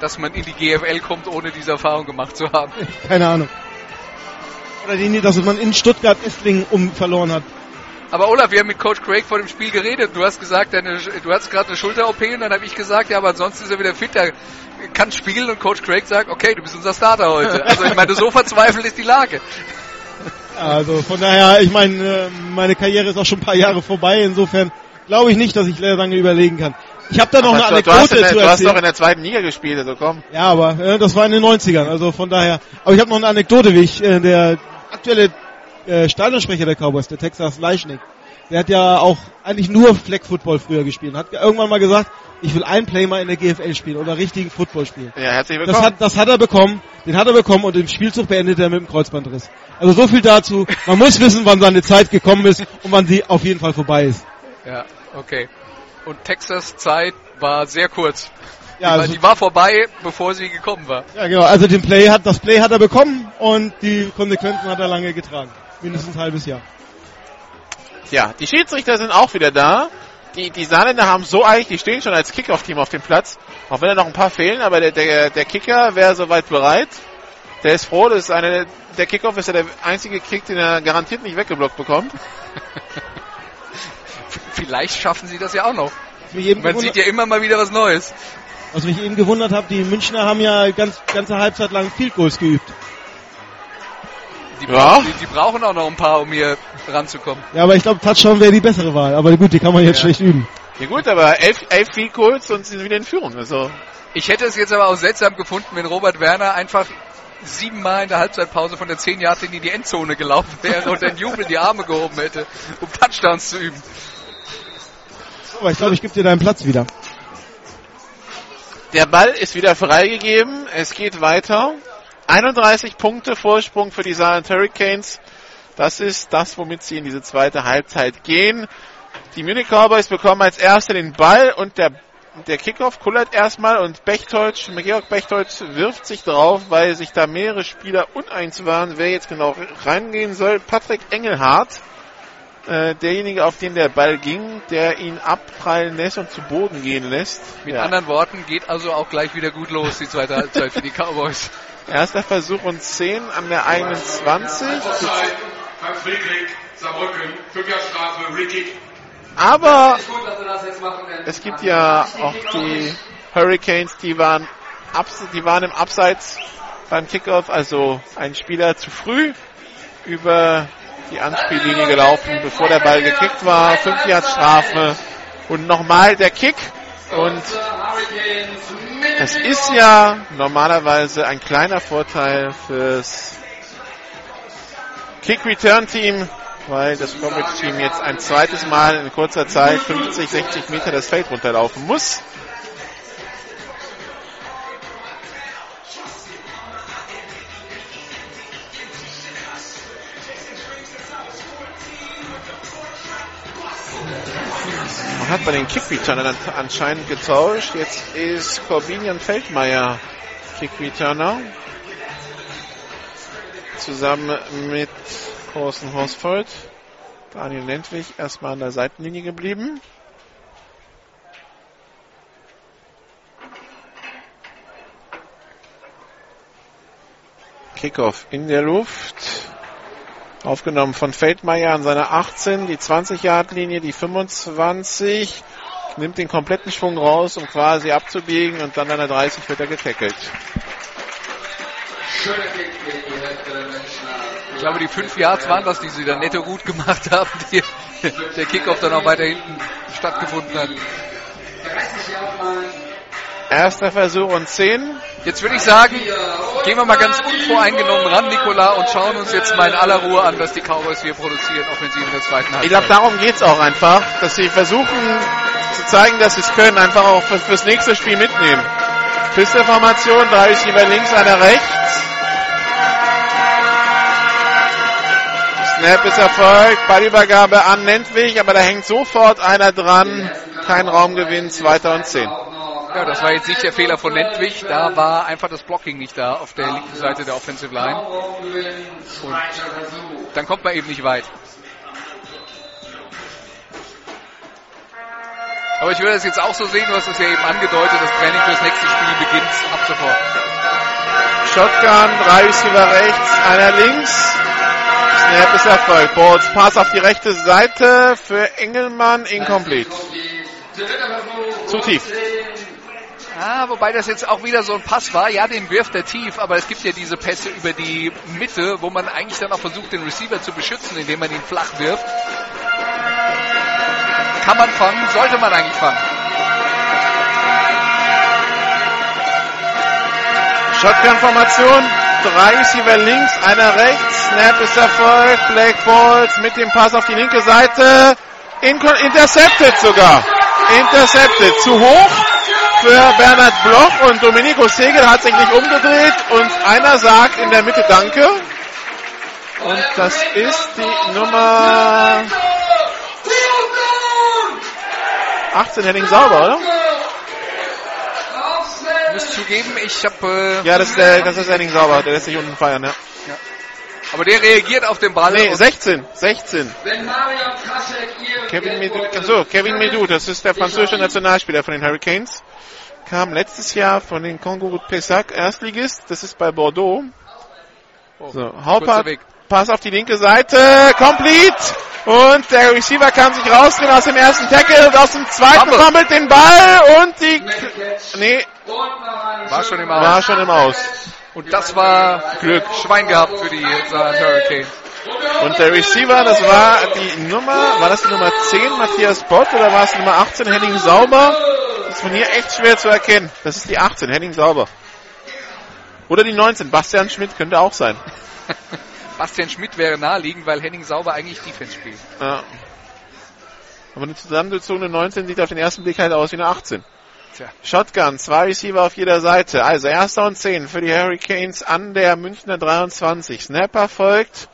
dass man in die GFL kommt, ohne diese Erfahrung gemacht zu haben. Keine Ahnung. Oder die, dass man in Stuttgart Esslingen um verloren hat. Aber Olaf, wir haben mit Coach Craig vor dem Spiel geredet. Du hast gesagt, deine, du hast gerade eine Schulter-OP und dann habe ich gesagt, ja, aber ansonsten ist er wieder fit, er kann spielen und Coach Craig sagt, okay, du bist unser Starter heute. Also ich meine, so verzweifelt ist die Lage. Also von daher, ich meine, äh, meine Karriere ist auch schon ein paar Jahre vorbei. Insofern glaube ich nicht, dass ich lange überlegen kann. Ich habe da noch Aber eine du, du, Anekdote der, zu du hast erzählen. doch in der zweiten Liga gespielt, also komm. Ja, aber äh, das war in den 90ern, also von daher. Aber ich habe noch eine Anekdote, wie ich, äh, der aktuelle äh, Stadionsprecher der Cowboys, der Texas Leichnick, der hat ja auch eigentlich nur Flag Football früher gespielt. und Hat irgendwann mal gesagt, ich will ein Play mal in der GFL spielen oder richtigen Football spielen. Ja, herzlich Das willkommen. hat, das hat er bekommen, den hat er bekommen und im Spielzug beendet er mit dem Kreuzbandriss. Also so viel dazu. Man muss wissen, wann seine Zeit gekommen ist und wann sie auf jeden Fall vorbei ist. Ja, okay. Und Texas Zeit war sehr kurz. Ja, die, war, also, die war vorbei, bevor sie gekommen war. ja genau. Also den Play hat, das Play hat er bekommen und die Konsequenzen hat er lange getragen. Mindestens ein halbes Jahr. Ja, die Schiedsrichter sind auch wieder da. Die, die Saarländer haben so eigentlich, die stehen schon als Kickoff-Team auf dem Platz. Auch wenn da noch ein paar fehlen, aber der, der, der Kicker wäre soweit bereit. Der ist froh, das ist eine, der Kickoff ist ja der einzige Kick, den er garantiert nicht weggeblockt bekommt. Vielleicht schaffen sie das ja auch noch. Man sieht ja immer mal wieder was Neues. was mich eben gewundert hat, die Münchner haben ja ganz, ganze Halbzeit lang Field Goals geübt. Die, Ja. brauchen, die, die brauchen auch noch ein paar, um hier ranzukommen. Ja, aber ich glaube, Touchdown wäre die bessere Wahl. Aber gut, die kann man jetzt Ja. schlecht üben. Ja gut, aber elf, elf Field Goals und sie sind wieder in Führung. Also, Ich hätte es jetzt aber auch seltsam gefunden, wenn Robert Werner einfach siebenmal in der Halbzeitpause von der 10 Yard in die Endzone gelaufen wäre und den Jubel die Arme gehoben hätte, um Touchdowns zu üben. Aber ich glaube, ich gebe dir deinen Platz wieder. der Ball ist wieder freigegeben. Es geht weiter. 31 Punkte Vorsprung für die Saarland Hurricanes. Das ist das, womit sie in diese zweite Halbzeit gehen. Die Munich Cowboys bekommen als Erste den Ball und der, der Kickoff kullert erstmal und Bechtold, Georg Bechtold wirft sich drauf, weil sich da mehrere Spieler uneins waren, wer jetzt genau reingehen soll. Patrick Engelhardt, äh, derjenige, auf den der Ball ging, der ihn abprallen lässt und zu Boden gehen lässt. Mit Ja. anderen Worten geht also auch gleich wieder gut los, die zweite Halbzeit für die Cowboys. Erster Versuch und 10 an der eigenen 20. Offside, Frank Friedrich, Saarbrücken, 5 Jahre Strafe, Ricky. Aber es gibt ja auch die Hurricanes, die waren, die waren im Abseits beim Kickoff, also ein Spieler zu früh über die Anspiellinie gelaufen, bevor der Ball gekickt war. 5 Jahre Strafe und nochmal der Kick. Und das ist ja normalerweise ein kleiner Vorteil fürs Kick-Return-Team, weil das Coverage-Team jetzt ein zweites Mal in kurzer Zeit 50, 60 Meter das Feld runterlaufen muss. Man hat bei den Kick-Returnern an- anscheinend getauscht. Jetzt ist Corbinian Feldmeier Kick-Returner. Zusammen mit Thorsten Horsfold. Daniel Lentwig erstmal an der Seitenlinie geblieben. Kickoff in der Luft. Aufgenommen von Feldmeier an seiner 18, die 20-Yard-Linie, die 25. Nimmt den kompletten Schwung raus, um quasi abzubiegen und dann an der 30 wird er getackelt. Ich glaube, die fünf Yards waren das, die sie dann netto gut gemacht haben, die der Kickoff dann auch weiter hinten stattgefunden hat. Erster Versuch und 10. Jetzt würde ich sagen, gehen wir mal ganz unvoreingenommen ran, Nikola, und schauen uns jetzt mal in aller Ruhe an, was die Cowboys hier produzieren, offensiv in der zweiten Halbzeit. Ich glaube, darum geht's auch einfach, dass sie versuchen zu zeigen, dass sie es können, einfach auch für, fürs nächste Spiel mitnehmen. Pisteformation, drei Receiver links, einer rechts. Snap ist erfolgt, Ballübergabe an Nentwig, aber da hängt sofort einer dran. Kein Raumgewinn, zweiter und zehn. Ja, das war jetzt nicht der Fehler von Nentwig, da war einfach das Blocking nicht da auf der linken Seite der Offensive Line. Und dann kommt man eben nicht weit. Aber ich würde das jetzt auch so sehen, du hast es ja eben angedeutet, das Training fürs nächste Spiel beginnt ab sofort. Shotgun, drei Receiver rechts, einer links. Snap ist erfolgt. Balls Pass auf die rechte Seite für Engelmann, incomplete. Zu tief. Ah, wobei das jetzt auch wieder so ein Pass war. Ja, den wirft er tief, aber es gibt ja diese Pässe über die Mitte, wo man eigentlich dann auch versucht, den Receiver zu beschützen, indem man ihn flach wirft. Kann man fangen, sollte man eigentlich fangen. Shotgun-Formation, drei Receiver links, einer rechts, Snap ist erfolgt, Black Balls mit dem Pass auf die linke Seite, intercepted sogar, intercepted, zu hoch für Bernhard Bloch und Domenico Segel hat sich nicht umgedreht und einer sagt in der Mitte Danke und das ist die Nummer 18, Henning Sauber, oder? Ich muss zugeben, ich habe... Äh, Ja, das ist, der, das ist Henning Sauber, der lässt sich unten feiern, ja. Aber der reagiert auf den Ball. Nee, und- 16, 16. Wenn Marion Kaschek ihr Kevin Medou, so, Kevin Medou, das ist der französische Nationalspieler von den Hurricanes. Kam letztes Jahr von den Congo Pessac Erstligist, das ist bei Bordeaux. Oh, So, Haupert. Pass auf die linke Seite, complete! Und der Receiver kann sich rausdrehen aus dem ersten Tackle und aus dem zweiten fummelt den Ball und die, nee, War schon im Aus. war schon im Aus. Und das war Glück. Schwein gehabt für die Hurricanes. Und der Receiver, das war die Nummer, war das die Nummer 10, Matthias Bott, oder war es die Nummer 18, Henning Sauber? Das ist von hier echt schwer zu erkennen. Das ist die 18, Henning Sauber. Oder die 19, Bastian Schmidt könnte auch sein. Bastian Schmidt wäre naheliegend, weil Henning Sauber eigentlich Defense spielt. Ja. Aber eine zusammengezogene 19 sieht auf den ersten Blick halt aus wie eine 18. Shotgun, zwei Receiver auf jeder Seite. Also erster und 10 für die Hurricanes an der Münchner 23. Snapper folgt.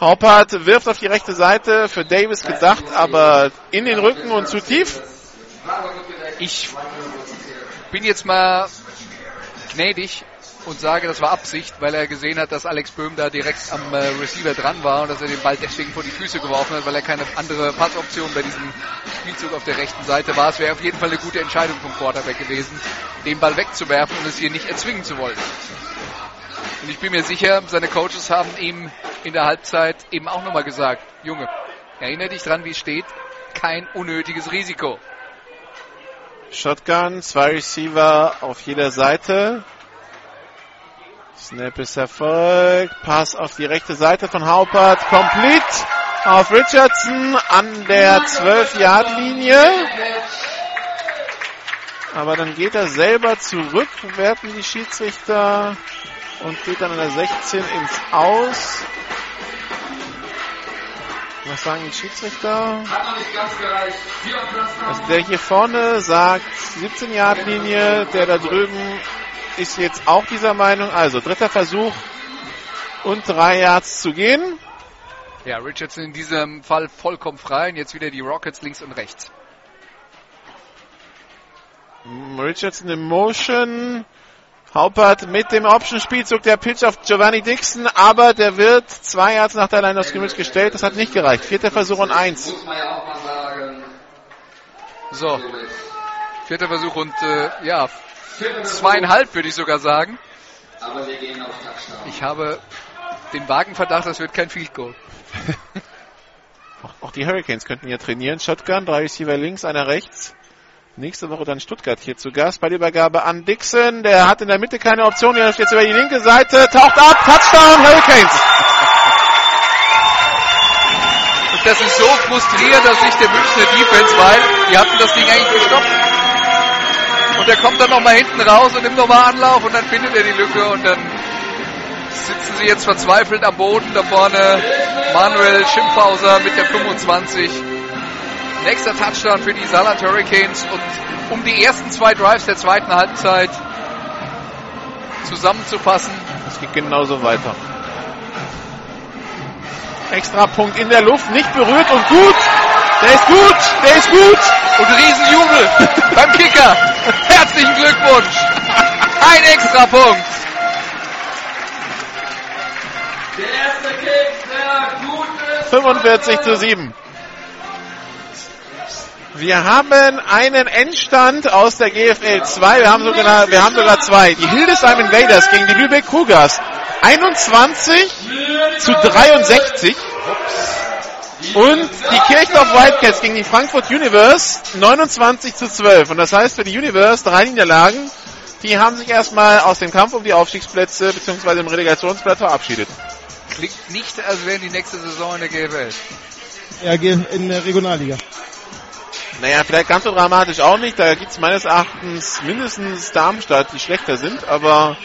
Haupert wirft auf die rechte Seite, für Davis gedacht, aber in den Rücken und zu tief. Ich bin jetzt mal gnädig und sage, das war Absicht, weil er gesehen hat, dass Alex Böhm da direkt am äh, Receiver dran war und dass er den Ball deswegen vor die Füße geworfen hat, weil er keine andere Passoption bei diesem Spielzug auf der rechten Seite war. Es wäre auf jeden Fall eine gute Entscheidung vom Quarterback gewesen, den Ball wegzuwerfen und es hier nicht erzwingen zu wollen. Und ich bin mir sicher, seine Coaches haben ihm in der Halbzeit eben auch nochmal gesagt, Junge, erinnere dich dran, wie es steht, kein unnötiges Risiko. Shotgun, zwei Receiver auf jeder Seite. Snap ist erfolgt. Pass auf die rechte Seite von Haupert. Complete auf Richardson an der 12-Yard-Linie. Aber dann geht er selber zurück, werten die Schiedsrichter und geht dann an der 16 ins Aus. Was sagen die Schiedsrichter? Also der hier vorne sagt 17 Yard Linie, der da drüben ist jetzt auch dieser Meinung. Also dritter Versuch und drei Yards zu gehen. Ja, Richardson in diesem Fall vollkommen frei und jetzt wieder die Rockets links und rechts. Richardson in Motion. Haupert mit dem Option-Spielzug der Pitch auf Giovanni Dixon, aber der wird zwei Yards nach der Line of Scrimmage gestellt. Das hat nicht gereicht. Vierter Versuch und eins. So, vierter Versuch und äh, ja, zweieinhalb würde ich sogar sagen. Aber wir gehen auf Touchdown. Ich habe den vagen Verdacht, das wird kein Field Goal. Auch, die Hurricanes könnten ja trainieren. Shotgun, drei Receiver links, einer rechts. Nächste Woche dann Stuttgart hier zu Gast bei der Übergabe an Dixon. Der hat in der Mitte keine Option. Der läuft jetzt über die linke Seite, taucht ab, Touchdown, Hurricanes. Und das ist so frustrierend aus Sicht der Münchner Defense, weil die hatten das Ding eigentlich gestoppt. Und er kommt dann nochmal hinten raus und nimmt nochmal Anlauf und dann findet er die Lücke und dann sitzen sie jetzt verzweifelt am Boden. Da vorne Manuel Schimpfhauser mit der 25. Nächster Touchdown für die Saarland Hurricanes und um die ersten zwei Drives der zweiten Halbzeit zusammenzufassen. Es geht genauso weiter. Extra Punkt in der Luft, nicht berührt und gut. Der ist gut, der ist gut. Und Riesenjubel beim Kicker. Herzlichen Glückwunsch. Ein extra Punkt. Der erste Kick, der gut ist. 45 zu 7. Wir haben einen Endstand aus der GFL 2. Wir haben sogar, wir haben sogar zwei. Die Hildesheim Invaders gegen die Lübeck Cougars. 21 zu 63. Und die Kirchdorf Wildcats gegen die Frankfurt Universe 29 zu 12. Und das heißt für die Universe drei Niederlagen. Die haben sich erstmal aus dem Kampf um die Aufstiegsplätze bzw. im Relegationsplatz verabschiedet. Klingt nicht, als wären die nächste Saison in der GFL. Ja, in der Regionalliga. Naja, vielleicht ganz so dramatisch auch nicht. Da gibt es meines Erachtens mindestens Darmstadt, die schlechter sind, aber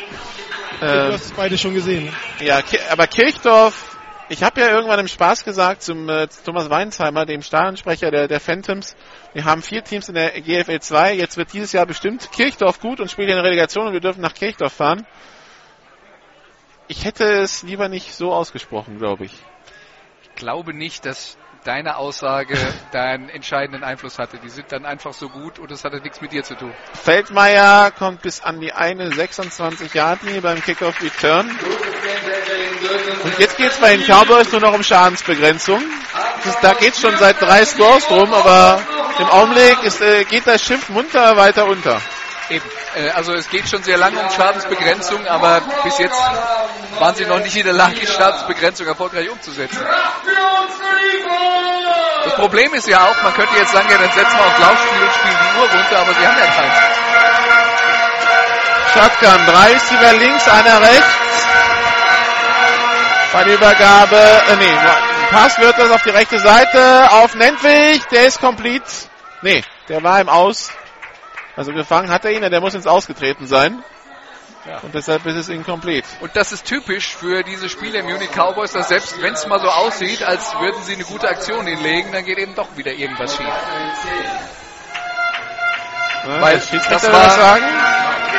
du äh, hast beide schon gesehen. ne? ja, aber Kirchdorf, ich habe ja irgendwann im Spaß gesagt zum äh, Thomas Weinsheimer, dem Stadionsprecher der, der Phantoms, wir haben vier Teams in der GFL 2, jetzt wird dieses Jahr bestimmt Kirchdorf gut und spielt in der Relegation und wir dürfen nach Kirchdorf fahren. Ich hätte es lieber nicht so ausgesprochen, glaube ich. Ich glaube nicht, dass deine Aussage da einen entscheidenden Einfluss hatte. Die sind dann einfach so gut und es hatte nichts mit dir zu tun. Feldmeier kommt bis an die eine 26 Yard Linie beim Kickoff Return. Und jetzt geht's bei den Cowboys nur noch um Schadensbegrenzung. Das, da geht's schon seit drei Scores drum, aber im Augenblick ist, äh, geht das Schiff munter weiter unter. Eben. Äh, also es geht schon sehr lange um Schadensbegrenzung, aber bis jetzt waren sie noch nicht in der Lage, die Schadensbegrenzung erfolgreich umzusetzen. Das Problem ist ja auch, man könnte jetzt sagen, ja, dann setzen wir auf Laufspiel und spielen die Uhr runter, aber sie haben ja keins. Shotgun, drei Receiver links, einer rechts. Bei der Übergabe, äh, nee, Pass wird das auf die rechte Seite, auf Nentwig, der ist complete. Nee, der war im Aus. Also gefangen hat er ihn, der muss ins Ausgetreten sein. Ja. Und deshalb ist es incomplete. Und das ist typisch für diese Spiele im Munich Cowboys, dass selbst wenn es mal so aussieht, als würden sie eine gute Aktion hinlegen, dann geht eben doch wieder irgendwas schief. Ja, Weil das war- sagen.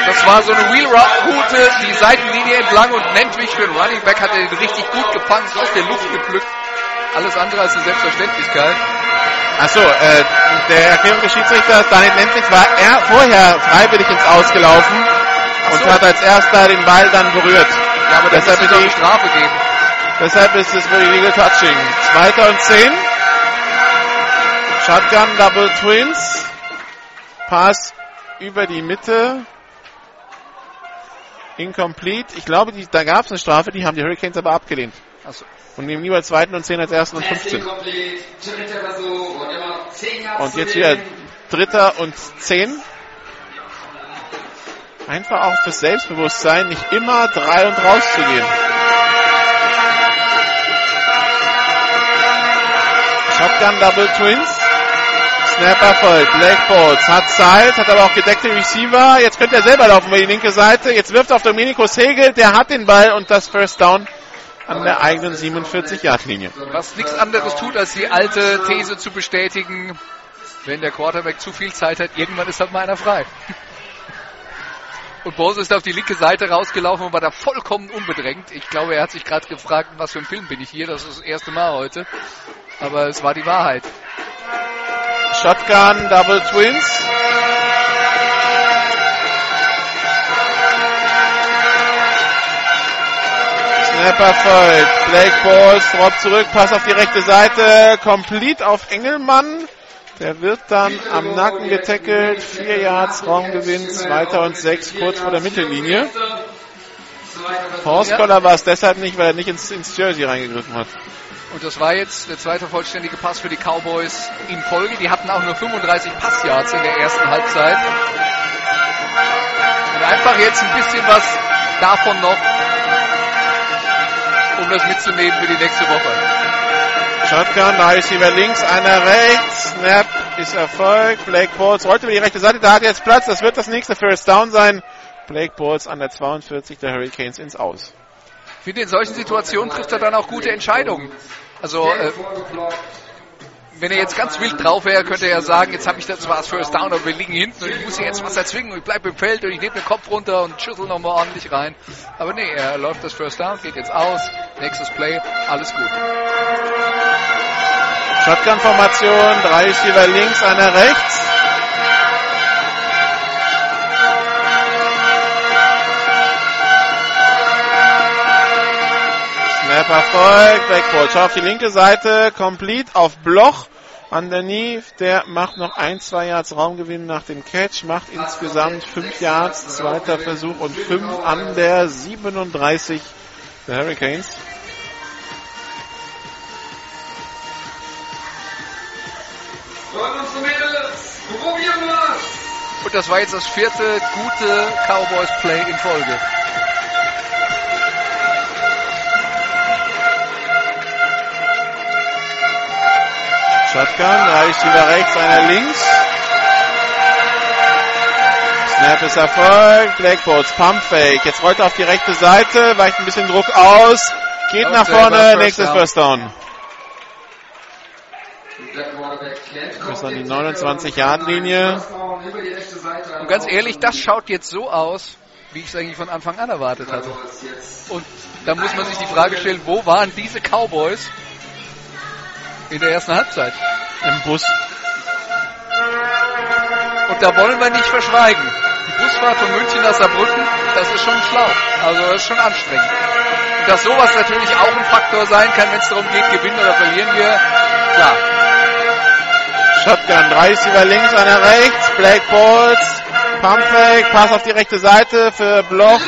Das war so eine Wheel-Route, die Seitenlinie entlang und Nentwich für den Running Back hat er den richtig gut gepanzt, aus der Luft gepflückt. Alles andere als eine Selbstverständlichkeit. Achso, äh, der Erklärung des Schiedsrichters, Daniel Nentwig war er vorher freiwillig ins Ausgelaufen und so. hat als erster den Ball dann berührt. Ja, aber Deshalb ist die- die Strafe geben. Deshalb ist es wohl illegal touching. Zweiter und zehn. Shotgun Double Twins. Pass über die Mitte. Incomplete. Ich glaube, die, da gab es eine Strafe, die haben die Hurricanes aber abgelehnt. Achso. Und nehmen lieber zweiten und zehn als ersten und 15. Und jetzt wieder dritter und zehn. Einfach auch fürs Selbstbewusstsein, nicht immer drei und raus zu gehen. Shotgun Double Twins. Snapper folgt. Black Bolts hat Zeit, hat aber auch gedeckte Receiver. Jetzt könnte er selber laufen über die linke Seite. Jetzt wirft auf Domenico Segel. Der hat den Ball und das First Down an der eigenen 47-Yard-Linie. Was nichts anderes tut, als die alte These zu bestätigen, wenn der Quarterback zu viel Zeit hat, irgendwann ist halt mal einer frei. Und Bose ist auf die linke Seite rausgelaufen und war da vollkommen unbedrängt. Ich glaube, er hat sich gerade gefragt, was für ein Film bin ich hier. Das ist das erste Mal heute. Aber es war die Wahrheit. Shotgun Double Twins. Snapper folgt. Blake Balls, Drop zurück, Pass auf die rechte Seite. Complete auf Engelmann. Der wird dann am Nacken getackelt. Vier Yards Raumgewinn, zweiter und sechs, kurz vor der Mittellinie. Horse Collar war es deshalb nicht, weil er nicht ins, ins Jersey reingegriffen hat. Und das war jetzt der zweite vollständige Pass für die Cowboys in Folge. Die hatten auch nur 35 Passyards in der ersten Halbzeit. Und einfach jetzt ein bisschen was davon noch, um das mitzunehmen für die nächste Woche. Shotgun, da ist über links, einer rechts. Snap ist Erfolg. Blake Bowles rollt über die rechte Seite, da hat er jetzt Platz. Das wird das nächste First Down sein. Blake Bowles an der 42 der Hurricanes ins Aus. Finde, in solchen Situationen trifft er dann auch gute Entscheidungen. Also, äh, wenn er jetzt ganz wild drauf wäre, könnte er ja sagen, jetzt habe ich das zwar als First Down, aber wir liegen hinten und ich muss hier jetzt was erzwingen und ich bleibe im Feld und ich nehme den Kopf runter und schüttel nochmal ordentlich rein. Aber nee, er läuft das First Down, geht jetzt aus, nächstes Play, alles gut. Shotgun-Formation, drei Receiver links, einer rechts. Erfolgt, Backball. Schau auf die linke Seite, complete auf Bloch. Underneath, der macht noch ein, zwei Yards Raumgewinn nach dem Catch, macht insgesamt fünf Yards, zweiter Versuch und fünf an der 37 der Hurricanes. Und das war jetzt das vierte gute Cowboys-Play in Folge. Shotgun, drei Receiver rechts, einer links. Snap ist Erfolg. Blackboards, Pump Fake. Jetzt rollt er auf die rechte Seite, weicht ein bisschen Druck aus, geht Und nach vorne, First nächstes Down. First Down. Bis an die 29-Yard-Linie. Und ganz ehrlich, das schaut jetzt so aus, wie ich es eigentlich von Anfang an erwartet hatte. Und da muss man sich die Frage stellen, wo waren diese Cowboys in der ersten Halbzeit? Im Bus. Und da wollen wir nicht verschweigen. Die Busfahrt von München nach Saarbrücken, das ist schon schlau. Also das ist schon anstrengend. Und dass sowas natürlich auch ein Faktor sein kann, wenn es darum geht, gewinnen oder verlieren wir, klar. Shotgun, drei Receiver links, einer rechts. Black Balls, Pump Fake, Pass auf die rechte Seite für Bloch.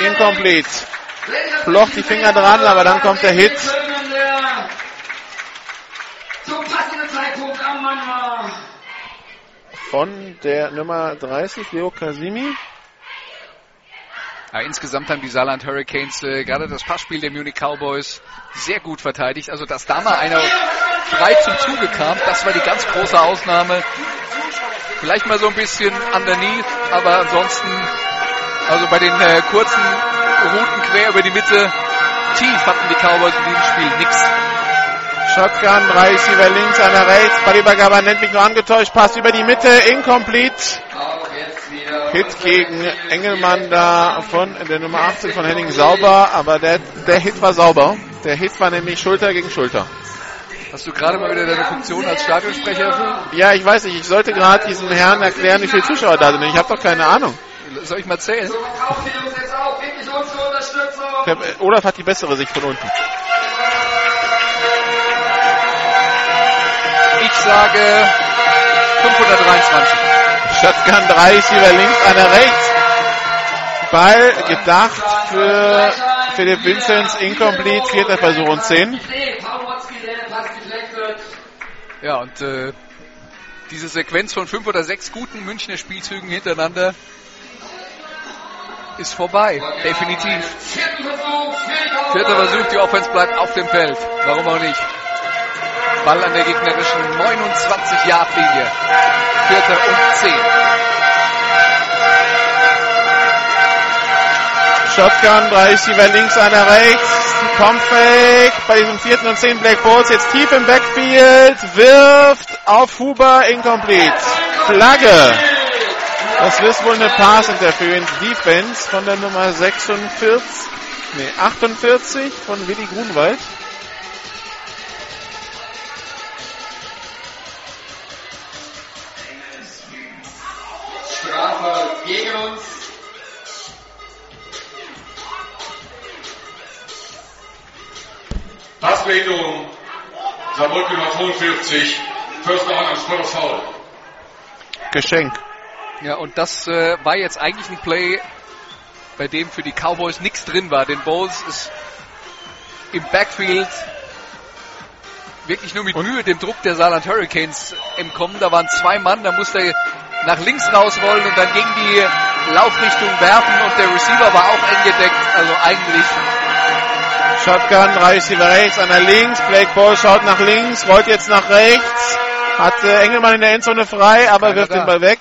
Incomplete. Bloch die Finger dran, aber dann kommt der Hit. Zum passenden Zeitpunkt am Mann war. Von der Nummer 30, Leo Kasimi. Ja, insgesamt haben die Saarland Hurricanes äh, gerade das Passspiel der Munich Cowboys sehr gut verteidigt. Also, dass da mal einer frei zum Zuge kam, das war die ganz große Ausnahme. Vielleicht mal so ein bisschen underneath, aber ansonsten, also bei den äh, kurzen Routen quer über die Mitte, tief hatten die Cowboys in diesem Spiel nix. Shotgun, drei Receiver links, einer rechts. Ballübergabe nennt mich nur angetäuscht. Pass über die Mitte, incomplete. Hit gegen Engelmann da von der Nummer 18 von Henning Sauber, aber der, der Hit war sauber. Der Hit war nämlich Schulter gegen Schulter. Hast du gerade mal wieder deine Funktion als Stadionsprecher erfüllt? Ja, ich weiß nicht, ich sollte gerade diesem Herrn erklären, wie viele Zuschauer da sind. Ich habe doch keine Ahnung. Soll ich mal zählen? Kauft die Jungs jetzt auf, wirklich unsere Unterstützung. Ich glaub, äh, Olaf hat die bessere Sicht von unten. Ich sage 523. Shotgun 3, Receiver links, einer rechts. Ball gedacht für Philipp Vinzenz, incomplete, vierter Versuch und 10. Paul Watzke, der der Pass deflected. Ja, und äh, diese Sequenz von fünf oder sechs guten Münchner Spielzügen hintereinander ist vorbei. Definitiv. Vierter Versuch, die Offense bleibt auf dem Feld. Warum auch nicht? Ball an der gegnerischen 29-Yard-Linie. Vierter und zehn. Shotgun, drei Receiver links, einer rechts. Pump Fake bei diesem vierten und zehn Black Balls. Jetzt tief im Backfield. Wirft auf Huber, incomplete. Flagge. Das ist wohl eine Pass Interference Defense von der Nummer 46, nee, 48 von Willi Grunwald. Strafe gegen uns. Passbehinderung. Saarbrücken Nummer 42. First down am Spot of Foul. Geschenk. Ja, und das äh, war jetzt eigentlich ein Play, bei dem für die Cowboys nichts drin war. Denn Bowles ist im Backfield wirklich nur mit Mühe dem Druck der Saarland Hurricanes entkommen. Da waren zwei Mann, da musste er nach links rausrollen und dann gegen die Laufrichtung werfen und der Receiver war auch eng gedeckt. Also eigentlich Shotgun, drei Receiver rechts, einer links. Blake Ball schaut nach links, rollt jetzt nach rechts. Hat äh, Engelmann in der Endzone frei, aber Keiner wirft da. den Ball weg.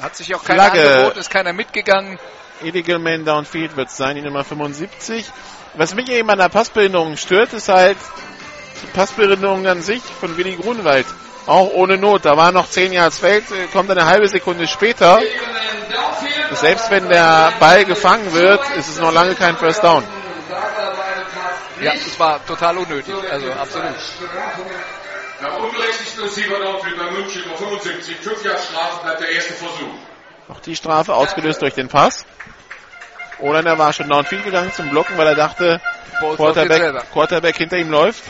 hat sich auch keiner Flagge. angeboten, ist keiner mitgegangen. Illegal Man Downfield wird es sein, die Nummer 75. Was mich eben an der Passbehinderung stört, ist halt die Passbehinderung an sich von Willi Grunwald. Auch ohne Not. Da war noch 10 Yards Feld, kommt eine halbe Sekunde später. Selbst wenn der Ball gefangen wird, ist es noch lange kein First Down. Ja, es war total unnötig. Also absolut. Nach unberechtigten Receiver Downfield bei München Nummer 75. 5 Jahre Strafe bleibt der erste Versuch. Auch die Strafe ausgelöst durch den Pass. Oder er war schon downfield gegangen zum Blocken, weil er dachte. Quarterback, Quarterback hinter ihm läuft.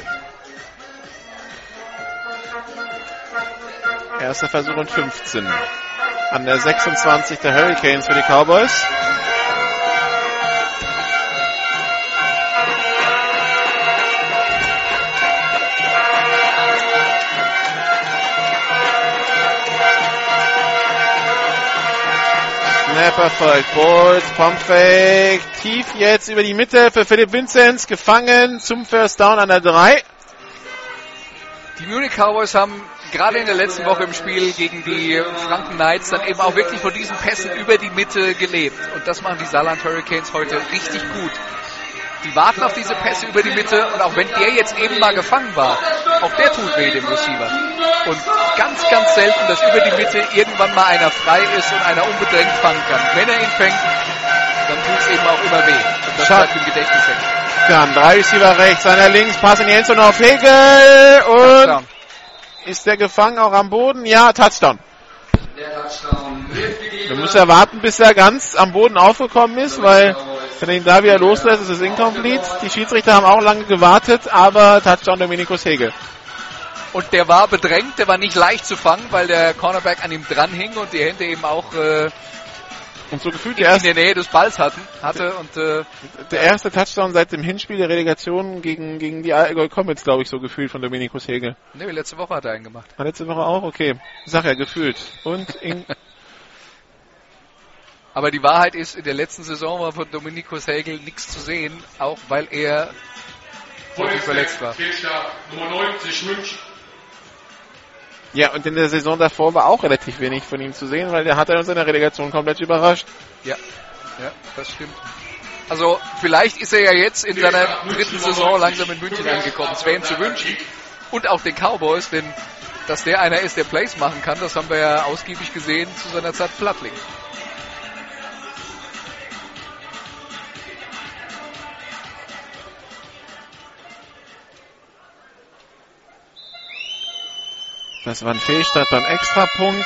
Erster Versuch und 15. An der 26 der Hurricanes für die Cowboys. Snap erfolgt. Bolt, Pump Fake. Tief jetzt über die Mitte für Philipp Vinzenz. Gefangen zum First Down an der 3. Die Munich Cowboys haben gerade in der letzten Woche im Spiel gegen die Franken Knights dann eben auch wirklich von diesen Pässen über die Mitte gelebt. Und das machen die Saarland Hurricanes heute richtig gut. Die warten auf diese Pässe über die Mitte und auch wenn der jetzt eben mal gefangen war, auch der tut weh dem Receiver. Und ganz, ganz selten, dass über die Mitte irgendwann mal einer frei ist und einer unbedrängt fangen kann. Wenn er ihn fängt, dann tut es eben auch immer weh. Und das Schade. bleibt im Gedächtnis hängen. Dann drei Receiver rechts, einer links, Pass in die Endzone auf Hegel und. Ist der gefangen auch am Boden? Ja, Touchdown. Wir müssen ja warten, bis er ganz am Boden aufgekommen ist, weil wenn er ihn da wieder loslässt, ist es incomplete. Die Schiedsrichter haben auch lange gewartet, aber Touchdown Dominikus Hegel. Und der war bedrängt, der war nicht leicht zu fangen, weil der Cornerback an ihm dranhing und die Hände eben auch äh, Und so gefühlt in der Nähe des Balls hatten, hatte. Und äh, der erste Touchdown seit dem Hinspiel der Relegation gegen, gegen die Allgäu Comets, glaube ich, so gefühlt von Dominikus Hegel. ne, letzte Woche hat er einen gemacht. War letzte Woche auch? Okay. Sag ja, gefühlt. Und in, Aber die Wahrheit ist, in der letzten Saison war von Dominikus Hegel nichts zu sehen, auch weil er häufig verletzt war. Nummer 90 München. Ja, und in der Saison davor war auch relativ wenig von ihm zu sehen, weil der hat er uns in der Relegation komplett überrascht. Ja, ja, das stimmt. Also vielleicht ist er ja jetzt in seiner dritten Saison langsam in München angekommen. Es wäre ihm zu wünschen. Und auch den Cowboys, denn dass der einer ist, der Plays machen kann, das haben wir ja ausgiebig gesehen zu seiner Zeit Plattling. Das war ein Fehlstart beim Extrapunkt.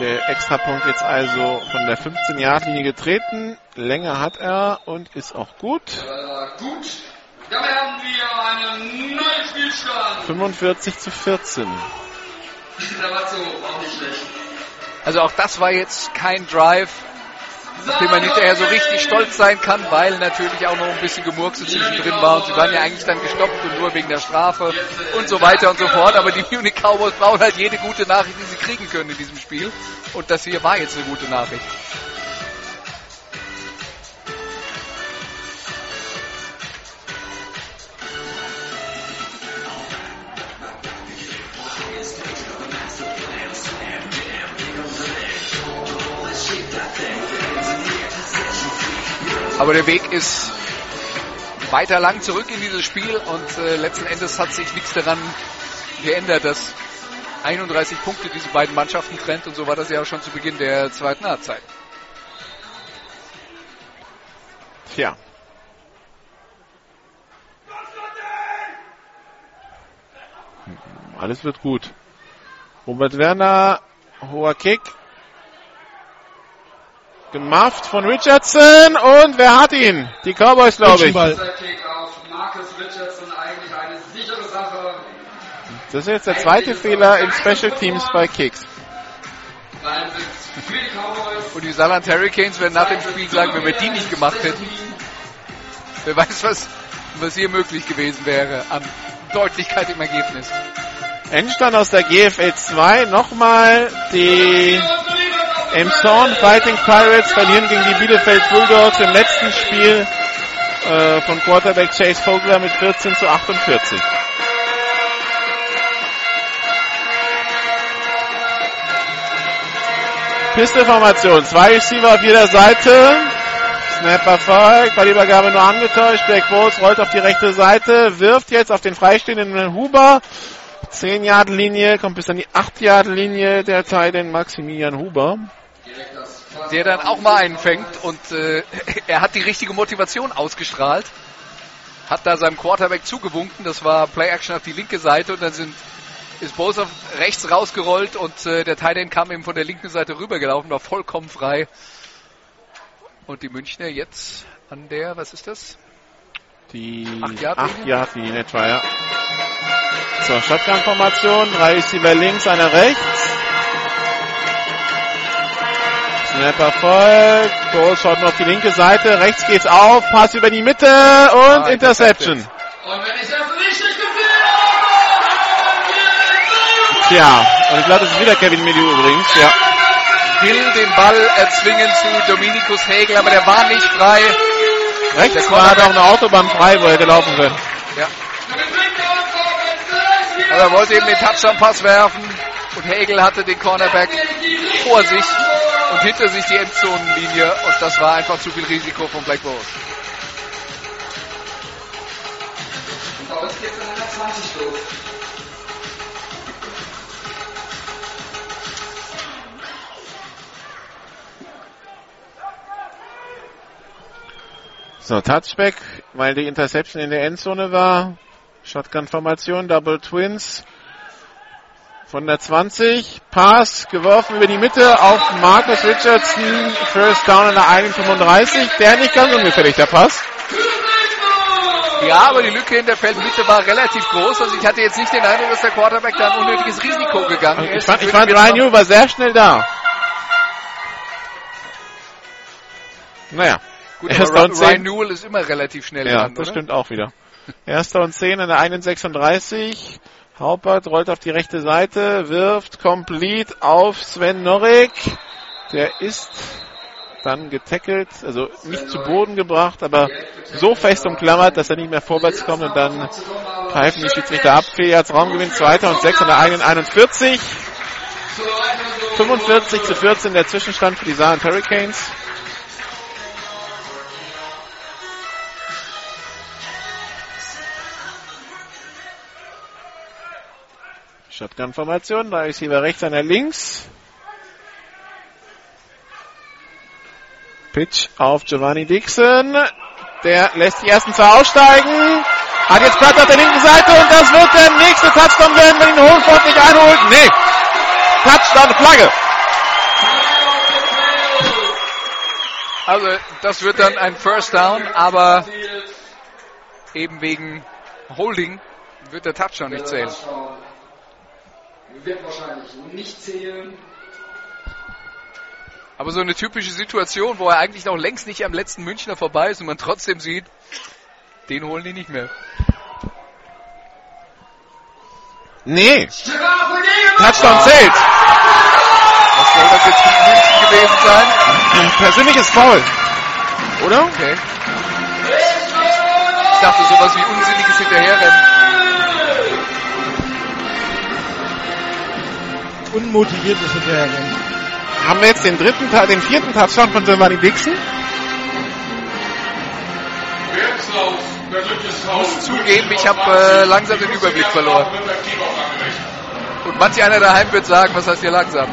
Der Extrapunkt jetzt also von der 15-Yard-Linie getreten. Länger hat er und ist auch gut. Äh, gut. Dabei haben wir einen neuen Spielstand. 45 zu 14. Der war so, auch nicht schlecht. Also auch das war jetzt kein Drive, auf den man hinterher so richtig stolz sein kann, weil natürlich auch noch ein bisschen Gemurkse zwischendrin war und sie waren ja eigentlich dann gestoppt und nur wegen der Strafe und so weiter und so fort. Aber die Munich Cowboys brauchen halt jede gute Nachricht, die sie kriegen können in diesem Spiel. Und das hier war jetzt eine gute Nachricht. Aber der Weg ist weiter lang zurück in dieses Spiel und äh, letzten Endes hat sich nichts daran geändert, dass 31 Punkte diese beiden Mannschaften trennt und so war das ja auch schon zu Beginn der zweiten Halbzeit. Tja. Alles wird gut. Robert Werner, hoher Kick. Gemafft von Richardson und wer hat ihn? Die Cowboys, glaube ich. Das ist jetzt der zweite Fehler in Special Teams bei Kicks. 73 Und die Saarland Hurricanes werden nach dem Spiel sagen, wenn wir die nicht gemacht hätten, wer weiß, was, was hier möglich gewesen wäre an Deutlichkeit im Ergebnis. Endstand aus der GFL 2. Nochmal die Emson Fighting Pirates verlieren gegen die Bielefeld Bulldogs im letzten Spiel äh, von Quarterback Chase Vogler mit 14 zu 48. Pistolformation. Zwei Receiver auf jeder Seite. Snap erfolgt. Ballübergabe nur angetäuscht. Black Bulls rollt auf die rechte Seite. Wirft jetzt auf den freistehenden Huber. 10 Yard Linie. Kommt bis an die 8 Yard Linie. Derzeit den Maximilian Huber. Der dann auch mal einen fängt und äh, er hat die richtige Motivation ausgestrahlt. Hat da seinem Quarterback zugewunken. Das war Play Action auf die linke Seite und dann sind ist Bosa rechts rausgerollt und äh, der Tight kam eben von der linken Seite rübergelaufen, war vollkommen frei. Und die Münchner jetzt an der, was ist das? Die 8 Yard 8 Yard Linie etwa, ja. So, Shotgun-Formation, drei Receiver links, einer rechts. Snap erfolgt, Ball schaut auf die linke Seite, rechts geht's auf, Pass über die Mitte und Ah, Interception. Tja, und ich glaube, das ist wieder Kevin Mediu übrigens, ja. Will den Ball erzwingen zu Dominikus Hegel, aber der war nicht frei. Rechts war auch eine Autobahn frei, wo er gelaufen wird. Ja. Aber er wollte eben den Touchdown-Pass werfen und Hegel hatte den Cornerback vor sich und hinter sich die Endzonenlinie und das war einfach zu viel Risiko von Black Bulls. So, Touchback, weil die Interception in der Endzone war. Shotgun-Formation, Double Twins. Von der 20, Pass geworfen über die Mitte auf Marcus Richardson, First Down an der 1,35. Der nicht ganz ungefährlich, der Pass. Ja, aber die Lücke in der Feldmitte war relativ groß. Also ich hatte jetzt nicht den Eindruck, dass der Quarterback da ein unnötiges Risiko gegangen Ich ist. fand, ich fand Ryan New war sehr schnell da. Naja. Gut, Erster aber Ryan. Newell ist immer relativ schnell Ja, dran, das oder? stimmt auch wieder. Erster und 10 an der 1,36. Haupert rollt auf die rechte Seite, wirft complete auf Sven Norik. Der ist dann getackelt, also nicht zu Boden gebracht, aber so fest umklammert, dass er nicht mehr vorwärts kommt und dann greifen die Schiedsrichter ab. Yards Raumgewinn, zweiter und sechs an der 1,41. 45 zu 14 der Zwischenstand für die Saarland Hurricanes. Shotgun-Formation, da ist Receiver rechts, einer links. Pitch auf Giovanni Dixon. Der lässt die ersten zwei aussteigen. Hat jetzt Platz auf der linken Seite und das wird der nächste Touchdown werden, wenn ihn Hohenfort nicht einholt. Nee. Touchdown, Flagge. Also das wird dann ein First Down, aber eben wegen Holding wird der Touchdown nicht zählen. Wird wahrscheinlich nicht zählen. Aber so eine typische Situation, wo er eigentlich noch längst nicht am letzten Münchner vorbei ist und man trotzdem sieht, den holen die nicht mehr. Nee. Gegen Touchdown zählt. Was soll das jetzt für München gewesen sein? Persönliches Foul. Oder? Okay. Ich dachte sowas wie unsinniges Hinterherrennen. Unmotiviertes Hinterherrennen. Haben wir jetzt den dritten, den vierten Touchdown von Giovanni Dixon? Persönliches Foul. Zugeben, ich habe äh, langsam den Überblick verloren. Und manch einer daheim wird sagen, was heißt hier langsam?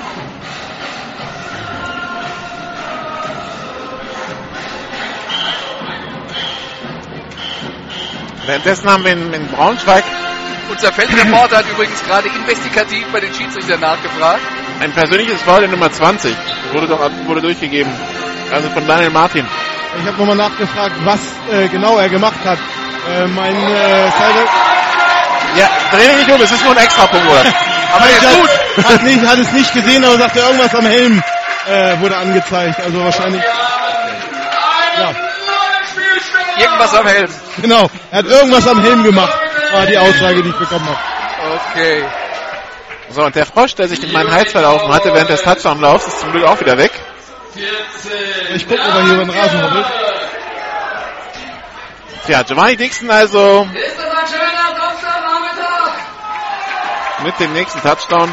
Währenddessen haben wir in, in Braunschweig Unser Feldreporter hat übrigens gerade investigativ bei den Schiedsrichtern nachgefragt. ein persönliches Foul in Nummer 20. Wurde doch wurde durchgegeben. Also von Daniel Martin. Ich habe nochmal nachgefragt, was äh, genau er gemacht hat. Äh, mein äh, Seite Ja, dreh dich nicht um, es ist nur ein Extrapunkt, oder? Aber der ist gut. hat, nicht, hat es nicht gesehen, aber sagte irgendwas am Helm. äh, wurde angezeigt. Also wahrscheinlich. Ja, Irgendwas am Helm. genau. Er hat irgendwas am Helm gemacht, war die Aussage, die ich bekommen habe. Okay. So, und der Frosch, der sich in meinen Hals verlaufen hatte während des Touchdown-Laufs, ist zum Glück auch wieder weg. Ich gucke, er hier über den Rasen hoppelt. Tja, Giovanni Dixon also Ist das ein schöner Samstagnachmittag? mit dem nächsten Touchdown.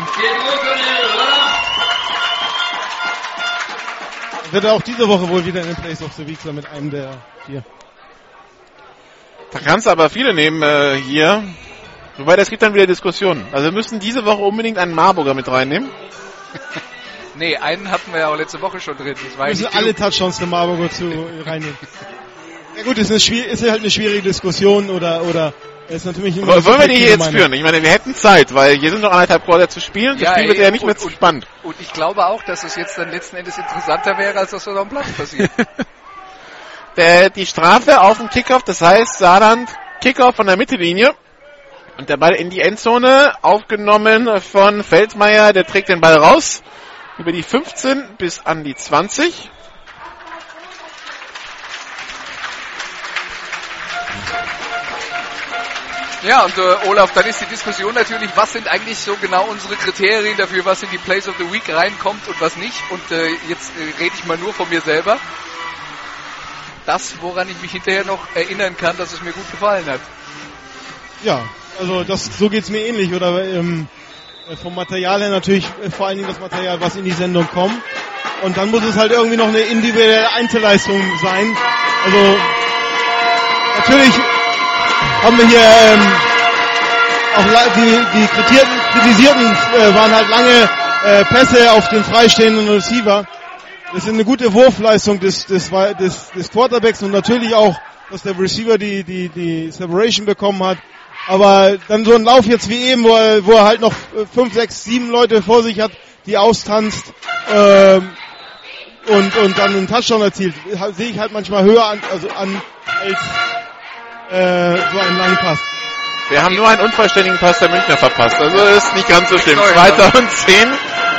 Wird er auch diese Woche wohl wieder in den Place of the Week sein mit einem der vier. Da kannst du aber viele nehmen äh, hier. Wobei, das gibt dann wieder Diskussionen. Also wir müssen diese Woche unbedingt einen Marburger mit reinnehmen. Nee, einen hatten wir ja auch letzte Woche schon drin. Das war Wir ja müssen nicht alle. Touchdowns der Marburger zu reinnehmen. Ja gut, ist, eine, ist halt eine schwierige Diskussion oder oder ist natürlich immer Wollen wir die hier jetzt führen? Ich meine, wir hätten Zeit, weil hier sind noch anderthalb Quarter zu spielen. Das Ja, Spiel wird ey, ja nicht mehr und- zu und- spannend. Und ich glaube auch, dass es jetzt dann letzten Endes interessanter wäre, als das, was am Platz passiert. Der, die Strafe auf dem Kickoff, das heißt Saarland Kickoff von der Mittellinie. Und der Ball in die Endzone, aufgenommen von Feldmeier, der trägt den Ball raus. Über die 15 bis an die 20. Ja, und äh, Olaf, dann ist die Diskussion natürlich, was sind eigentlich so genau unsere Kriterien dafür, was in die Place of the Week reinkommt und was nicht. Und äh, jetzt äh, rede ich mal nur von mir selber. Das, woran ich mich hinterher noch erinnern kann, dass es mir gut gefallen hat. Ja, also das so geht's mir ähnlich oder ähm, äh, vom Material her natürlich äh, vor allen Dingen das Material, was in die Sendung kommt. Und dann muss es halt irgendwie noch eine individuelle Einzelleistung sein. Also natürlich haben wir hier ähm, auch die, die kritierten, kritisierten äh, waren halt lange äh, Pässe auf den freistehenden Receiver. Das ist eine gute Wurfleistung des, des, des, des Quarterbacks und natürlich auch, dass der Receiver die, die, die Separation bekommen hat. Aber dann so ein Lauf jetzt wie eben, wo er, wo er halt noch fünf, sechs, sieben Leute vor sich hat, die austanzt ähm, und, und dann einen Touchdown erzielt, sehe ich halt manchmal höher an, also an als äh, so einen langen Pass. Wir haben nur einen unvollständigen Pass der Münchner verpasst. Also ist nicht ganz so schlimm. Zweiter und zehn.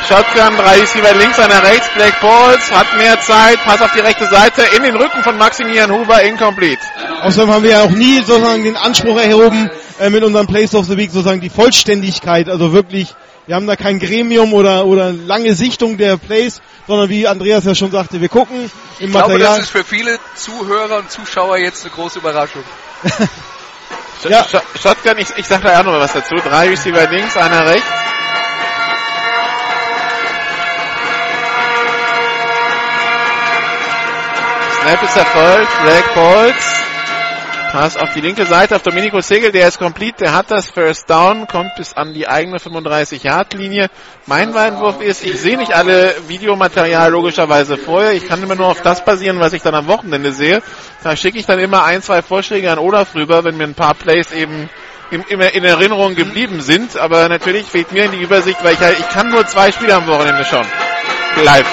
Shotgun, drei Receiver links, einer rechts. Black Balls hat mehr Zeit. Pass auf die rechte Seite in den Rücken von Maximilian Huber. Incomplete. Außerdem haben wir ja auch nie sozusagen den Anspruch erhoben, äh, mit unserem Place of the Week sozusagen die Vollständigkeit, also wirklich, wir haben da kein Gremium oder, oder lange Sichtung der Plays, sondern wie Andreas ja schon sagte, wir gucken im Ich glaube, Material. das ist für viele Zuhörer und Zuschauer jetzt eine große Überraschung. Sh Ja. Sh Shotgun, ich, ich sag da auch noch was dazu. Drei Receiver links, einer rechts. Snap ist erfolgt. Black Balls. Pass auf die linke Seite auf Domenico Segel, der ist complete, der hat das First Down, kommt bis an die eigene 35-Yard-Linie. Mein Einwurf ist, ich sehe nicht alle Videomaterial logischerweise vorher, ich kann immer nur auf das basieren, was ich dann am Wochenende sehe. Da schicke ich dann immer ein, zwei Vorschläge an Olaf rüber, wenn mir ein paar Plays eben im, immer in Erinnerung geblieben sind, aber natürlich fehlt mir die Übersicht, weil ich halt, ich kann nur zwei Spiele am Wochenende schauen. Live.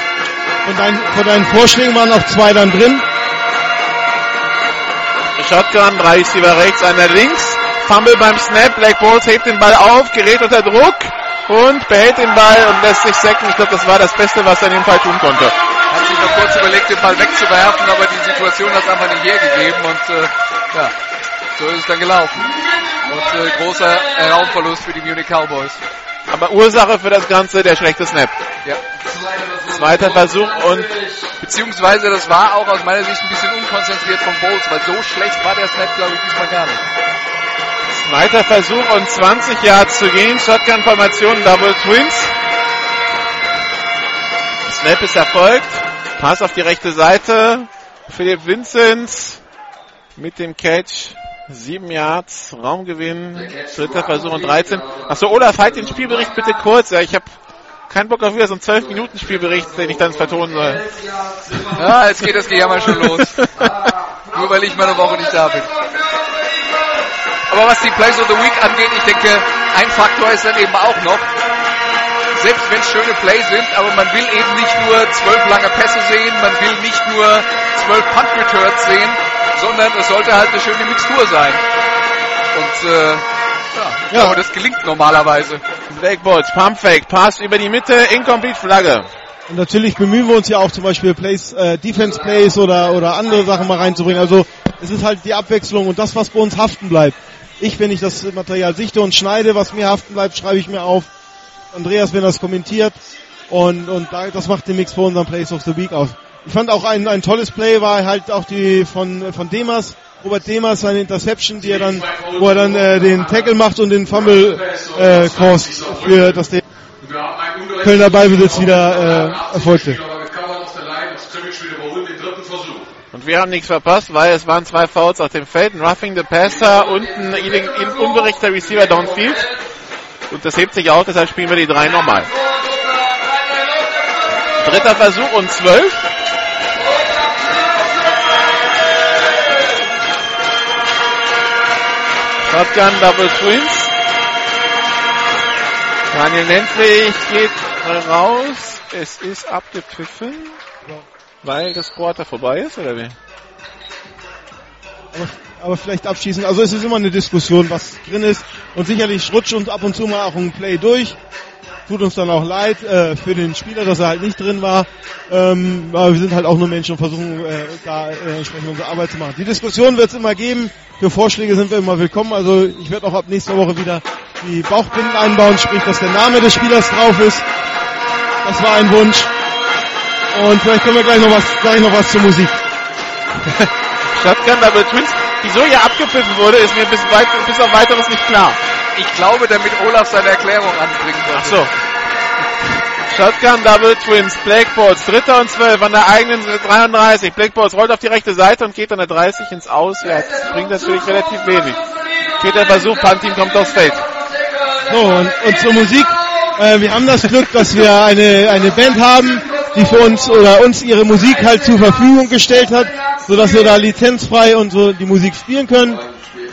Von deinen, von deinen Vorschlägen waren auch zwei dann drin. Shotgun, drei Receiver rechts, einer links. Fumble beim Snap, Black Balls hebt den Ball auf, gerät unter Druck und behält den Ball und lässt sich sacken. Ich glaube, das war das Beste, was er in dem Fall tun konnte. Hat sich noch kurz überlegt, den Ball wegzuwerfen, aber die Situation hat es einfach nicht hergegeben und äh, ja, so ist es dann gelaufen. Und äh, großer Raumverlust für die Munich Cowboys. Aber Ursache für das Ganze, der schlechte Snap. Ja. Zweiter Versuch und Beziehungsweise das war auch aus meiner Sicht ein bisschen unkonzentriert von Bowles, weil so schlecht war der Snap, glaube ich, diesmal gar nicht. zweiter Versuch und 20 Yards zu gehen. Shotgun-Formation, Double Twins. Snap ist erfolgt. Pass auf die rechte Seite. Philipp Vinzenz mit dem Catch. Sieben Yards, Raumgewinn, dritter Versuch und 13. Achso, Olaf, halt den Spielbericht bitte kurz. Ja, ich habe keinen Bock auf wieder so einen 12-Minuten-Spielbericht, den ich dann vertonen soll. Ja, jetzt geht das Gejammer schon los. Nur weil ich mal eine Woche nicht da bin. Aber was die Plays of the Week angeht, ich denke, ein Faktor ist dann eben auch noch, selbst wenn es schöne Plays sind, aber man will eben nicht nur zwölf lange Pässe sehen, man will nicht nur zwölf Punt Returns sehen, sondern es sollte halt eine schöne Mixtur sein. Und äh, ja, ich Ja. glaube, das gelingt normalerweise. Black Balls, Pump Fake, Pass über die Mitte, Incomplete Flagge. Und natürlich bemühen wir uns ja auch zum Beispiel Plays, äh, Defense Plays oder, oder andere Sachen mal reinzubringen. Also es ist halt die Abwechslung und das, was bei uns haften bleibt. Ich, wenn ich das Material sichte und schneide, was mir haften bleibt, schreibe ich mir auf. Andreas, wenn das kommentiert. Und, und da, das macht den Mix für unseren Plays of the Week aus. Ich fand auch ein, ein tolles Play war halt auch die von, von Demas, Robert Demas, seine Interception, die er dann, wo er dann äh, den Tackle macht und den Fumble äh, caused für das ungerechtes Kölner Ballbesitz wieder äh, erfolgte. Und wir haben nichts verpasst, weil es waren zwei Fouls auf dem Feld, ein Roughing the Passer und ein unberichteter Receiver downfield. Und das hebt sich auf, deshalb spielen wir die drei nochmal. Dritter Versuch und zwölf. Shotgun Double Twins. Daniel Nentwig geht raus. Es ist abgepfiffen, weil das Quarter vorbei ist, oder wie? Aber, vielleicht abschließen. Also es ist immer eine Diskussion, was drin ist. Und sicherlich rutscht uns ab und zu mal auch ein Play durch. Tut uns dann auch leid äh, für den Spieler, dass er halt nicht drin war. Ähm, aber wir sind halt auch nur Menschen und versuchen äh, da äh, entsprechend unsere Arbeit zu machen. Die Diskussion wird es immer geben. Für Vorschläge sind wir immer willkommen. Also ich werde auch ab nächster Woche wieder die Bauchbinden einbauen, sprich, dass der Name des Spielers drauf ist. Das war ein Wunsch. Und vielleicht können wir gleich noch was, gleich noch was zur Musik. Shotgun Double Twins. Wieso hier abgepfiffen wurde, ist mir bis, weit, bis auf weiteres nicht klar. Ich glaube, damit Olaf seine Erklärung anbringen wird. Ach so. Shotgun Double Twins, Blackboards, dritter und zwölf an der eigenen 33. Blackboards rollt auf die rechte Seite und geht an der 30 ins Aus. Ja, das bringt natürlich relativ wenig. Vierter Versuch, Pantin kommt aufs Feld. So, und, und zur Musik. Äh, wir haben das Glück, dass wir eine, eine Band haben, die für uns oder uns ihre Musik halt zur Verfügung gestellt hat, so dass wir da lizenzfrei und so die Musik spielen können.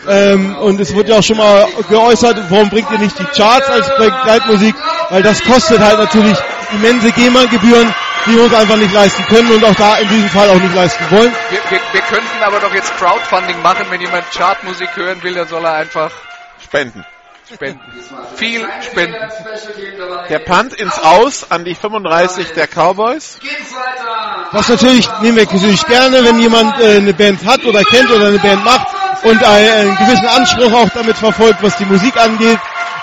Ähm, und es wurde ja auch schon mal geäußert, warum bringt ihr nicht die Charts als Begleitmusik? Weil das kostet halt natürlich immense GEMA-Gebühren, die wir uns einfach nicht leisten können und auch da in diesem Fall auch nicht leisten wollen. Wir, wir, wir könnten aber doch jetzt Crowdfunding machen. Wenn jemand Chartmusik hören will, dann soll er einfach Spenden. Spenden. Viel spenden. Der Punt ins Aus an die 35 der Cowboys. Was natürlich nehmen wir natürlich gerne, wenn jemand äh, eine Band hat oder kennt oder eine Band macht und einen, einen gewissen Anspruch auch damit verfolgt, was die Musik angeht,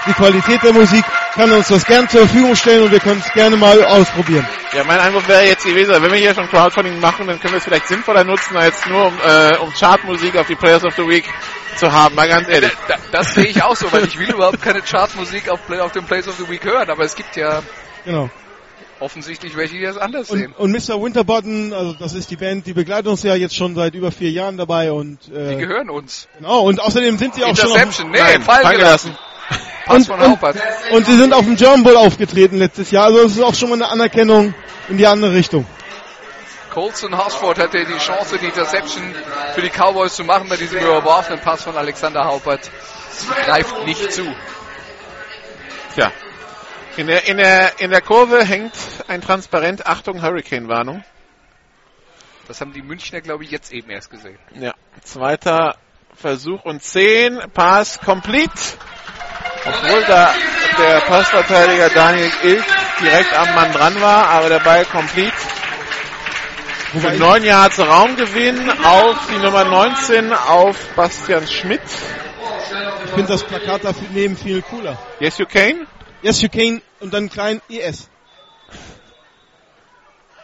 die Qualität der Musik, kann er uns das gern zur Verfügung stellen und wir können es gerne mal ausprobieren. Ja, mein Einwurf wäre jetzt gewesen, wenn wir hier schon Crowdfunding machen, dann können wir es vielleicht sinnvoller nutzen, als nur um, äh, um Chartmusik auf die Players of the Week zu haben, mal ganz ehrlich. Da, das sehe ich auch so, weil ich will überhaupt keine Chartmusik auf, auf dem Place of the Week hören. Aber es gibt ja Genau. offensichtlich welche, die das anders Und, sehen. und Mr. Winterbottom, also das ist die Band, die begleitet uns ja jetzt schon seit über vier Jahren dabei und Die äh, gehören uns. genau und außerdem sind sie auch schon auf, Interception, nee, Nein, fallen gelassen. Pass und, von und, und sie sind auf dem German Bowl aufgetreten letztes Jahr, also das ist auch schon mal eine Anerkennung in die andere Richtung. Colson Horsford hatte die Chance, die Interception für die Cowboys zu machen bei diesem überworfenen Pass von Alexander Haupert. Greift nicht zu. Tja. In der, in der, in der Kurve hängt ein Transparent, Achtung, Hurricane-Warnung. Das haben die Münchner, glaube ich, jetzt eben erst gesehen. Ja. Zweiter Versuch und 10. Pass complete. Obwohl da der Passverteidiger Daniel Ilk direkt am Mann dran war, aber der Ball complete. Für Wobei, neun Yards Raumgewinn auf die Nummer 19 auf Bastian Schmidt. ich finde das Plakat daneben viel cooler. Yes, you can. Yes, you can und dann klein ES.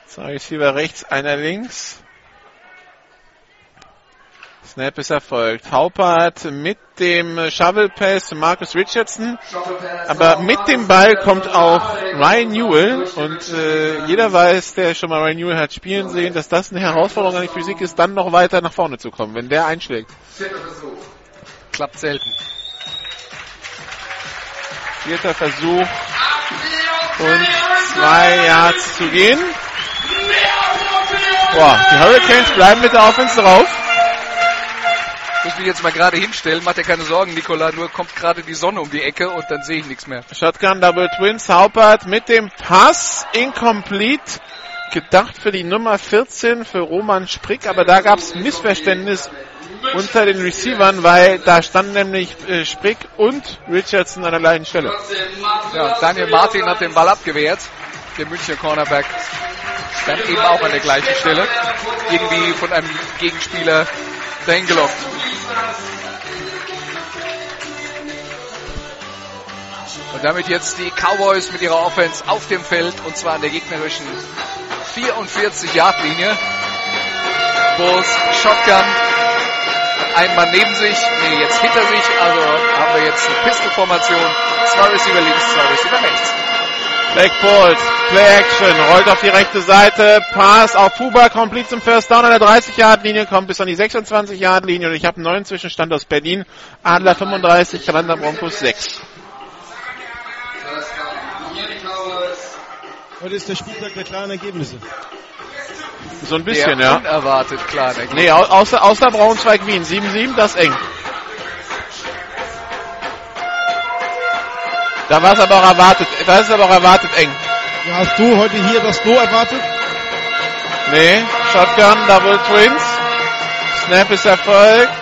Zwei Receiver rechts, einer links. Snap ist erfolgt. Haupert mit dem Shovel Pass zu Marcus Richardson. Aber mit dem Ball kommt auch Ryan Newell. Und äh, jeder weiß, der schon mal Ryan Newell hat spielen sehen, dass das eine Herausforderung an die Physik ist, dann noch weiter nach vorne zu kommen, wenn der einschlägt. Klappt selten. Vierter Versuch und zwei Yards zu gehen. Boah, die Hurricanes bleiben mit der Offense drauf. Muss mich jetzt mal gerade hinstellen, macht dir keine Sorgen, Nikola, nur kommt gerade die Sonne um die Ecke und dann sehe ich nichts mehr. Shotgun Double Twins, Haupert mit dem Pass, incomplete. Gedacht für die Nummer 14 für Roman Sprick, aber da gab es Missverständnis unter den Receivern, weil da standen nämlich äh, Sprick und Richardson an der gleichen Stelle. Ja, Daniel Martin hat den Ball abgewehrt. der Münchner Cornerback, dann eben auch an der gleichen Stelle. Irgendwie von einem Gegenspieler dahin gelockt. Und damit jetzt die Cowboys mit ihrer Offense auf dem Feld und zwar an der gegnerischen 44-Yard-Linie. Bulls Shotgun. Ein Mann neben sich, nee, jetzt hinter sich. Also haben wir jetzt eine Pistol-Formation. Zwei Receiver links, zwei Receiver rechts. Black Bolt, Play Action, rollt auf die rechte Seite, Pass auf Puba, complete zum First Down an der 30-Yard-Linie, kommt bis an die 26-Yard-Linie und ich habe einen neuen Zwischenstand aus Berlin. Adler 35, Kalender Broncos 6. Heute ist der Spieltag der klaren Ergebnisse. So ein bisschen, Der ja. unerwartet klar. Der Nee, au- außer, außer Braunschweig Wien. 7-7, das eng. Da war es aber auch erwartet, da ist es aber auch erwartet eng. Ja, hast du heute hier das so erwartet? Nee, Shotgun, Double Twins. Snap ist erfolgt.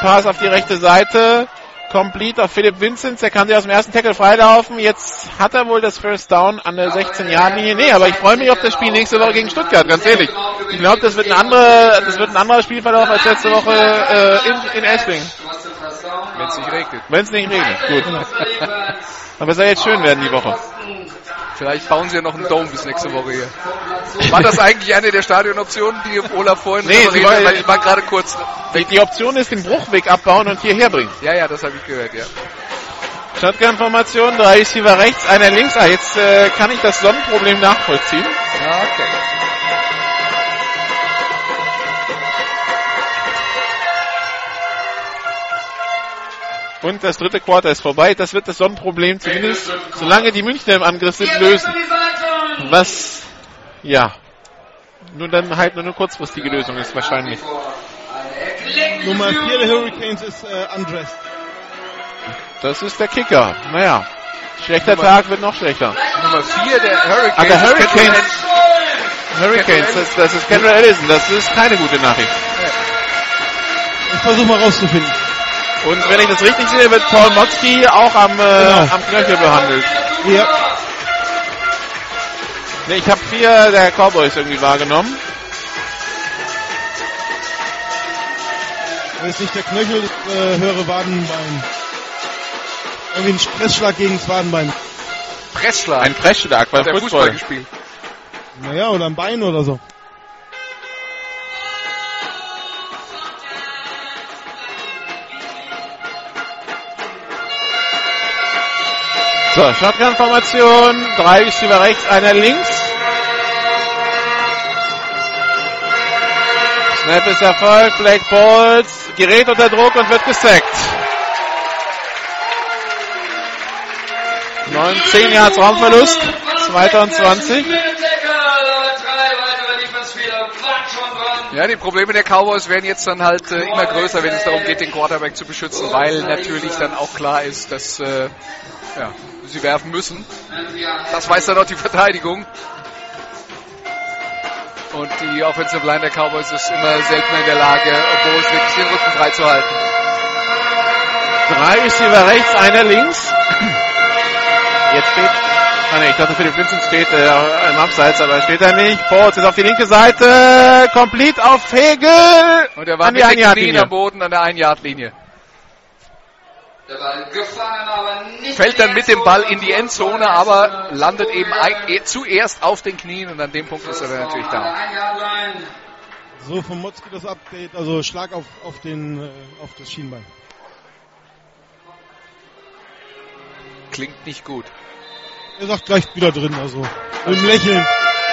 Pass auf die rechte Seite. Complete auf Philipp Vincent. Der kann sich aus dem ersten Tackle freilaufen. Jetzt hat er wohl das First Down an der 16-Yard-Linie. Nee, aber ich freue mich auf das Spiel nächste Woche gegen Stuttgart, ganz ehrlich. Ich glaube, das wird ein anderer, das wird ein anderer Spielverlauf als letzte Woche äh, in, in Esslingen. Wenn es nicht regnet. Wenn es nicht regnet. Gut. Aber es soll jetzt schön werden die Woche. Vielleicht bauen sie ja noch einen Dome bis nächste Woche hier. War das eigentlich eine der Stadionoptionen, die Olaf vorhin Nee, sie war- ich war gerade kurz. Die, die Option ist den Bruchweg abbauen und hierher bringen. Ja, ja, das habe ich gehört, ja. Shotgun-Formation, drei Receiver rechts, einer links. Ah, jetzt äh, kann ich das Sonnenproblem nachvollziehen. Ja, okay. Und das dritte Quarter ist vorbei. Das wird das Sonnenproblem zumindest, solange die Münchner im Angriff sind, lösen. Was, ja, nur dann halt nur eine kurzfristige Lösung ist wahrscheinlich. Nummer 4 der Hurricanes ist äh, undressed. Das ist der Kicker. Naja, schlechter Tag wird noch schlechter. Nummer 4 der Hurricanes. Ah, der Hurricanes. Hurricanes, das, das ist Kendall Ellison. Das ist keine gute Nachricht. Ich versuche mal rauszufinden. Und wenn ich das richtig sehe, wird Paul Motzki auch am, äh, Genau. am Knöchel behandelt. Ja, Nee, ich habe vier der Cowboys irgendwie wahrgenommen. das ist nicht der Knöchel, das äh, höhere Wadenbein. Irgendwie ein Stressschlag gegen das Wadenbein. Pressschlag. Ein Pressschlag beim der Fußball Fußball. gespielt. Naja, oder ein Bein oder so. So, Shotgun-Formation. Drei Receiver rechts, einer links. Snap ist erfolgt. Black Balls gerät unter Druck und wird gesackt. 9, 10 Yards Raumverlust. 22. Ja, die Probleme der Cowboys werden jetzt dann halt äh, immer größer, wenn es darum geht, den Quarterback zu beschützen, weil natürlich dann auch klar ist, dass äh, ja, sie werfen müssen. Das weiß dann auch die Verteidigung. Und die Offensive Line der Cowboys ist immer seltener in der Lage, obwohl es wirklich den Rücken frei zu halten. Drei Receiver rechts, einer links. Jetzt steht. Ah ne, ich dachte Philipp Vincent steht äh, im Abseits, aber steht er nicht. Boards ist auf die linke Seite. Complete auf Hegel. Und er war An mit den Knien am Boden an der Ein-Yard-Linie. Der Ball gefangen, aber nicht Fällt in dann mit dem. Ball in die Endzone, aber landet eben ein, eh- zuerst auf den Knien und an dem Punkt ist er dann natürlich da. So vom Motzki das Update, also Schlag auf, auf, den, äh, auf das Schienbein. Klingt nicht gut. Er sagt gleich wieder drin, also mit einem Lächeln.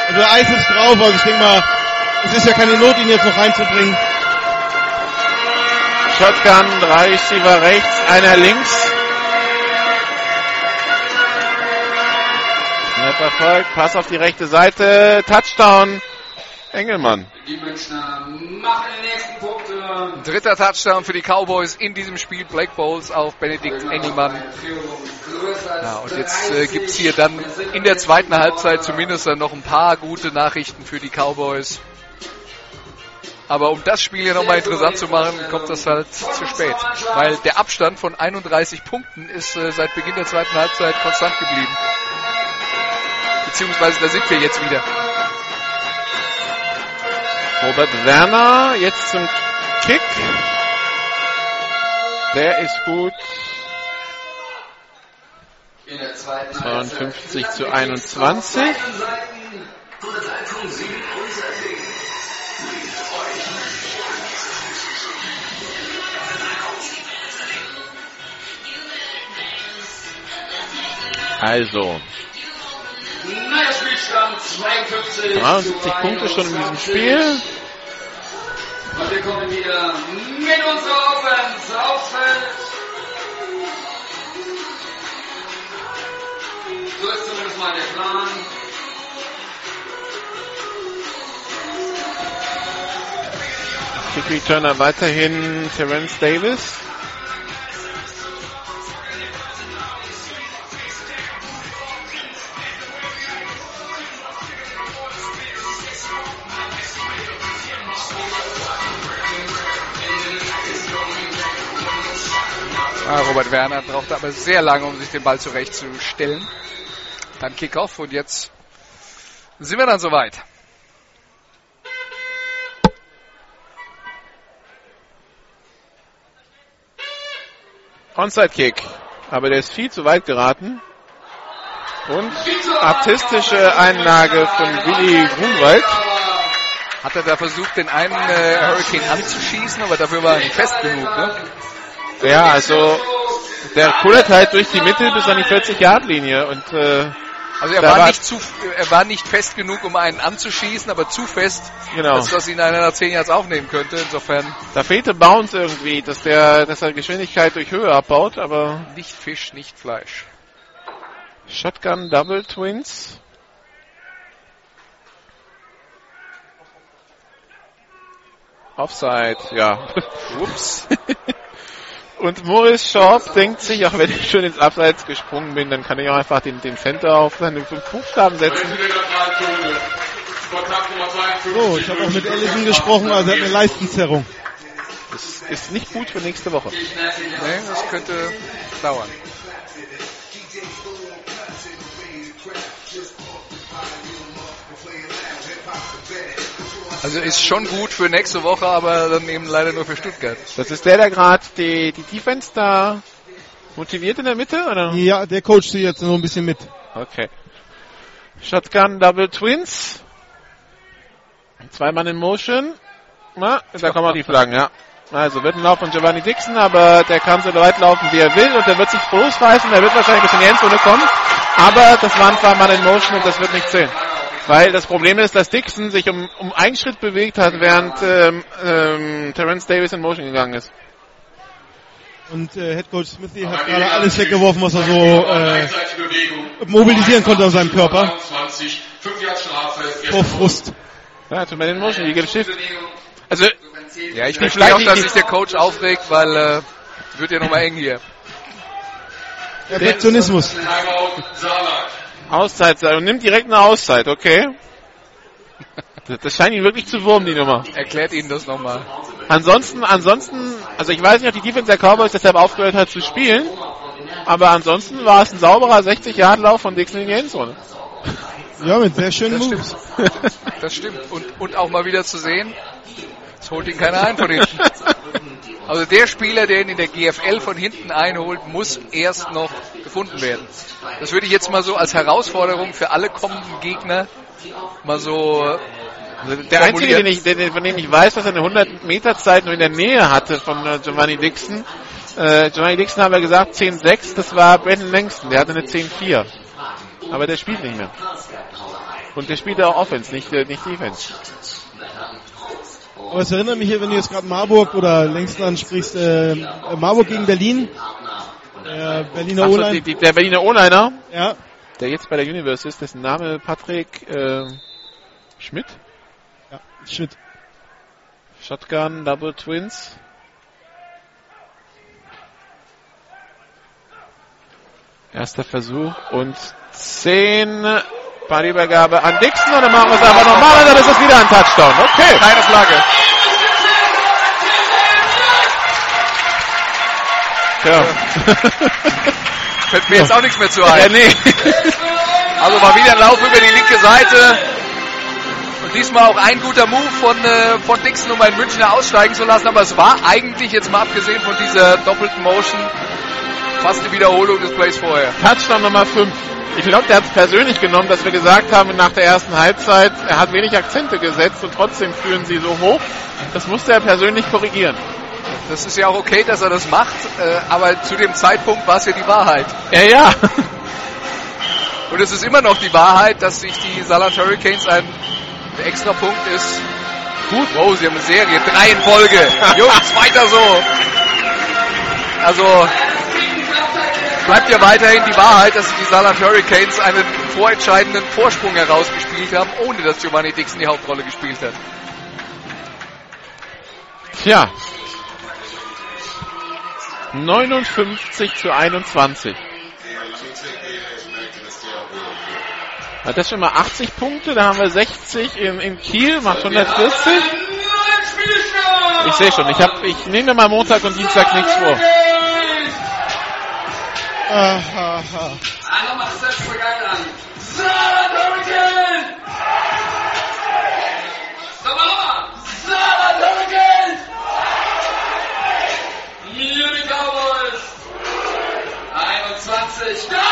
Also Eis ist drauf, also ich denke mal, es ist ja keine Not, ihn jetzt noch reinzubringen. Shotgun, drei Receiver rechts, einer links. Snap erfolgt, Pass auf die rechte Seite, Touchdown, Engelmann. Dritter Touchdown für die Cowboys in diesem Spiel. Black Bowls auf Benedikt Engelmann. Ja, und jetzt äh, gibt's hier dann in der zweiten Halbzeit zumindest dann noch ein paar gute Nachrichten für die Cowboys. Aber um das Spiel hier nochmal interessant zu machen, kommt das halt zu spät. Weil der Abstand von 31 Punkten ist äh, seit Beginn der zweiten Halbzeit konstant geblieben. Beziehungsweise da sind wir jetzt wieder. Robert Werner jetzt zum Kick. Der ist gut. In der zweiten 52 zu 21. Also, 52 73 zu Punkte schon in diesem 51. Spiel. Und wir kommen wieder mit unserer Offense aufs Feld. So ist zumindest mal der Plan. Kick Returner weiterhin Terence Davis. Robert Werner brauchte aber sehr lange, um sich den Ball zurechtzustellen. Dann Kickoff und jetzt sind wir dann soweit. Onside Kick. Aber der ist viel zu weit geraten. Und artistische Einlage von Willi Grunwald. Hat er da versucht, den einen äh, Hurricane anzuschießen, aber dafür war er nicht fest genug, ne? Ja, also der kullert halt durch die Mitte bis an die 40-Yard-Linie und äh, Also er war, war- nicht zu, er war nicht fest genug, um einen anzuschießen, aber zu fest, Genau. als dass ihn einer nach 10 Yards aufnehmen könnte. Insofern da fehlte Bounce irgendwie, dass der, dass er Geschwindigkeit durch Höhe abbaut, aber nicht Fisch, nicht Fleisch. Shotgun Double Twins. Offside, ja. Ups. Und Morris Schaub denkt sich, auch wenn ich schon ins Abseits gesprungen bin, dann kann ich auch einfach den, den Center auf seine fünf Buchstaben setzen. Kontakt Nummer 52. So, ich habe auch mit Ellison gesprochen, also er hat eine Leistenzerrung. Das ist nicht gut für nächste Woche. Nee, das könnte dauern. Also ist schon gut für nächste Woche, aber dann eben leider nur für Stuttgart. Das ist der, der gerade die, die Defense da motiviert in der Mitte, oder? Ja, der coacht sie jetzt noch ein bisschen mit. Okay. Shotgun Double Twins. Zwei Mann in Motion. Na, da kommen auch die Flaggen, ja. Also wird ein Lauf von Giovanni Dixon, aber der kann so weit laufen, wie er will und der wird sich losreißen, der wird wahrscheinlich bis in die Endzone kommen. Aber das waren zwei Mann in Motion und das wird nicht zählen. Weil das Problem ist, dass Dixon sich um, um einen Schritt bewegt hat, während ähm, ähm, Terence Davis in Motion gegangen ist. Und äh, Head Coach Smithy hat gerade alles weggeworfen, was er so äh, mobilisieren konnte aus seinem Körper. 23, 5 Jahre Strafe. Vor Frust. Ja, tut mir in Motion, die gibt Shift. Also, Ja, ich Die verstehe auch, dass sich der Coach aufregt, weil äh, wird ja nochmal eng hier. Perfektionismus. Auszeit sein und nimmt direkt eine Auszeit, okay. Das- scheint ihn wirklich zu wurmen, die Nummer. Erklärt Ihnen das nochmal. Ansonsten, ansonsten, also ich weiß nicht, ob die Defense der Cowboys deshalb aufgehört hat zu spielen, aber ansonsten war es ein sauberer 60-Yard-Lauf von Dixon in die Endzone. Ja, mit sehr schönen Das Moves. Das stimmt. Und, und auch mal wieder zu sehen, holt ihn keiner ein von hinten. Also der Spieler, der ihn in der GFL von hinten einholt, muss erst noch gefunden werden. Das würde ich jetzt mal so als Herausforderung für alle kommenden Gegner mal so Also der einzige, den ich, den, von dem ich weiß, dass er eine 100 Meter Zeit nur in der Nähe hatte von äh, Giovanni Dixon. Äh, Giovanni Dixon haben wir gesagt 10-6, das war Brandon Langston, der hatte eine 10-4. Aber der spielt nicht mehr. Und der spielt auch Offense, nicht, äh, nicht Defense. Aber es erinnert mich hier, wenn du jetzt gerade Marburg oder längst ansprichst, äh, Marburg gegen Berlin. Der Berliner so, O-Line. die, die, der Berliner O-Liner, Ja, der jetzt bei der Universe ist, dessen Name Patrick äh, Schmidt. ja, shit. Shotgun, Double Twins. Erster Versuch und 10 Ballübergabe an Dixon und dann machen wir es einfach nochmal und dann ist es wieder ein Touchdown. Okay. keine Flagge. Tja. Fällt mir jetzt auch nichts mehr zu Ja, ein. nee. Also mal wieder ein Lauf über die linke Seite. Und diesmal auch ein guter Move von, äh, von Dixon, um einen Münchner aussteigen zu lassen. Aber es war eigentlich, jetzt mal abgesehen von dieser doppelten Motion, fast eine Wiederholung des Plays vorher. Touchdown Nummer 5. Ich glaube, der hat es persönlich genommen, dass wir gesagt haben nach der ersten Halbzeit, er hat wenig Akzente gesetzt und trotzdem führen sie so hoch. Das musste er persönlich korrigieren. Das ist ja auch okay, dass er das macht, äh, aber zu dem Zeitpunkt war es ja die Wahrheit. Ja, ja. Und es ist immer noch die Wahrheit, dass sich die Saarland Hurricanes ein extra Punkt ist. Gut, wow, sie haben eine Serie, drei in Folge. Jungs, weiter so. Also bleibt ja weiterhin die Wahrheit, dass die Saarland Hurricanes einen vorentscheidenden Vorsprung herausgespielt haben, ohne dass Giovanni Dixon die Hauptrolle gespielt hat. Tja. 59 zu 21. Hat das schon mal 80 Punkte? Da haben wir 60 in, in Kiel, macht 140. Ich sehe schon, ich, hab, ich nehme mir mal Montag und Dienstag nichts vor. Ah, nochmal das letzte Gang an. Saarland Hurricane! Nochmal, nochmal! Saarland Hurricane! Munich Cowboys! 21, danke!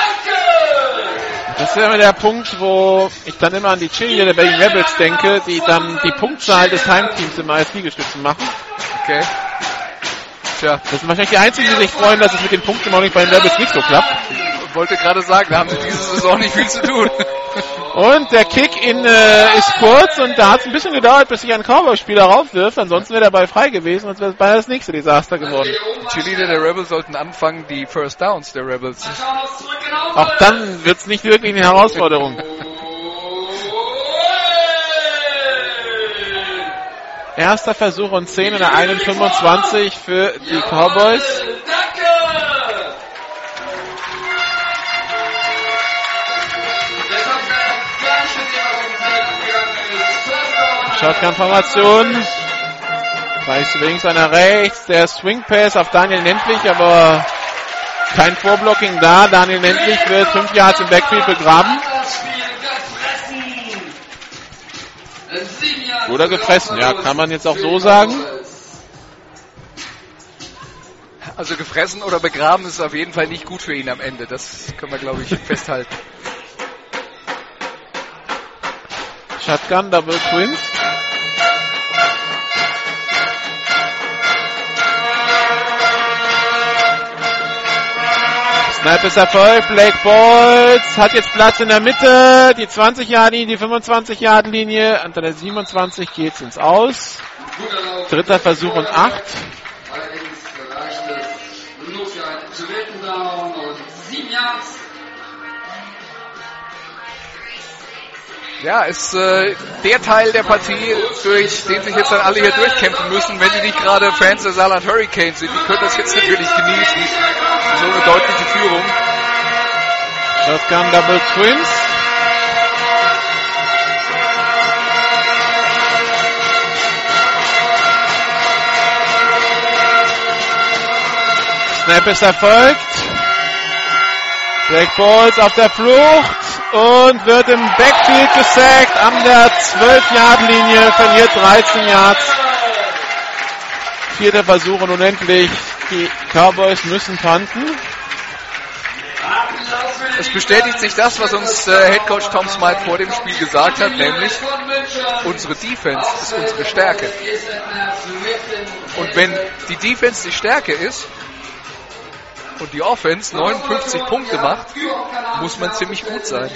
Das ist immer der Punkt, wo ich dann immer an die Cheerleader der Berlin Rebels denke, die dann die Punktzahl des Heimteams immer als Liegestützen machen. Okay. Tja, Das sind wahrscheinlich die einzigen, die sich freuen, dass es mit den Punkten auch nicht bei den Rebels nicht so klappt. ich wollte gerade sagen, da haben sie diese Saison nicht viel zu tun. Und der Kick in, äh, ist kurz und da hat es ein bisschen gedauert, bis sich ein Cowboy-Spieler raufwirft. Ansonsten wäre der Ball frei gewesen und es wäre beinahe das nächste Desaster geworden. Die Cheerleader der Rebels sollten anfangen, die First Downs der Rebels. Auch dann wird es nicht wirklich eine Herausforderung. Erster Versuch und 10 in der 1,25 für die Cowboys. Shotgun-Formation. Reicht links, einer rechts. Der Swing Pass auf Daniel Nentlich, aber kein Vorblocking da. Daniel Nentlich wird 5 Yards im Backfield begraben. Oder gefressen, ja, kann man jetzt auch so sagen. Also gefressen oder begraben ist auf jeden Fall nicht gut für ihn am Ende. Das können wir, glaube ich, festhalten. Shotgun, Double Twins. Snap ist Erfolg. Blake Bolts hat jetzt Platz in der Mitte. Die 20-Yard-Linie, die 25-Yard-Linie. Unter der 27 geht's ins Aus. Dritter Versuch und acht. Allerdings reicht es Down und sieben Yards. Ja, ist äh, der Teil der Partie, durch den sich jetzt dann alle hier durchkämpfen müssen, wenn sie nicht gerade Fans der Saarland Hurricanes sind. Die können das jetzt natürlich genießen. So eine deutliche Führung. Shotgun Double Twins. Snap ist erfolgt. Black Balls auf der Flucht und wird im Backfield gesackt an der 12-Yard-Linie, verliert 13 Yards. Vierter Versuch und unendlich. Die Cowboys müssen panten. Es bestätigt sich das, was uns äh, Head Coach Tom Smythe vor dem Spiel gesagt hat, nämlich unsere Defense ist unsere Stärke. Und wenn die Defense die Stärke ist und die Offense 59 Punkte macht, muss man ziemlich gut sein.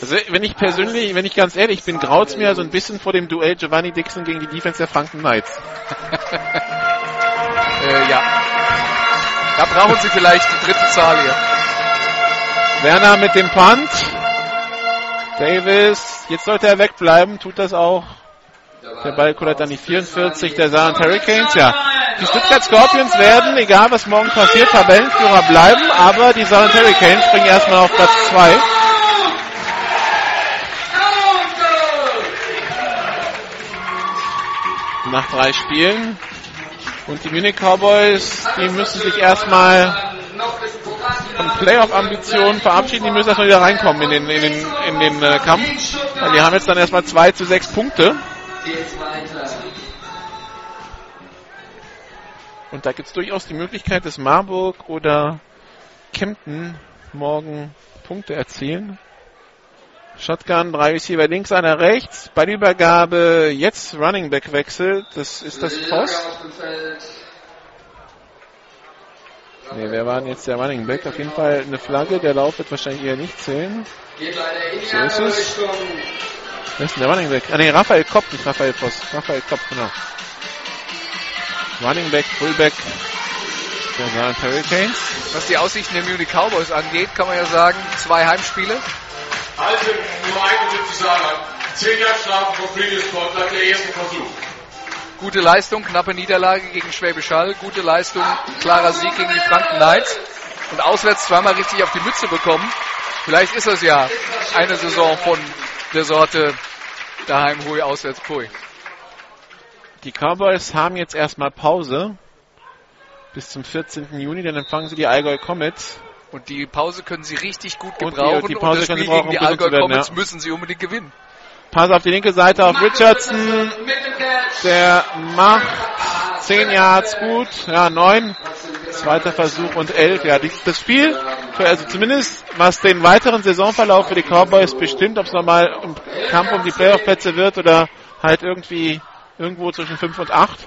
Also wenn ich persönlich, wenn ich ganz ehrlich bin, graut's mir so ein bisschen vor dem Duell Giovanni Dixon gegen die Defense der Franken Knights. Äh, ja. Da brauchen sie vielleicht die dritte Zahl hier. Werner mit dem Punt. Davis, jetzt sollte er wegbleiben, tut das auch. Der Ball kullert an die 44 der Saarland Hurricanes, ja. Die Stuttgart Scorpions werden, egal was morgen passiert, Tabellenführer bleiben, aber die Saarland Hurricanes springen erstmal auf Platz 2. Nach drei Spielen. Und die Munich Cowboys, die müssen sich erstmal von Playoff-Ambitionen verabschieden. Die müssen erstmal wieder reinkommen in den, in den, in den äh, Kampf. Weil die haben jetzt dann erstmal 2 zu 6 Punkte. Geht's weiter. Und da gibt es durchaus die Möglichkeit, dass Marburg oder Kempten morgen Punkte erzielen. Shotgun, drei Receiver links, einer rechts. Bei der Übergabe jetzt Running Back Wechsel. Das ist das Feld. Ne, wer war denn jetzt der Running Back? Auf jeden Fall eine Flagge. Der Lauf wird wahrscheinlich eher nicht zählen. So ist es. Wer ist denn der Running Back? Ah ne, Raphael Kopp, nicht Raphael Voss. Raphael Kopp, genau. Running Back, Fullback der Saarland Hurricanes. Was die Aussichten der Munich Cowboys angeht, kann man ja sagen, zwei Heimspiele. Alte Nummer 71 Saarland. 10 Jahre Strafe von Previous Contact, der erste Versuch. Gute Leistung, knappe Niederlage gegen Schwäbisch Hall. Gute Leistung, klarer Sieg gegen die Franken Knights. Und auswärts zweimal richtig auf die Mütze bekommen. Vielleicht ist das ja eine Saison von der Sorte daheim Hui, auswärts Pui. Die Cowboys haben jetzt erstmal Pause bis zum 14. Juni, dann empfangen sie die Allgäu Comets. Und die Pause können sie richtig gut Und die- gebrauchen. die Pause das können sie Spiel brauchen, gegen die gesund zu Allgäu werden, Comets ja. müssen sie unbedingt gewinnen. Pass auf die linke Seite auf Richardson. Der macht 10 Yards gut. Ja, 9. Zweiter Versuch und 11. Ja, die, das Spiel, also zumindest was den weiteren Saisonverlauf für die Cowboys bestimmt, ob es nochmal im Kampf um die Playoff-Plätze wird oder halt irgendwie irgendwo zwischen 5 und 8.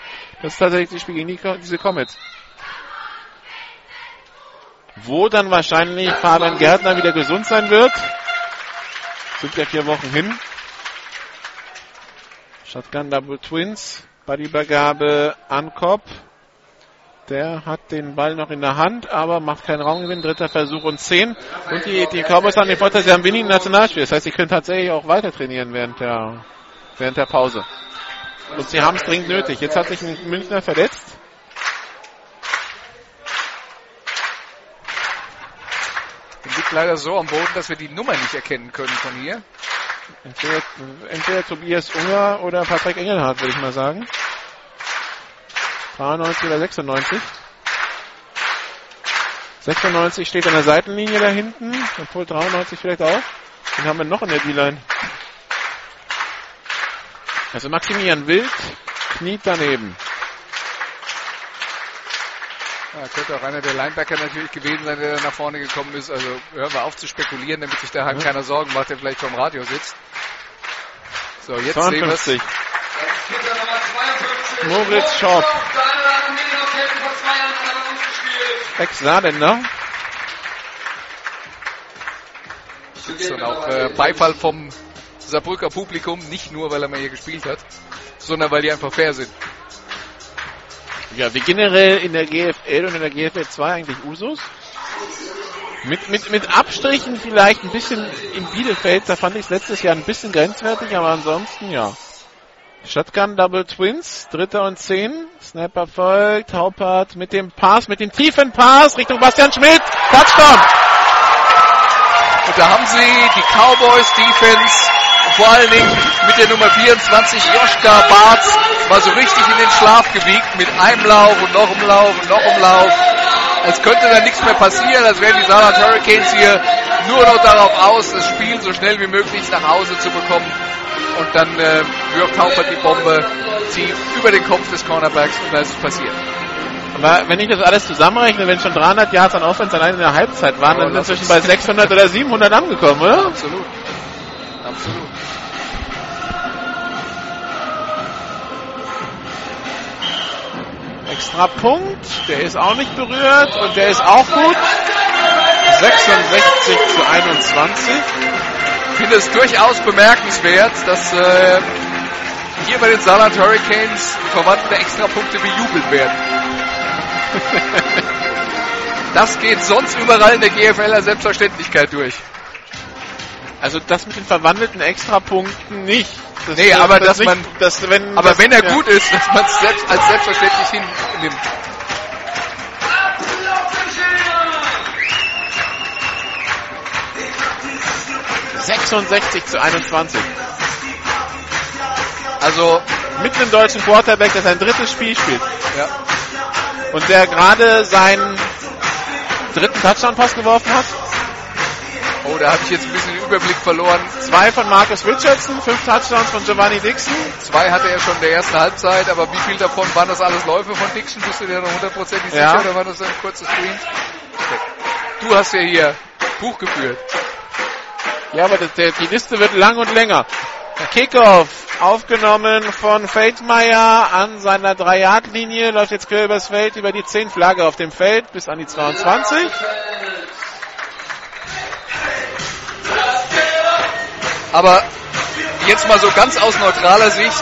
Das ist tatsächlich das Spiel gegen die, diese Comets. Wo dann wahrscheinlich Fabian Gärtner wieder gesund sein wird. Sind ja vier Wochen hin. Shotgun Double Twins. Bei der Übergabe an Kopp. Der hat den Ball noch in der Hand, aber macht keinen Raumgewinn. Dritter Versuch und 10. Und die, die Cowboys haben den Vorteil, sie haben wenig Nationalspiel. Das heißt, sie können tatsächlich auch weiter trainieren während der, während der Pause. Und sie haben es dringend nötig. Jetzt hat sich ein Münchner verletzt. Und liegt leider so am Boden, dass wir die Nummer nicht erkennen können von hier. Entweder, entweder Tobias Unger oder Patrick Engelhardt, würde ich mal sagen. 93 oder 96. 96 steht an der Seitenlinie da hinten, obwohl 93 vielleicht auch. Den haben wir noch in der D-Line. Also Maximilian Wild kniet daneben. Ja, könnte auch einer der Linebacker natürlich gewesen sein, der da nach vorne gekommen ist. Also hören wir auf zu spekulieren, damit sich daheim keiner Sorgen macht, der vielleicht vom Radio sitzt. So, jetzt sehen wir 52. Kicker Nummer 52. Moritz Schorb. Er. Ex-Saarländer. Gibt's dann auch äh, Beifall vom Saarbrücker Publikum, nicht nur, weil er mal hier gespielt hat, sondern weil die einfach fair sind. Ja, wie generell in der GFL und in der GFL 2 eigentlich Usus. Mit, mit, mit Abstrichen vielleicht ein bisschen in Bielefeld, da fand ich es letztes Jahr ein bisschen grenzwertig, aber ansonsten ja. Shotgun Double Twins, dritter und zehn. Snapper folgt, Haupert mit dem Pass, mit dem tiefen Pass Richtung Bastian Schmidt. Touchdown! Und da haben sie die Cowboys Defense vor allen Dingen mit der Nummer 24 Joschka Barz mal so richtig in den Schlaf gewiegt mit einem Lauf und noch einem Lauf und noch einem Lauf. Es könnte da nichts mehr passieren, als wären die Saarland Hurricanes hier nur noch darauf aus, das Spiel so schnell wie möglich nach Hause zu bekommen. Und dann äh, wirft Haupert die Bombe tief über den Kopf des Cornerbacks und da ist es passiert. Aber wenn ich das alles zusammenrechne, wenn schon 300 Yards an Offense allein in der Halbzeit waren, Aber dann sind wir inzwischen bei 600 oder 700 angekommen, oder? Absolut. Absolut. Extra Punkt, der ist auch nicht berührt und der ist auch gut. 66 zu 21. Ich finde es durchaus bemerkenswert, dass äh, hier bei den Saarland Hurricanes verwandte Extrapunkte bejubelt werden. das geht sonst überall in der GFL als Selbstverständlichkeit durch. Also das mit den verwandelten Extrapunkten nicht. Das, Nee, aber dass nicht, man- das, wenn, Aber das, wenn er ja. gut ist, dass man es selbst als selbstverständlich hinnimmt. 66 zu 21. Also, Mit einem deutschen Quarterback, der sein drittes Spiel spielt. ja. Und der gerade sein dritten Touchdown-Pass geworfen hat. Oh, da habe ich jetzt ein bisschen Überblick verloren. Zwei von Marcus Richardson, fünf Touchdowns von Giovanni Dixon. Zwei hatte er schon in der ersten Halbzeit, aber wie viel davon waren das alles Läufe von Dixon? Bist du dir noch hundertprozentig Ja. sicher oder war das ein kurzes Screen? Okay. Du hast ja hier Buch geführt. Ja, aber das, der, die Liste wird lang und länger. Kickoff aufgenommen von Feldmeier an seiner 3-Yard-Linie, läuft jetzt quer übers Feld, über die 10 Flagge auf dem Feld bis an die 22. Aber jetzt mal so ganz aus neutraler Sicht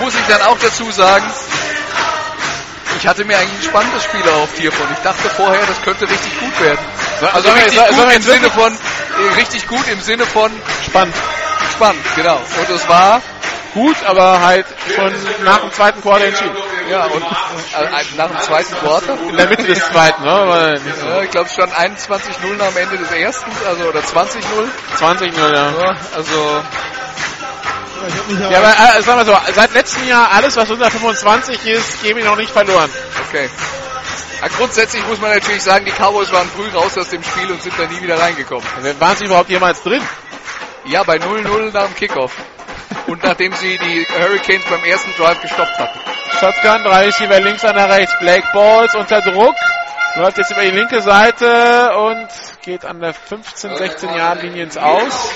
muss ich dann auch dazu sagen, ich hatte mir eigentlich ein spannendes Spiel erhofft hiervon. Ich dachte vorher, das könnte richtig gut werden. Also wir- richtig sollen gut wir im Sinne von äh, richtig gut im Sinne von Spannend. spannend, genau. Und es war Gut, aber halt schon nach dem zweiten Quarter entschieden. ja und äh, nach dem zweiten Quarter. In der Mitte des zweiten, ne? Ja, ich glaube es stand 21-0 am Ende des ersten, also oder 20-0. 20-0, ja. Ja, also Ja, aber äh, sagen wir so, seit letztem Jahr alles, was unter 25 ist, gebe ich noch nicht verloren. okay. Ja, grundsätzlich muss man natürlich sagen, die Cowboys waren früh raus aus dem Spiel und sind da nie wieder reingekommen. Waren sie überhaupt jemals drin? Ja, bei 0-0 nach dem Kickoff. Und nachdem sie die Hurricanes beim ersten Drive gestoppt hatten. Shotgun, drei Receiver links, einer rechts. Blake Balls unter Druck. Läuft jetzt über die linke Seite und geht an der 15, 16 Yard Linie ins Aus.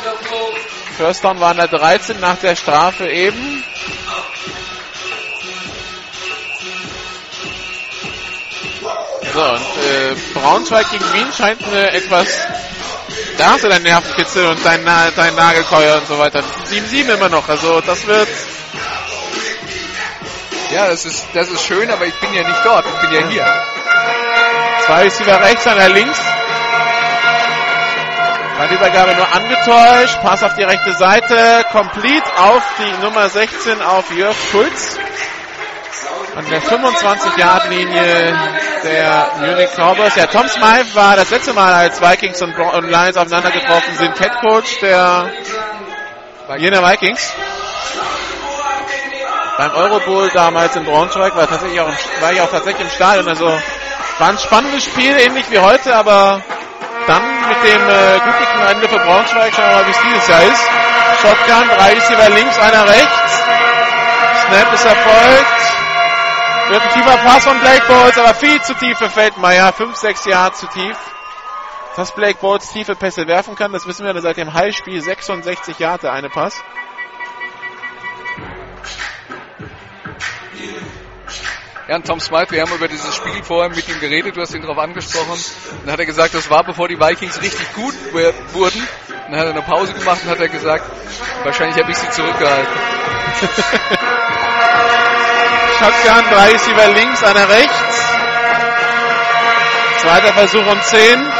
First Down war an der 13 nach der Strafe eben. So, und äh, Braunschweig gegen Wien scheint eine etwas... Da hast du deinen Nervenkitzel und dein, Na- dein Nagelkeuer und so weiter. 7-7 immer noch, also das wird... Ja, das ist, das ist schön, aber ich bin ja nicht dort, ich bin ja hier. Zwei Receiver rechts, einer links. Bei der Übergabe nur angetäuscht. Pass auf die rechte Seite. Complete auf die Nummer 16 auf Jörg Schulz. An der 25-Yard-Linie der Munich Cowboys. Ja, Tom Smythe war das letzte Mal, als Vikings und, und Lions aufeinander getroffen sind, Head Coach der Jener Vikings. Beim Eurobowl damals in Braunschweig war, tatsächlich auch, im- war ich auch tatsächlich im Stadion. Also war ein spannendes Spiel, ähnlich wie heute, aber dann mit dem äh, glücklichen Ende für Braunschweig. Schauen wir mal, wie es dieses Jahr ist. Shotgun, drei Receiver links, einer rechts. Snap ist erfolgt. Wird ein tiefer Pass von Blake Bowles, aber viel zu tief für Feldmeier. 5, 6 Jahre zu tief. Dass Blake Bowles tiefe Pässe werfen kann, das wissen wir seit dem Highspiel. 66 Jahre der eine Pass. Ja, und Tom Smythe, wir haben über dieses Spiel vorher mit ihm geredet, du hast ihn darauf angesprochen. Dann hat er gesagt, das war bevor die Vikings richtig gut wurden. Dann hat er eine Pause gemacht und hat er gesagt, wahrscheinlich habe ich sie zurückgehalten. Shotgun, drei Receiver links, einer rechts. Zweiter Versuch und 10.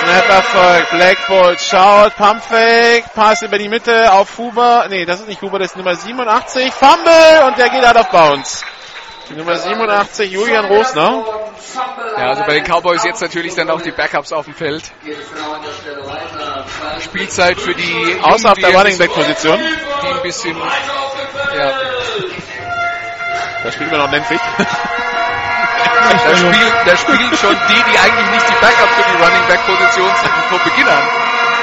Snap erfolgt. Black Bolt schaut. Pump Fake. Pass über die Mitte auf Huber. Nee, das ist nicht Huber, das ist Nummer 87. Fumble und der geht out of bounds. Die Nummer 87, Julian Rosner. Ja, also bei den Cowboys jetzt natürlich dann auch die Backups auf dem Feld. Spielzeit für die Außer auf der Running Back Position. Die ein bisschen, ja, Da spielen wir noch Nenfig. da spielen, da spielen schon die, die eigentlich nicht die Backups für die Running Back Position sind, von Beginn an.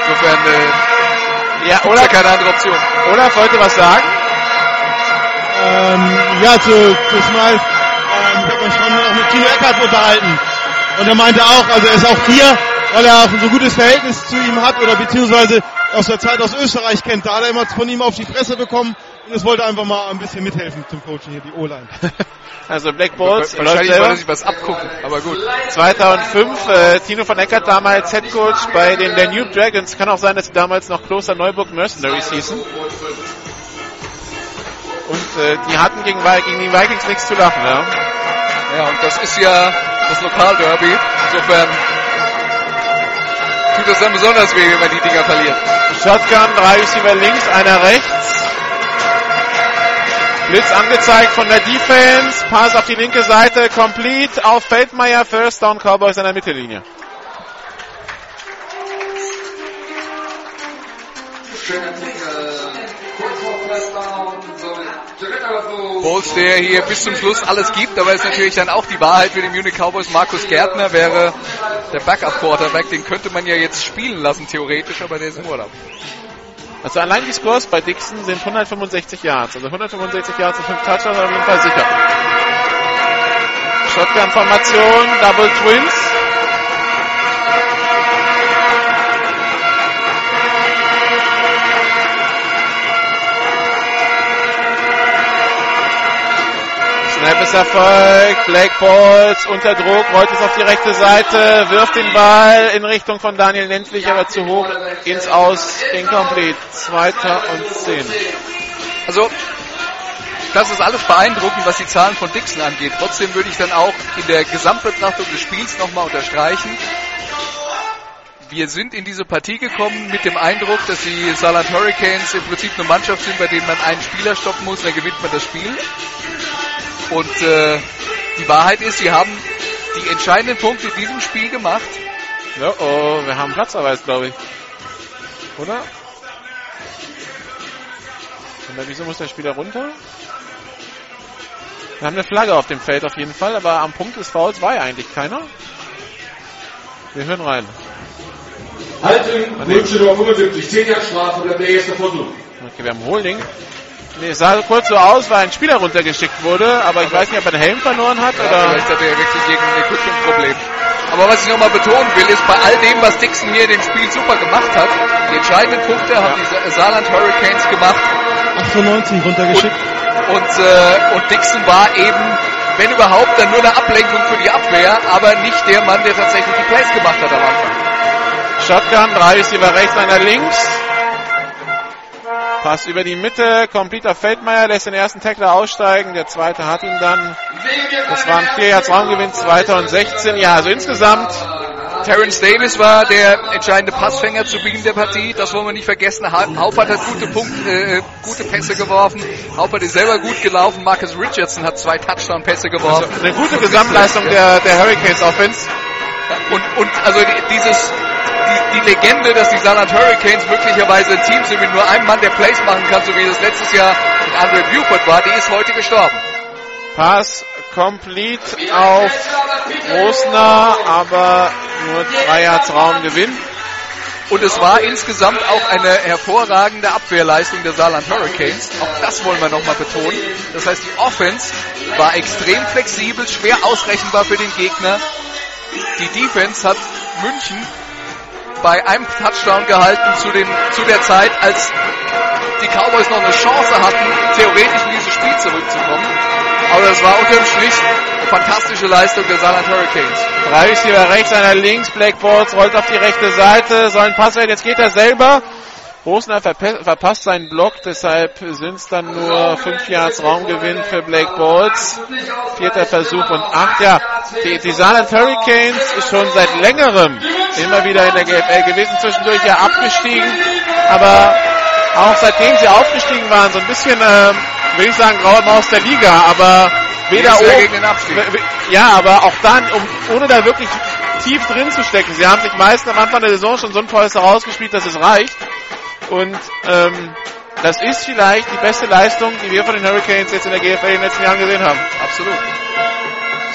Insofern, äh, Ja, oder, keine andere Option. oder wollt ihr was sagen? Ähm, ja, zu, zu Smythe, ähm, ich habe mich schon auch mit Tino Eckert unterhalten. Und er meinte auch, also er ist auch hier, weil er auch ein so gutes Verhältnis zu ihm hat oder beziehungsweise aus der Zeit aus Österreich kennt. Da hat er immer von ihm auf die Fresse bekommen und es wollte einfach mal ein bisschen mithelfen zum Coachen hier, die O-Line. Also Black Balls läuft Wahrscheinlich wollte selber. er sich was abgucken, aber gut. 2005, äh, Tino von Eckert damals Head Coach bei den New Dragons. Kann auch sein, dass sie damals noch Kloster Neuburg Mercenaries hießen. Äh, die hatten gegen, gegen die Vikings nichts zu lachen, ja. Ja, und das ist ja das Lokalderby. Insofern tut das dann besonders weh, wenn man die Dinger verliert. Shotgun, drei Receiver links, einer rechts. Blitz angezeigt von der Defense. Pass auf die linke Seite, complete auf Feldmeier. First down Cowboys an der Mittellinie. Schöner Tick, Bowles, der hier bis zum Schluss alles gibt, aber ist natürlich dann auch die Wahrheit für die Munich Cowboys. Markus Gärtner wäre der Backup-Quarterback, den könnte man ja jetzt spielen lassen, theoretisch, aber der ist im Urlaub. Also allein die Scores bei Dixon sind 165 Yards. Also 165 Yards und 5 Touchdowns auf jeden Fall sicher. Shotgun-Formation, Double Twins. Snap ist erfolgt. Blake Balls unter Druck, rollt es auf die rechte Seite, wirft den Ball in Richtung von Daniel Nentlich, aber zu hoch ins Aus. Incomplete. Zweiter und zehn. Also, das ist alles beeindruckend, was die Zahlen von Dixon angeht. Trotzdem würde ich dann auch in der Gesamtbetrachtung des Spiels nochmal unterstreichen. Wir sind in diese Partie gekommen mit dem Eindruck, dass die Saarland Hurricanes im Prinzip eine Mannschaft sind, bei denen man einen Spieler stoppen muss, dann gewinnt man das Spiel. Und äh, die Wahrheit ist, sie haben die entscheidenden Punkte in diesem Spiel gemacht. Ja, oh, wir haben Platzverweis, glaube ich. Oder? Und wieso muss der Spieler runter? Wir haben eine Flagge auf dem Feld auf jeden Fall, aber am Punkt des Fouls war ja eigentlich keiner. Wir hören rein. Haltung, Wünsche Nummer 75, 10 Jahre Strafe, der erste Versuch. Okay, wir haben Holding. Nee, es sah kurz so aus, weil ein Spieler runtergeschickt wurde, aber ich weiß nicht, ob er den Helm verloren hat Ja, oder. vielleicht hat er ja wirklich irgendein Equipment-Problem. Aber was ich nochmal betonen will, ist, bei all dem, was Dixon hier in dem Spiel super gemacht hat, die entscheidenden Punkte haben die Sa- Saarland Hurricanes gemacht 98 runtergeschickt. und, äh, und Dixon war eben, wenn überhaupt, dann nur eine Ablenkung für die Abwehr, aber nicht der Mann, der tatsächlich die Plays gemacht hat am Anfang. Shotgun, drei Receiver rechts, einer links. Pass über die Mitte, completer Feldmeier lässt den ersten Tackler aussteigen, der zweite hat ihn dann. Das waren vier Yards Raumgewinn, zweiter und 16. Ja, also insgesamt Terrence Davis war der entscheidende Passfänger zu Beginn der Partie. Das wollen wir nicht vergessen. Ha- Haupert hat gute, Punkt, äh, gute Pässe geworfen. Haupert ist selber gut gelaufen. Marcus Richardson hat zwei Touchdown-Pässe geworfen. eine gute Gesamtleistung der, der Hurricanes Offense. Und, und also die- dieses, die, die Legende, dass die Saarland Hurricanes möglicherweise ein Team sind mit nur einem Mann, der Plays machen kann, so wie das letztes Jahr mit Andre Buford war, die ist heute gestorben. Pass complete auf Rosner, aber nur drei Yards Raumgewinn. Und es war insgesamt auch eine hervorragende Abwehrleistung der Saarland Hurricanes. Auch das wollen wir nochmal betonen. Das heißt, die Offense war extrem flexibel, schwer ausrechenbar für den Gegner. Die Defense hat München bei einem Touchdown gehalten zu, den, zu der Zeit, als die Cowboys noch eine Chance hatten, theoretisch in dieses Spiel zurückzukommen. Aber das war unterm Strich eine fantastische Leistung der Saarland Hurricanes. Drei Receiver rechts, einer links. Black Balls rollt auf die rechte Seite, soll ein Pass werden. Jetzt geht er selber. Rosner verpa- verpasst seinen Block, deshalb sind es dann nur 5 Yards Raumgewinn für Blake Balls. Vierter Versuch und 8. Ja, die, die Saarland Hurricanes ist schon seit längerem immer wieder in der GFL gewesen, zwischendurch ja abgestiegen, aber auch seitdem sie aufgestiegen waren, so ein bisschen, ähm, will ich sagen, graue Maus der Liga, aber weder oben, gegen den Abstieg. ja, aber auch dann, um, ohne da wirklich tief drin zu stecken. Sie haben sich meistens am Anfang der Saison schon so ein Polster rausgespielt, dass es reicht. Und ähm, das ist vielleicht die beste Leistung, die wir von den Hurricanes jetzt in der GFL in den letzten Jahren gesehen haben. Absolut.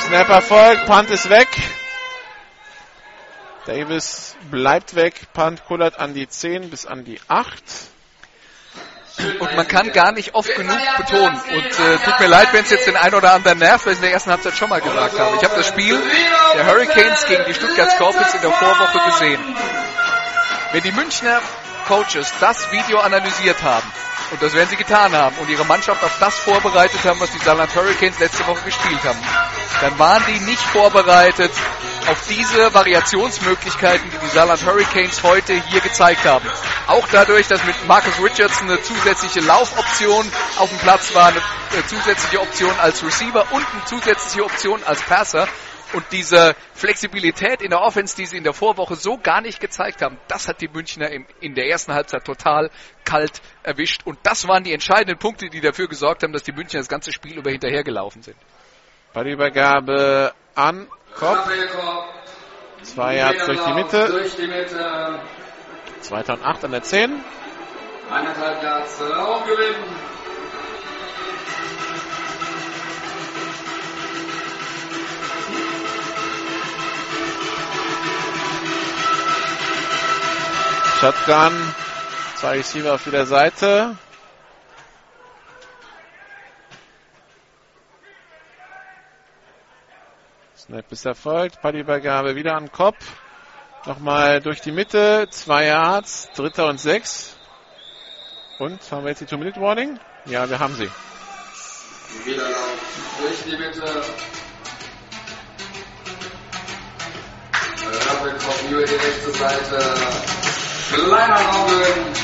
Snapper folgt, Punt ist weg. Davis bleibt weg, Punt kullert an die 10 bis an die 8. Und man kann gar nicht oft genug betonen. Und äh, tut mir leid, wenn es jetzt den einen oder anderen nervt, weil ich in der ersten Halbzeit schon mal gesagt habe. Ich habe das Spiel der Hurricanes gegen die Stuttgart Scorpions in der Vorwoche gesehen. Wenn die Münchner Coaches das Video analysiert haben, und das werden sie getan haben, und ihre Mannschaft auf das vorbereitet haben, was die Saarland Hurricanes letzte Woche gespielt haben, dann waren die nicht vorbereitet auf diese Variationsmöglichkeiten, die die Saarland Hurricanes heute hier gezeigt haben. Auch dadurch, dass mit Marcus Richardson eine zusätzliche Laufoption auf dem Platz war, eine, äh, zusätzliche Option als Receiver und eine zusätzliche Option als Passer. Und diese Flexibilität in der Offense, die sie in der Vorwoche so gar nicht gezeigt haben, das hat die Münchner im, in der ersten Halbzeit total kalt erwischt. Und das waren die entscheidenden Punkte, die dafür gesorgt haben, dass die Münchner das ganze Spiel über hinterhergelaufen sind. Ballübergabe an Kopf. Zwei Yards durch die Mitte. Durch die Mitte. Zweiter und 8 an der 10. Eineinhalb Yards Raumgewinn. Shotgun. Zwei Receiver auf jeder Seite. Snap ist erfolgt. Ballübergabe wieder an Kopf. Nochmal durch die Mitte. Zwei Yards. Dritter und sechs. Und haben wir jetzt die Two-Minute-Warning? Ja, wir haben sie. Wieder durch die Mitte. Rabbit kommt über die rechte Seite. Kleiner Robin.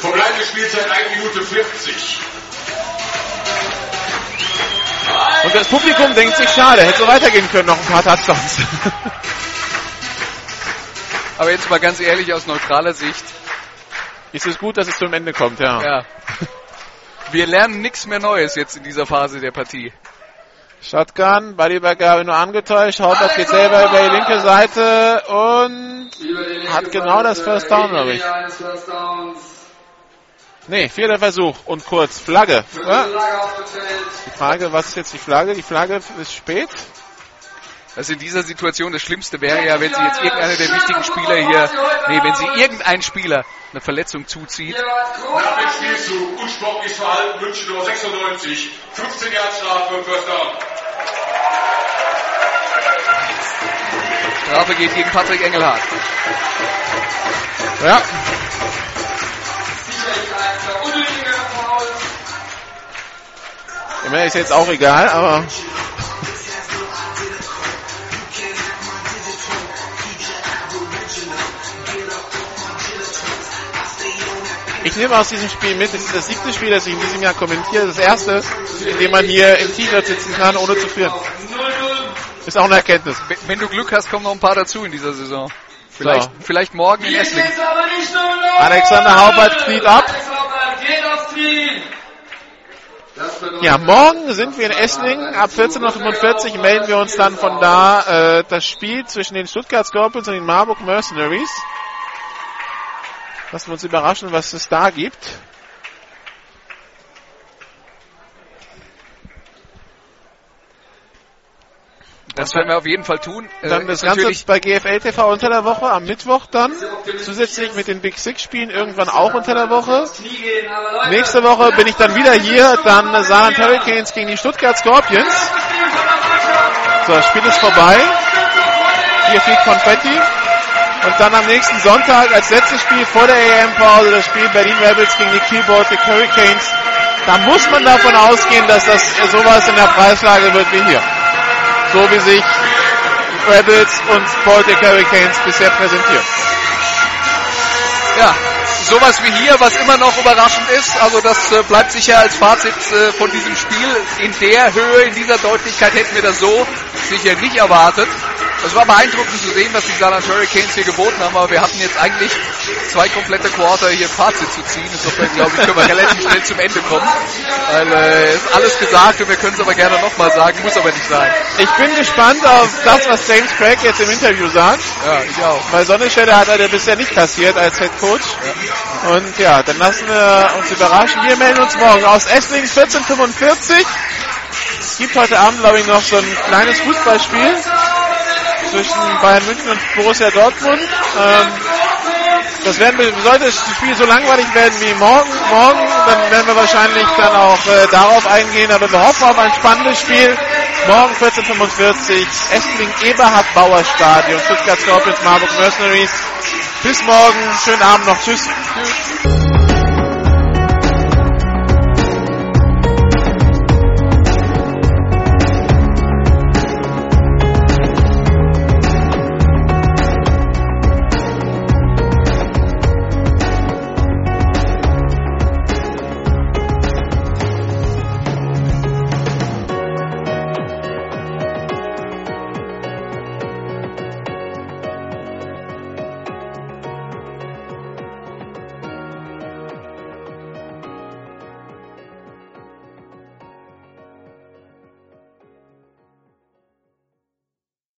Verbleibende Spielzeit 1 Minute 40. Und das Publikum denkt sich, schade, hätte so weitergehen können, noch ein paar Touchdowns. Aber jetzt mal ganz ehrlich aus neutraler Sicht. Ist es gut, dass es zum Ende kommt, ja. Ja. Wir lernen nichts mehr Neues jetzt in dieser Phase der Partie. Shotgun, Ballübergabe nur angetäuscht, Hauptback geht selber über die linke Seite und linke hat genau das Seite. First Down, glaube ich. Nee, vierter Versuch und kurz. Flagge. Ja? Die Frage, was ist jetzt die Flagge? Die Flagge ist spät. Also in dieser Situation das Schlimmste wäre ja, wenn sie jetzt irgendeiner der wichtigen Spieler hier, nee, wenn sie irgendein Spieler eine Verletzung zuzieht. Hier war Nach dem großartig. Spielzug, unsportliches Verhalten, München Nummer 96, 15 Jahre Strafe, First Down. Strafe geht gegen Patrick Engelhardt. Ja. Mir ist jetzt auch egal, aber ich nehme aus diesem Spiel mit, es ist das siebte Spiel, das ich in diesem Jahr kommentiere, das erste, in dem man hier im T-Shirt sitzen kann, ohne zu frieren. 0-0. Ist auch eine Erkenntnis. Wenn- du Glück hast, kommen noch ein paar dazu in dieser Saison. Vielleicht, vielleicht morgen in Essling. Alexander Haubert kniet ab. Alex Haubert geht aufs Knie. Das bedeutet, Ja, morgen sind wir in Esslingen. Ab 14.45 Uhr melden wir uns dann von da äh, das Spiel zwischen den Stuttgart Scorpions und den Marburg Mercenaries. Lassen wir uns überraschen, was es da gibt. Das werden wir auf jeden Fall tun. Äh, Dann das ist Ganze natürlich bei GFL TV unter der Woche, am Mittwoch dann. Zusätzlich mit den Big Six Spielen irgendwann auch unter der Woche. Nächste Woche bin ich dann wieder hier, dann Saarland Hurricanes gegen die Stuttgart Scorpions. So, das Spiel ist vorbei. Hier fliegt Konfetti. Und dann am nächsten Sonntag als letztes Spiel vor der EM-Pause das Spiel Berlin Rebels gegen die Kiel Baltic Hurricanes. Da muss man davon ausgehen, dass das sowas in der Preislage wird wie hier. So wie sich Rebels und Baltic Hurricanes bisher präsentieren. Ja, sowas wie hier, was immer noch überraschend ist. Also das äh, bleibt sicher als Fazit äh, von diesem Spiel. In der Höhe, in dieser Deutlichkeit hätten wir das so sicher nicht erwartet. Es war beeindruckend zu sehen, was die Saarland Hurricanes hier geboten haben, aber wir hatten jetzt eigentlich zwei komplette Quarter hier Fazit zu ziehen. Insofern glaube ich, können wir relativ schnell zum Ende kommen. Weil äh, ist alles gesagt und wir können es aber gerne nochmal sagen, muss aber nicht sein. Ich bin gespannt auf das, was James Craig jetzt im Interview sagt. Ja, ich auch. Weil Sonnenstelle hat er bisher nicht kassiert als Head Coach. Und ja, dann lassen wir uns überraschen. Wir melden uns morgen aus Esslingen 1445. Es gibt heute Abend, glaube ich, noch so ein kleines Fußballspiel zwischen Bayern München und Borussia Dortmund. Ähm, das werden wir, sollte das Spiel so langweilig werden wie morgen, morgen, dann werden wir wahrscheinlich dann auch äh, darauf eingehen, aber wir hoffen auf ein spannendes Spiel. Morgen 14.45 Essling Eberhard Bauer Stadion, Stuttgart Scorpions, Marburg Mercenaries. Bis morgen, schönen Abend noch, tschüss. tschüss.